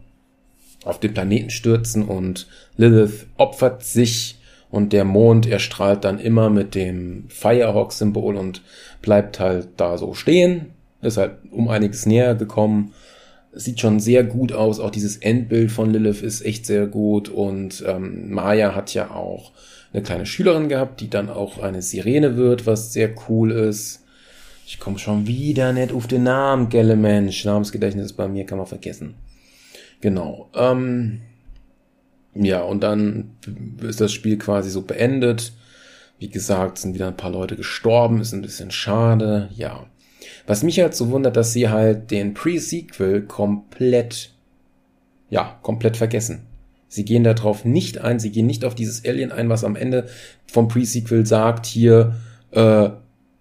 [SPEAKER 1] auf den Planeten stürzen und Lilith opfert sich und der Mond erstrahlt dann immer mit dem Firehawk-Symbol und bleibt halt da so stehen, ist halt um einiges näher gekommen sieht schon sehr gut aus. Auch dieses Endbild von Lilith ist echt sehr gut. Und ähm, Maya hat ja auch eine kleine Schülerin gehabt, die dann auch eine Sirene wird, was sehr cool ist. Ich komme schon wieder nicht auf den Namen, gelle Mensch. Namensgedächtnis bei mir kann man vergessen. Genau. Ähm, ja, und dann ist das Spiel quasi so beendet. Wie gesagt, sind wieder ein paar Leute gestorben, ist ein bisschen schade. Ja. Was mich halt so wundert, dass sie halt den Pre-Sequel komplett, ja, komplett vergessen. Sie gehen darauf nicht ein, sie gehen nicht auf dieses Alien ein, was am Ende vom Pre-Sequel sagt, hier, äh,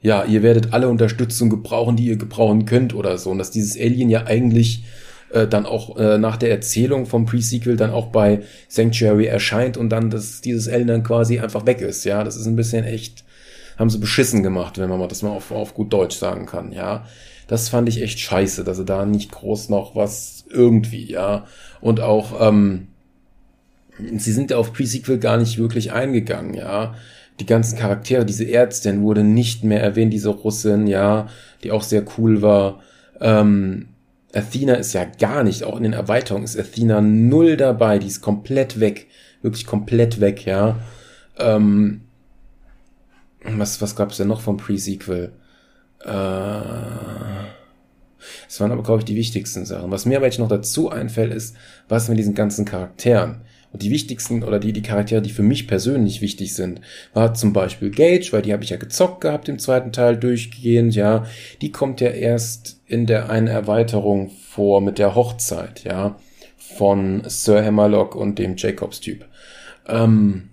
[SPEAKER 1] ja, ihr werdet alle Unterstützung gebrauchen, die ihr gebrauchen könnt oder so. Und dass dieses Alien ja eigentlich äh, dann auch äh, nach der Erzählung vom Pre-Sequel dann auch bei Sanctuary erscheint und dann, dass dieses Alien dann quasi einfach weg ist. Ja, das ist ein bisschen echt haben sie beschissen gemacht, wenn man mal das mal auf, auf gut Deutsch sagen kann, ja. Das fand ich echt scheiße, dass sie da nicht groß noch was irgendwie, ja. Und auch, ähm, sie sind auf Pre-Sequel gar nicht wirklich eingegangen, ja. Die ganzen Charaktere, diese Ärztin wurde nicht mehr erwähnt, diese Russin, ja, die auch sehr cool war. Ähm, Athena ist ja gar nicht, auch in den Erweiterungen ist Athena null dabei, die ist komplett weg, wirklich komplett weg, ja. Ähm, was, was gab es denn noch vom Pre-Sequel? Äh, das waren aber, glaube ich, die wichtigsten Sachen. Was mir aber jetzt noch dazu einfällt, ist, was mit diesen ganzen Charakteren. Und die wichtigsten oder die, die Charaktere, die für mich persönlich wichtig sind, war zum Beispiel Gage, weil die habe ich ja gezockt gehabt im zweiten Teil durchgehend, ja. Die kommt ja erst in der einen Erweiterung vor mit der Hochzeit, ja, von Sir Hammerlock und dem Jacobs-Typ. Ähm,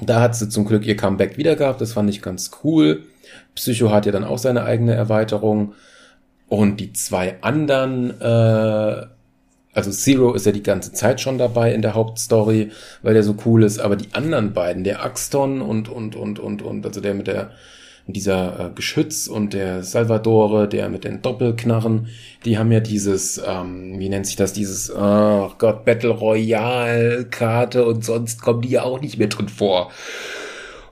[SPEAKER 1] da hat sie zum Glück ihr Comeback wieder gehabt, das fand ich ganz cool. Psycho hat ja dann auch seine eigene Erweiterung. Und die zwei anderen, äh, also Zero ist ja die ganze Zeit schon dabei in der Hauptstory, weil der so cool ist, aber die anderen beiden, der Axton und, und, und, und, und, also der mit der dieser äh, Geschütz und der Salvadore, der mit den Doppelknarren, die haben ja dieses, ähm, wie nennt sich das, dieses, oh Gott, Battle Royale Karte und sonst kommen die ja auch nicht mehr drin vor.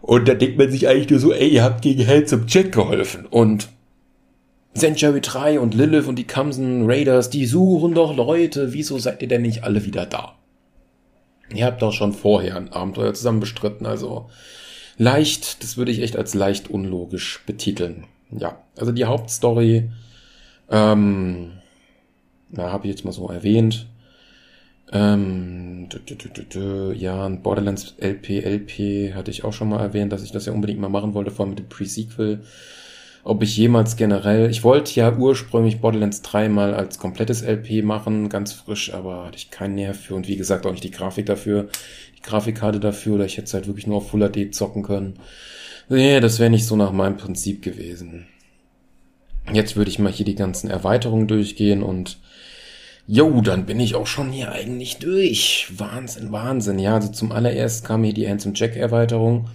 [SPEAKER 1] Und da denkt man sich eigentlich nur so, ey, ihr habt gegen Hell zum Chat geholfen. Und Century 3 und Lilith und die Kamsen Raiders, die suchen doch Leute, wieso seid ihr denn nicht alle wieder da? Ihr habt doch schon vorher ein Abenteuer zusammen bestritten, also leicht, das würde ich echt als leicht unlogisch betiteln. Ja, also die Hauptstory, ähm, na, habe ich jetzt mal so erwähnt. Ähm, ja, ein Borderlands LP, LP hatte ich auch schon mal erwähnt, dass ich das ja unbedingt mal machen wollte, vor allem mit dem Pre-Sequel. Ob ich jemals generell, ich wollte ja ursprünglich Borderlands 3 mal als komplettes LP machen, ganz frisch, aber hatte ich keinen Nerv für und wie gesagt auch nicht die Grafik dafür, die Grafikkarte dafür, oder ich hätte es halt wirklich nur auf Full HD zocken können. Nee, das wäre nicht so nach meinem Prinzip gewesen. Jetzt würde ich mal hier die ganzen Erweiterungen durchgehen und Jo, dann bin ich auch schon hier eigentlich durch. Wahnsinn, Wahnsinn. Ja, also zum allererst kam hier die Handsome Jack Erweiterung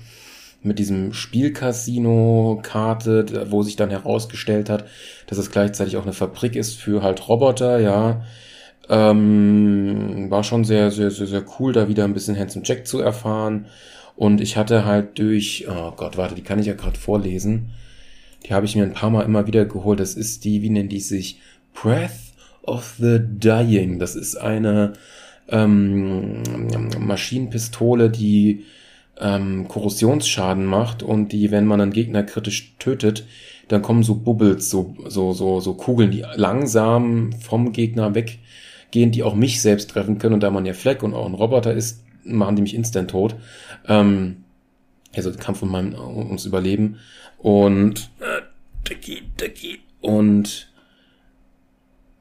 [SPEAKER 1] mit diesem Spielcasino-Karte, wo sich dann herausgestellt hat, dass es gleichzeitig auch eine Fabrik ist für halt Roboter, ja. Ähm, war schon sehr, sehr, sehr, sehr cool, da wieder ein bisschen Handsome Jack zu erfahren. Und ich hatte halt durch, oh Gott, warte, die kann ich ja gerade vorlesen. Die habe ich mir ein paar Mal immer wieder geholt. Das ist die, wie nennt die sich? Breath of the Dying. Das ist eine ähm, Maschinenpistole, die ähm, Korrosionsschaden macht und die, wenn man einen Gegner kritisch tötet, dann kommen so Bubbles, so, so, so, so Kugeln, die langsam vom Gegner weggehen, die auch mich selbst treffen können. Und da man ja Fleck und auch ein Roboter ist, machen die mich instant tot. Ähm, also Kampf um mein, ums Überleben. Und äh. Und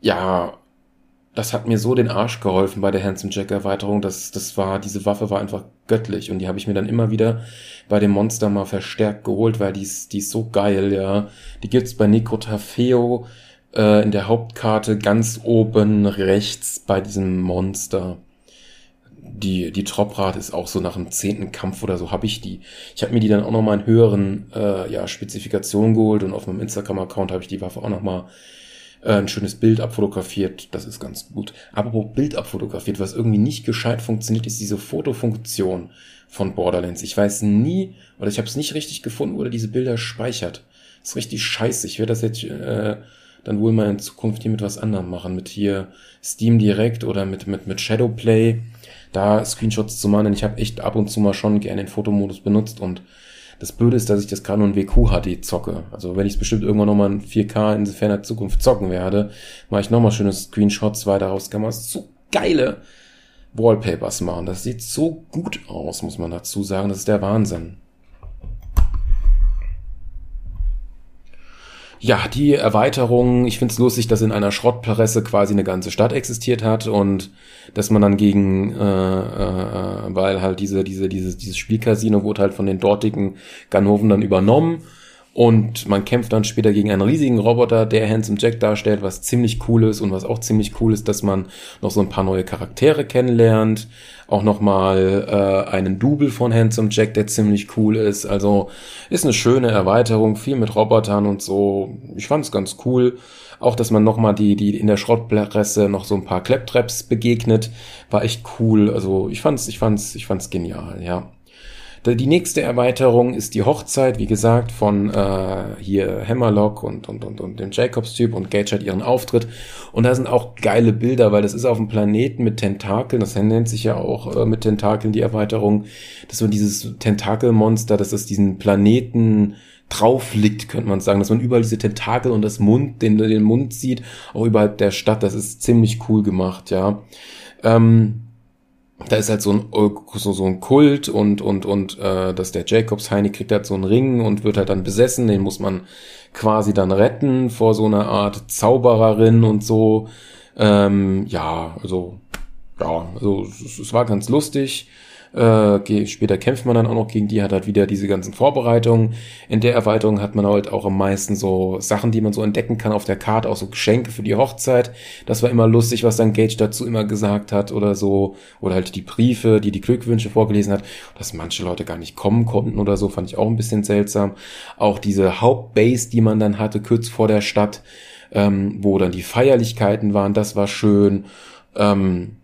[SPEAKER 1] ja, das hat mir so den Arsch geholfen bei der Handsome Jack Erweiterung. Das, das war, diese Waffe war einfach göttlich und die habe ich mir dann immer wieder bei dem Monster mal verstärkt geholt, weil die ist, die ist so geil, ja. Die gibt's bei Necrotafeo äh, in der Hauptkarte ganz oben rechts bei diesem Monster. Die, die Troprate ist auch so nach dem zehnten Kampf oder so habe ich die. Ich habe mir die dann auch nochmal in höheren äh, ja, Spezifikationen geholt und auf meinem Instagram-Account habe ich die Waffe auch nochmal äh, ein schönes Bild abfotografiert. Das ist ganz gut. Aber wo Bild abfotografiert, was irgendwie nicht gescheit funktioniert, ist diese Fotofunktion von Borderlands. Ich weiß nie, oder ich habe es nicht richtig gefunden, wo er diese Bilder speichert. Das ist richtig scheiße. Ich werde das jetzt äh, dann wohl mal in Zukunft hier mit was anderem machen. Mit hier Steam Direct oder mit, mit, mit Shadowplay. Da Screenshots zu machen. Ich habe echt ab und zu mal schon gerne den Fotomodus benutzt und das Blöde ist, dass ich das gerade nur in WQ-HD zocke. Also wenn ich es bestimmt irgendwann nochmal in 4K in ferner Zukunft zocken werde, mache ich nochmal schöne Screenshots, weil daraus kann man so geile Wallpapers machen. Das sieht so gut aus, muss man dazu sagen. Das ist der Wahnsinn. Ja, die Erweiterung, ich find's lustig, dass in einer Schrottpresse quasi eine ganze Stadt existiert hat und dass man dann gegen, äh, äh, weil halt diese, diese, dieses, dieses Spielcasino wurde halt von den dortigen Ganoven dann übernommen und man kämpft dann später gegen einen riesigen Roboter, der Handsome Jack darstellt, was ziemlich cool ist und was auch ziemlich cool ist, dass man noch so ein paar neue Charaktere kennenlernt. Auch nochmal äh, einen Double von Handsome Jack, der ziemlich cool ist. Also ist eine schöne Erweiterung, viel mit Robotern und so. Ich fand es ganz cool. Auch, dass man nochmal die, die in der Schrottpresse noch so ein paar Claptraps begegnet, war echt cool. Also ich fand's, ich fand's, ich fand's genial, ja. Die nächste Erweiterung ist die Hochzeit, wie gesagt, von äh, hier Hammerlock und, und, und, und dem Jacobs-Typ und Gage hat ihren Auftritt. Und da sind auch geile Bilder, weil das ist auf einem Planeten mit Tentakeln, das nennt sich ja auch äh, mit Tentakeln die Erweiterung, dass so dieses Tentakelmonster, dass es diesen Planeten drauf liegt, könnte man sagen, dass man überall diese Tentakel und das Mund, den, den Mund sieht, auch überhalb der Stadt, das ist ziemlich cool gemacht, ja. Ähm, da ist halt so ein, so, so ein Kult und, und, und äh, dass der Jacobs Heini kriegt halt so einen Ring und wird halt dann besessen, den muss man quasi dann retten vor so einer Art Zaubererin und so. Ähm, ja, also, ja, also es, es war ganz lustig. Äh, später kämpft man dann auch noch gegen die, hat halt wieder diese ganzen Vorbereitungen. In der Erweiterung hat man halt auch am meisten so Sachen, die man so entdecken kann auf der Karte, auch so Geschenke für die Hochzeit. Das war immer lustig, was dann Gage dazu immer gesagt hat oder so. Oder halt die Briefe, die die Glückwünsche vorgelesen hat, dass manche Leute gar nicht kommen konnten oder so, fand ich auch ein bisschen seltsam. Auch diese Hauptbase, die man dann hatte, kurz vor der Stadt, ähm, wo dann die Feierlichkeiten waren, das war schön. Ähm,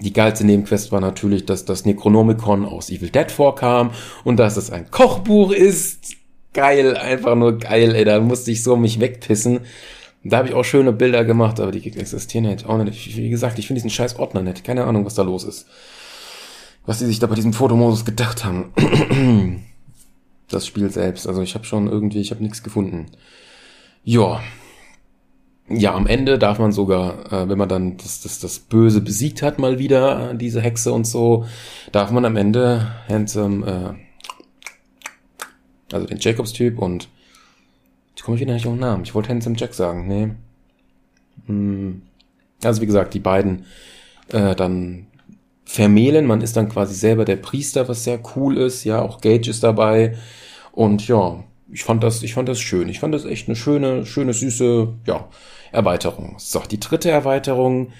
[SPEAKER 1] die geilste Nebenquest war natürlich, dass das Necronomicon aus Evil Dead vorkam und dass es ein Kochbuch ist. Geil, einfach nur geil, ey. Da musste ich so mich wegpissen. Da habe ich auch schöne Bilder gemacht, aber die existieren halt auch nicht. Wie gesagt, ich finde diesen scheiß Ordner nicht. Keine Ahnung, was da los ist. Was die sich da bei diesem Fotomodus gedacht haben. das Spiel selbst. Also ich habe schon irgendwie, ich habe nichts gefunden. Ja, ja, am Ende darf man sogar, äh, wenn man dann das, das, das Böse besiegt hat, mal wieder, äh, diese Hexe und so, darf man am Ende Handsome, äh, also den Jacobs-Typ und Ich komme wieder nicht auf den Namen. Ich wollte Handsome Jack sagen. Nee. Hm. Also wie gesagt, die beiden äh, dann vermählen. Man ist dann quasi selber der Priester, was sehr cool ist. Ja, auch Gage ist dabei. Und ja, ich fand das, ich fand das schön. Ich fand das echt eine schöne, schöne, süße, ja, Erweiterung. So, die dritte Erweiterung,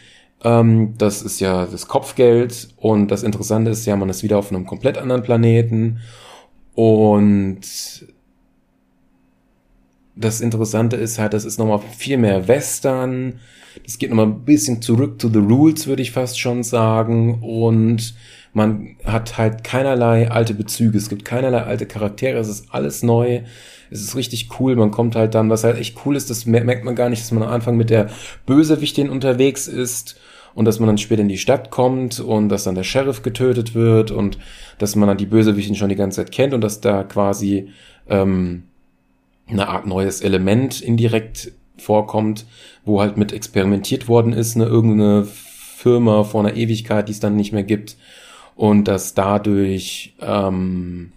[SPEAKER 1] ähm, das ist ja das Kopfgeld. Und das Interessante ist ja, man ist wieder auf einem komplett anderen Planeten. Und das Interessante ist halt, das ist nochmal viel mehr Western. Das geht nochmal ein bisschen zurück to the rules, würde ich fast schon sagen. Und man hat halt keinerlei alte Bezüge. Es gibt keinerlei alte Charaktere. Es ist alles neu. Es ist richtig cool. Man kommt halt dann, was halt echt cool ist, das merkt man gar nicht, dass man am Anfang mit der Bösewichtin unterwegs ist und dass man dann später in die Stadt kommt und dass dann der Sheriff getötet wird und dass man dann die Bösewichtin schon die ganze Zeit kennt und dass da quasi ähm, eine Art neues Element indirekt vorkommt, wo halt mit experimentiert worden ist, eine irgendeine Firma vor einer Ewigkeit, die es dann nicht mehr gibt und dass dadurch ähm,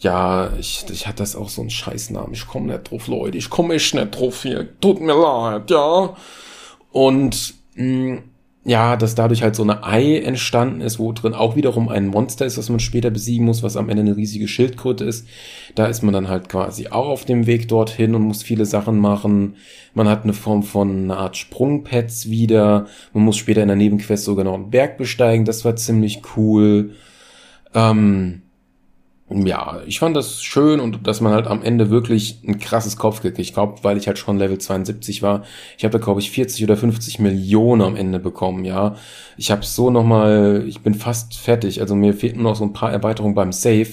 [SPEAKER 1] ja, ich, ich hatte das auch so einen Scheißnamen. Ich komme nicht drauf, Leute. Ich komme echt nicht drauf hier. Tut mir leid, ja. Und mh, ja, dass dadurch halt so eine Ei entstanden ist, wo drin auch wiederum ein Monster ist, was man später besiegen muss, was am Ende eine riesige Schildkröte ist. Da ist man dann halt quasi auch auf dem Weg dorthin und muss viele Sachen machen. Man hat eine Form von einer Art Sprungpads wieder. Man muss später in der Nebenquest sogar noch einen Berg besteigen. Das war ziemlich cool. Ähm, ja, ich fand das schön und dass man halt am Ende wirklich ein krasses Kopfkick. Ich glaube, weil ich halt schon Level 72 war, ich habe da glaube ich 40 oder 50 Millionen am Ende bekommen, ja. Ich habe so nochmal, ich bin fast fertig, also mir fehlten noch so ein paar Erweiterungen beim Save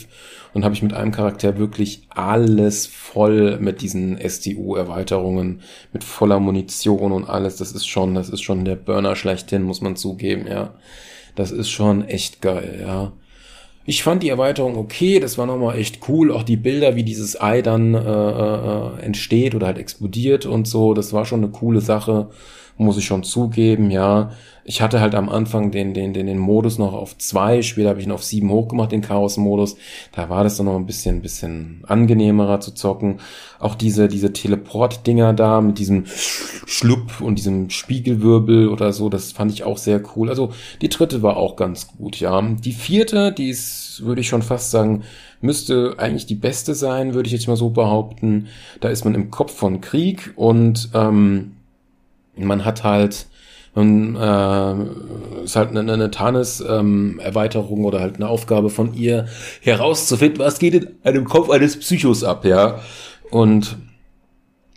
[SPEAKER 1] und habe ich mit einem Charakter wirklich alles voll mit diesen STU-Erweiterungen, mit voller Munition und alles. Das ist schon, das ist schon der Burner schlechthin, muss man zugeben, ja. Das ist schon echt geil, ja. Ich fand die Erweiterung okay, das war nochmal echt cool. Auch die Bilder, wie dieses Ei dann äh, äh, entsteht oder halt explodiert und so, das war schon eine coole Sache, muss ich schon zugeben, ja. Ich hatte halt am Anfang den, den, den, den Modus noch auf zwei, später habe ich ihn auf sieben hochgemacht, den Chaos-Modus. Da war das dann noch ein bisschen, bisschen angenehmerer zu zocken. Auch diese, diese Teleport-Dinger da mit diesem Schlupp und diesem Spiegelwirbel oder so, das fand ich auch sehr cool. Also die dritte war auch ganz gut, ja. Die vierte, die ist, würde ich schon fast sagen, müsste eigentlich die beste sein, würde ich jetzt mal so behaupten. Da ist man im Kopf von Krieg und ähm, man hat halt und äh, ist halt eine, eine ähm, oder halt eine Aufgabe von ihr herauszufinden, was geht in einem Kopf eines Psychos ab, ja. Und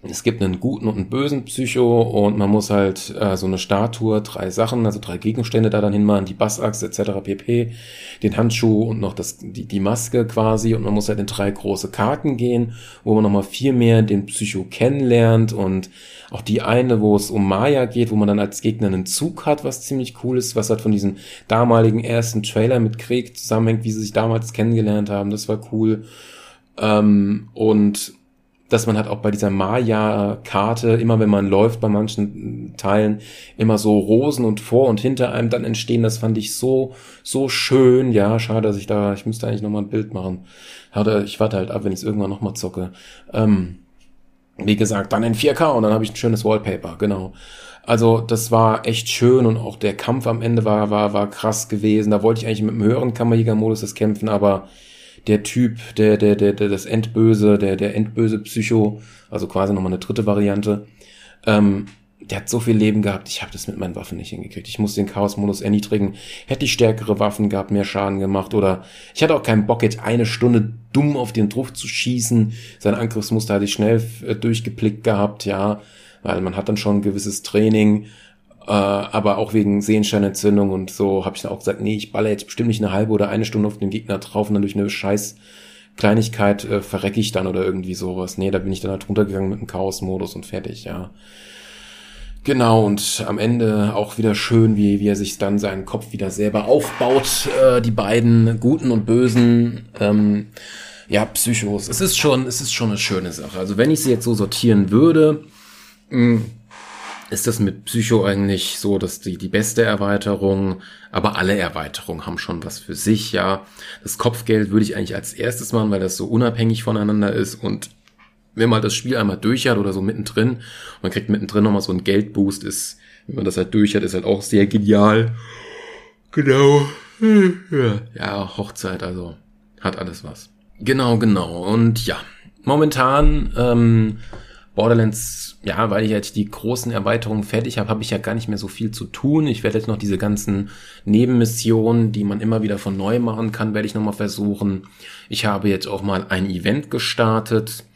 [SPEAKER 1] es gibt einen guten und einen bösen Psycho und man muss halt äh, so eine Statue, drei Sachen, also drei Gegenstände da dann hinmachen, die Bassachse etc. pp, den Handschuh und noch das, die, die Maske quasi und man muss halt in drei große Karten gehen, wo man nochmal viel mehr den Psycho kennenlernt und auch die eine, wo es um Maya geht, wo man dann als Gegner einen Zug hat, was ziemlich cool ist, was halt von diesem damaligen ersten Trailer mit Krieg zusammenhängt, wie sie sich damals kennengelernt haben, das war cool. Ähm, und dass man halt auch bei dieser Maya-Karte, immer wenn man läuft bei manchen Teilen, immer so Rosen und vor und hinter einem dann entstehen. Das fand ich so, so schön. Ja, schade, dass ich da, ich müsste eigentlich nochmal ein Bild machen. Ich warte halt ab, wenn ich es irgendwann nochmal zocke. Ähm, wie gesagt, dann in 4K und dann habe ich ein schönes Wallpaper, genau. Also das war echt schön und auch der Kampf am Ende war, war, war krass gewesen. Da wollte ich eigentlich mit dem höheren Kammerjäger-Modus das kämpfen, aber der Typ, der, der, der, der, das Endböse, der, der Endböse Psycho, also quasi nochmal eine dritte Variante, ähm, der hat so viel Leben gehabt, ich habe das mit meinen Waffen nicht hingekriegt. Ich muss den Chaos-Modus erniedrigen. Hätte ich stärkere Waffen gehabt, mehr Schaden gemacht oder ich hatte auch keinen Bock, jetzt eine Stunde dumm auf den Druck zu schießen. Sein Angriffsmuster hatte ich schnell äh, durchgeblickt gehabt, ja, weil man hat dann schon ein gewisses Training äh, aber auch wegen Sehenscheinentzündung und so habe ich dann auch gesagt, nee, ich baller jetzt bestimmt nicht eine halbe oder eine Stunde auf den Gegner drauf und dann durch eine scheiß Kleinigkeit äh, verrecke ich dann oder irgendwie sowas. Nee, da bin ich dann halt runtergegangen mit dem Chaos-Modus und fertig, ja. Genau, und am Ende auch wieder schön, wie, wie er sich dann seinen Kopf wieder selber aufbaut, äh, die beiden Guten und Bösen, ähm, ja, Psychos. Es ist schon, es ist schon eine schöne Sache. Also wenn ich sie jetzt so sortieren würde, mh, ist das mit Psycho eigentlich so, dass die, die beste Erweiterung, aber alle Erweiterungen haben schon was für sich, ja. Das Kopfgeld würde ich eigentlich als erstes machen, weil das so unabhängig voneinander ist und wenn man das Spiel einmal durch hat oder so mittendrin, man kriegt mittendrin nochmal so einen Geldboost, ist, wenn man das halt durch hat, ist halt auch sehr genial. Genau. Ja, Hochzeit, also hat alles was. Genau, genau. Und ja, momentan ähm, Borderlands, ja, weil ich jetzt die großen Erweiterungen fertig habe, habe ich ja gar nicht mehr so viel zu tun. Ich werde jetzt noch diese ganzen Nebenmissionen, die man immer wieder von neu machen kann, werde ich nochmal versuchen. Ich habe jetzt auch mal ein Event gestartet.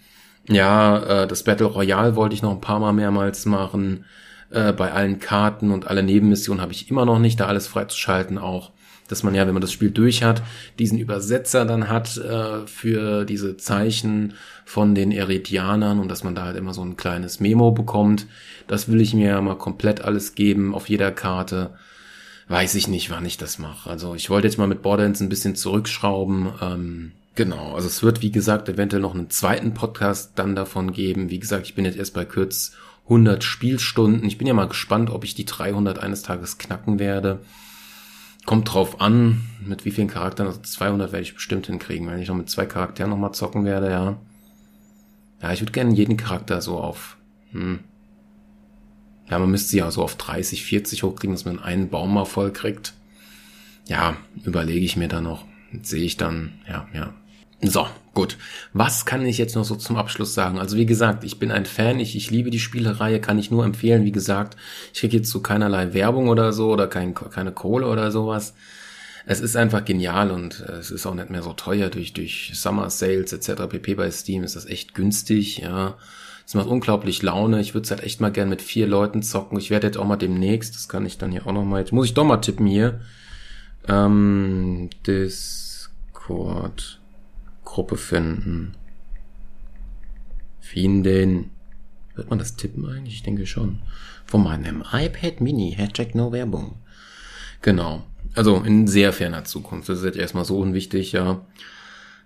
[SPEAKER 1] Ja, äh, das Battle Royale wollte ich noch ein paar Mal mehrmals machen. Äh, bei allen Karten und alle Nebenmissionen habe ich immer noch nicht, da alles freizuschalten auch dass man ja, wenn man das Spiel durch hat, diesen Übersetzer dann hat äh, für diese Zeichen von den Eretianern und dass man da halt immer so ein kleines Memo bekommt. Das will ich mir ja mal komplett alles geben auf jeder Karte. Weiß ich nicht, wann ich das mache. Also ich wollte jetzt mal mit Borderlands ein bisschen zurückschrauben. Ähm, genau, also es wird wie gesagt eventuell noch einen zweiten Podcast dann davon geben. Wie gesagt, ich bin jetzt erst bei kurz 100 Spielstunden. Ich bin ja mal gespannt, ob ich die 300 eines Tages knacken werde. Kommt drauf an, mit wie vielen Charakteren, also 200 werde ich bestimmt hinkriegen, wenn ich noch mit zwei Charakteren nochmal zocken werde, ja. Ja, ich würde gerne jeden Charakter so auf, hm. Ja, man müsste sie ja so auf 30, 40 hochkriegen, dass man einen Baum mal voll kriegt. Ja, überlege ich mir da noch. Sehe ich dann, ja, ja. So, gut. Was kann ich jetzt noch so zum Abschluss sagen? Also wie gesagt, ich bin ein Fan, ich, ich liebe die Spielereihe, kann ich nur empfehlen. Wie gesagt, ich kriege jetzt so keinerlei Werbung oder so oder kein, keine Kohle oder sowas. Es ist einfach genial und es ist auch nicht mehr so teuer durch, durch Summer Sales etc. pp. bei Steam ist das echt günstig, ja. Es macht unglaublich Laune. Ich würde es halt echt mal gern mit vier Leuten zocken. Ich werde jetzt auch mal demnächst, das kann ich dann hier auch noch mal, jetzt muss ich doch mal tippen hier. Ähm, Discord. Gruppe finden. Finden. Hört man das tippen eigentlich? Ich denke schon. Von meinem iPad Mini. Hashtag No Werbung. Genau. Also in sehr ferner Zukunft. Das ist jetzt erstmal so unwichtig, ja.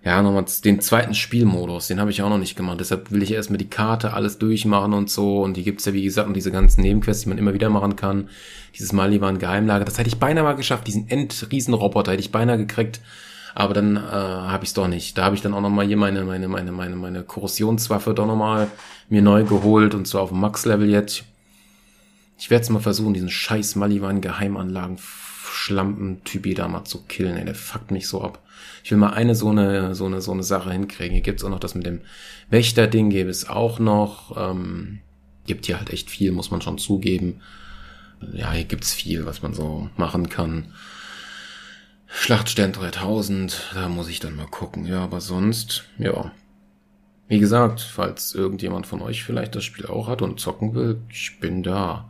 [SPEAKER 1] Ja, nochmal den zweiten Spielmodus, den habe ich auch noch nicht gemacht. Deshalb will ich erstmal die Karte alles durchmachen und so. Und die gibt's ja, wie gesagt, und diese ganzen Nebenquests, die man immer wieder machen kann. Dieses Maliban Geheimlager, das hätte ich beinahe mal geschafft. Diesen Endriesenroboter hätte ich beinahe gekriegt. Aber dann äh, habe ich es doch nicht. Da habe ich dann auch noch mal hier meine meine meine meine meine Korrosionswaffe doch noch mal mir neu geholt und zwar auf dem Max Level jetzt. Ich werde es mal versuchen, diesen scheiß Maliwan Geheimanlagen Schlampen-Typi da mal zu killen. Ey, der fuckt mich so ab. Ich will mal eine so eine so eine so eine Sache hinkriegen. Hier gibt's auch noch das mit dem Wächter-Ding, gäbe es auch noch. Ähm, gibt hier halt echt viel, muss man schon zugeben. Ja, hier gibt's viel, was man so machen kann. Schlachtstern 3000, da muss ich dann mal gucken. Ja, aber sonst, ja. Wie gesagt, falls irgendjemand von euch vielleicht das Spiel auch hat und zocken will, ich bin da.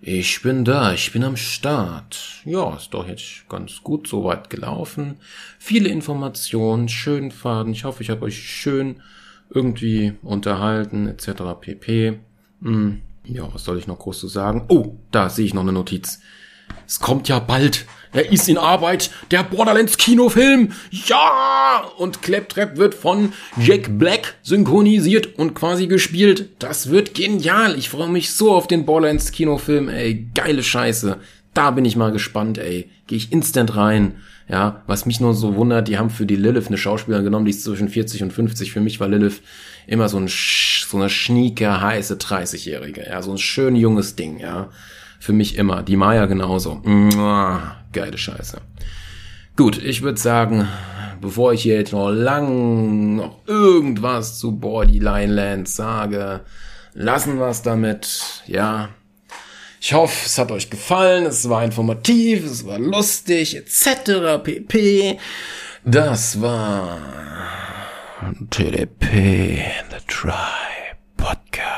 [SPEAKER 1] Ich bin da, ich bin am Start. Ja, ist doch jetzt ganz gut soweit gelaufen. Viele Informationen, schön Faden. Ich hoffe, ich habe euch schön irgendwie unterhalten, etc. pp. Hm, ja, was soll ich noch groß zu sagen? Oh, da sehe ich noch eine Notiz. Es kommt ja bald. Er ist in Arbeit. Der Borderlands Kinofilm. Ja! Und Claptrap wird von Jack Black synchronisiert und quasi gespielt. Das wird genial. Ich freue mich so auf den Borderlands Kinofilm. Ey, geile Scheiße. Da bin ich mal gespannt, ey. Gehe ich instant rein. Ja, was mich nur so wundert, die haben für die Lilith eine Schauspielerin genommen, die ist zwischen 40 und 50. Für mich war Lilith immer so ein, so eine schnieke, heiße 30-Jährige. Ja, so ein schön junges Ding, ja. Für mich immer. Die Maya genauso. Geile Scheiße. Gut, ich würde sagen, bevor ich hier jetzt noch lang noch irgendwas zu Borderline Lands sage, lassen wir es damit. Ja. Ich hoffe, es hat euch gefallen, es war informativ, es war lustig, etc. pp. Das war TDP, The Try Podcast.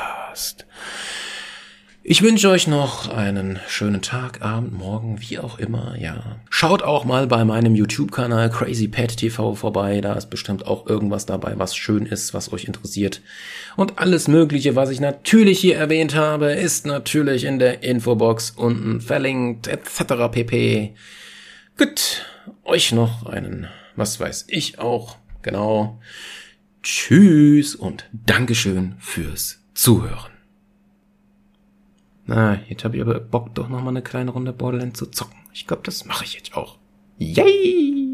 [SPEAKER 1] Ich wünsche euch noch einen schönen Tag, Abend, Morgen, wie auch immer, ja. Schaut auch mal bei meinem YouTube-Kanal Crazy Pet TV vorbei, da ist bestimmt auch irgendwas dabei, was schön ist, was euch interessiert. Und alles Mögliche, was ich natürlich hier erwähnt habe, ist natürlich in der Infobox unten verlinkt, etc. pp. Gut, euch noch einen, was weiß ich auch, genau. Tschüss und Dankeschön fürs Zuhören. Na, jetzt habe ich aber Bock, doch noch mal eine kleine Runde Borderlands zu zocken. Ich glaube, das mache ich jetzt auch. Yay!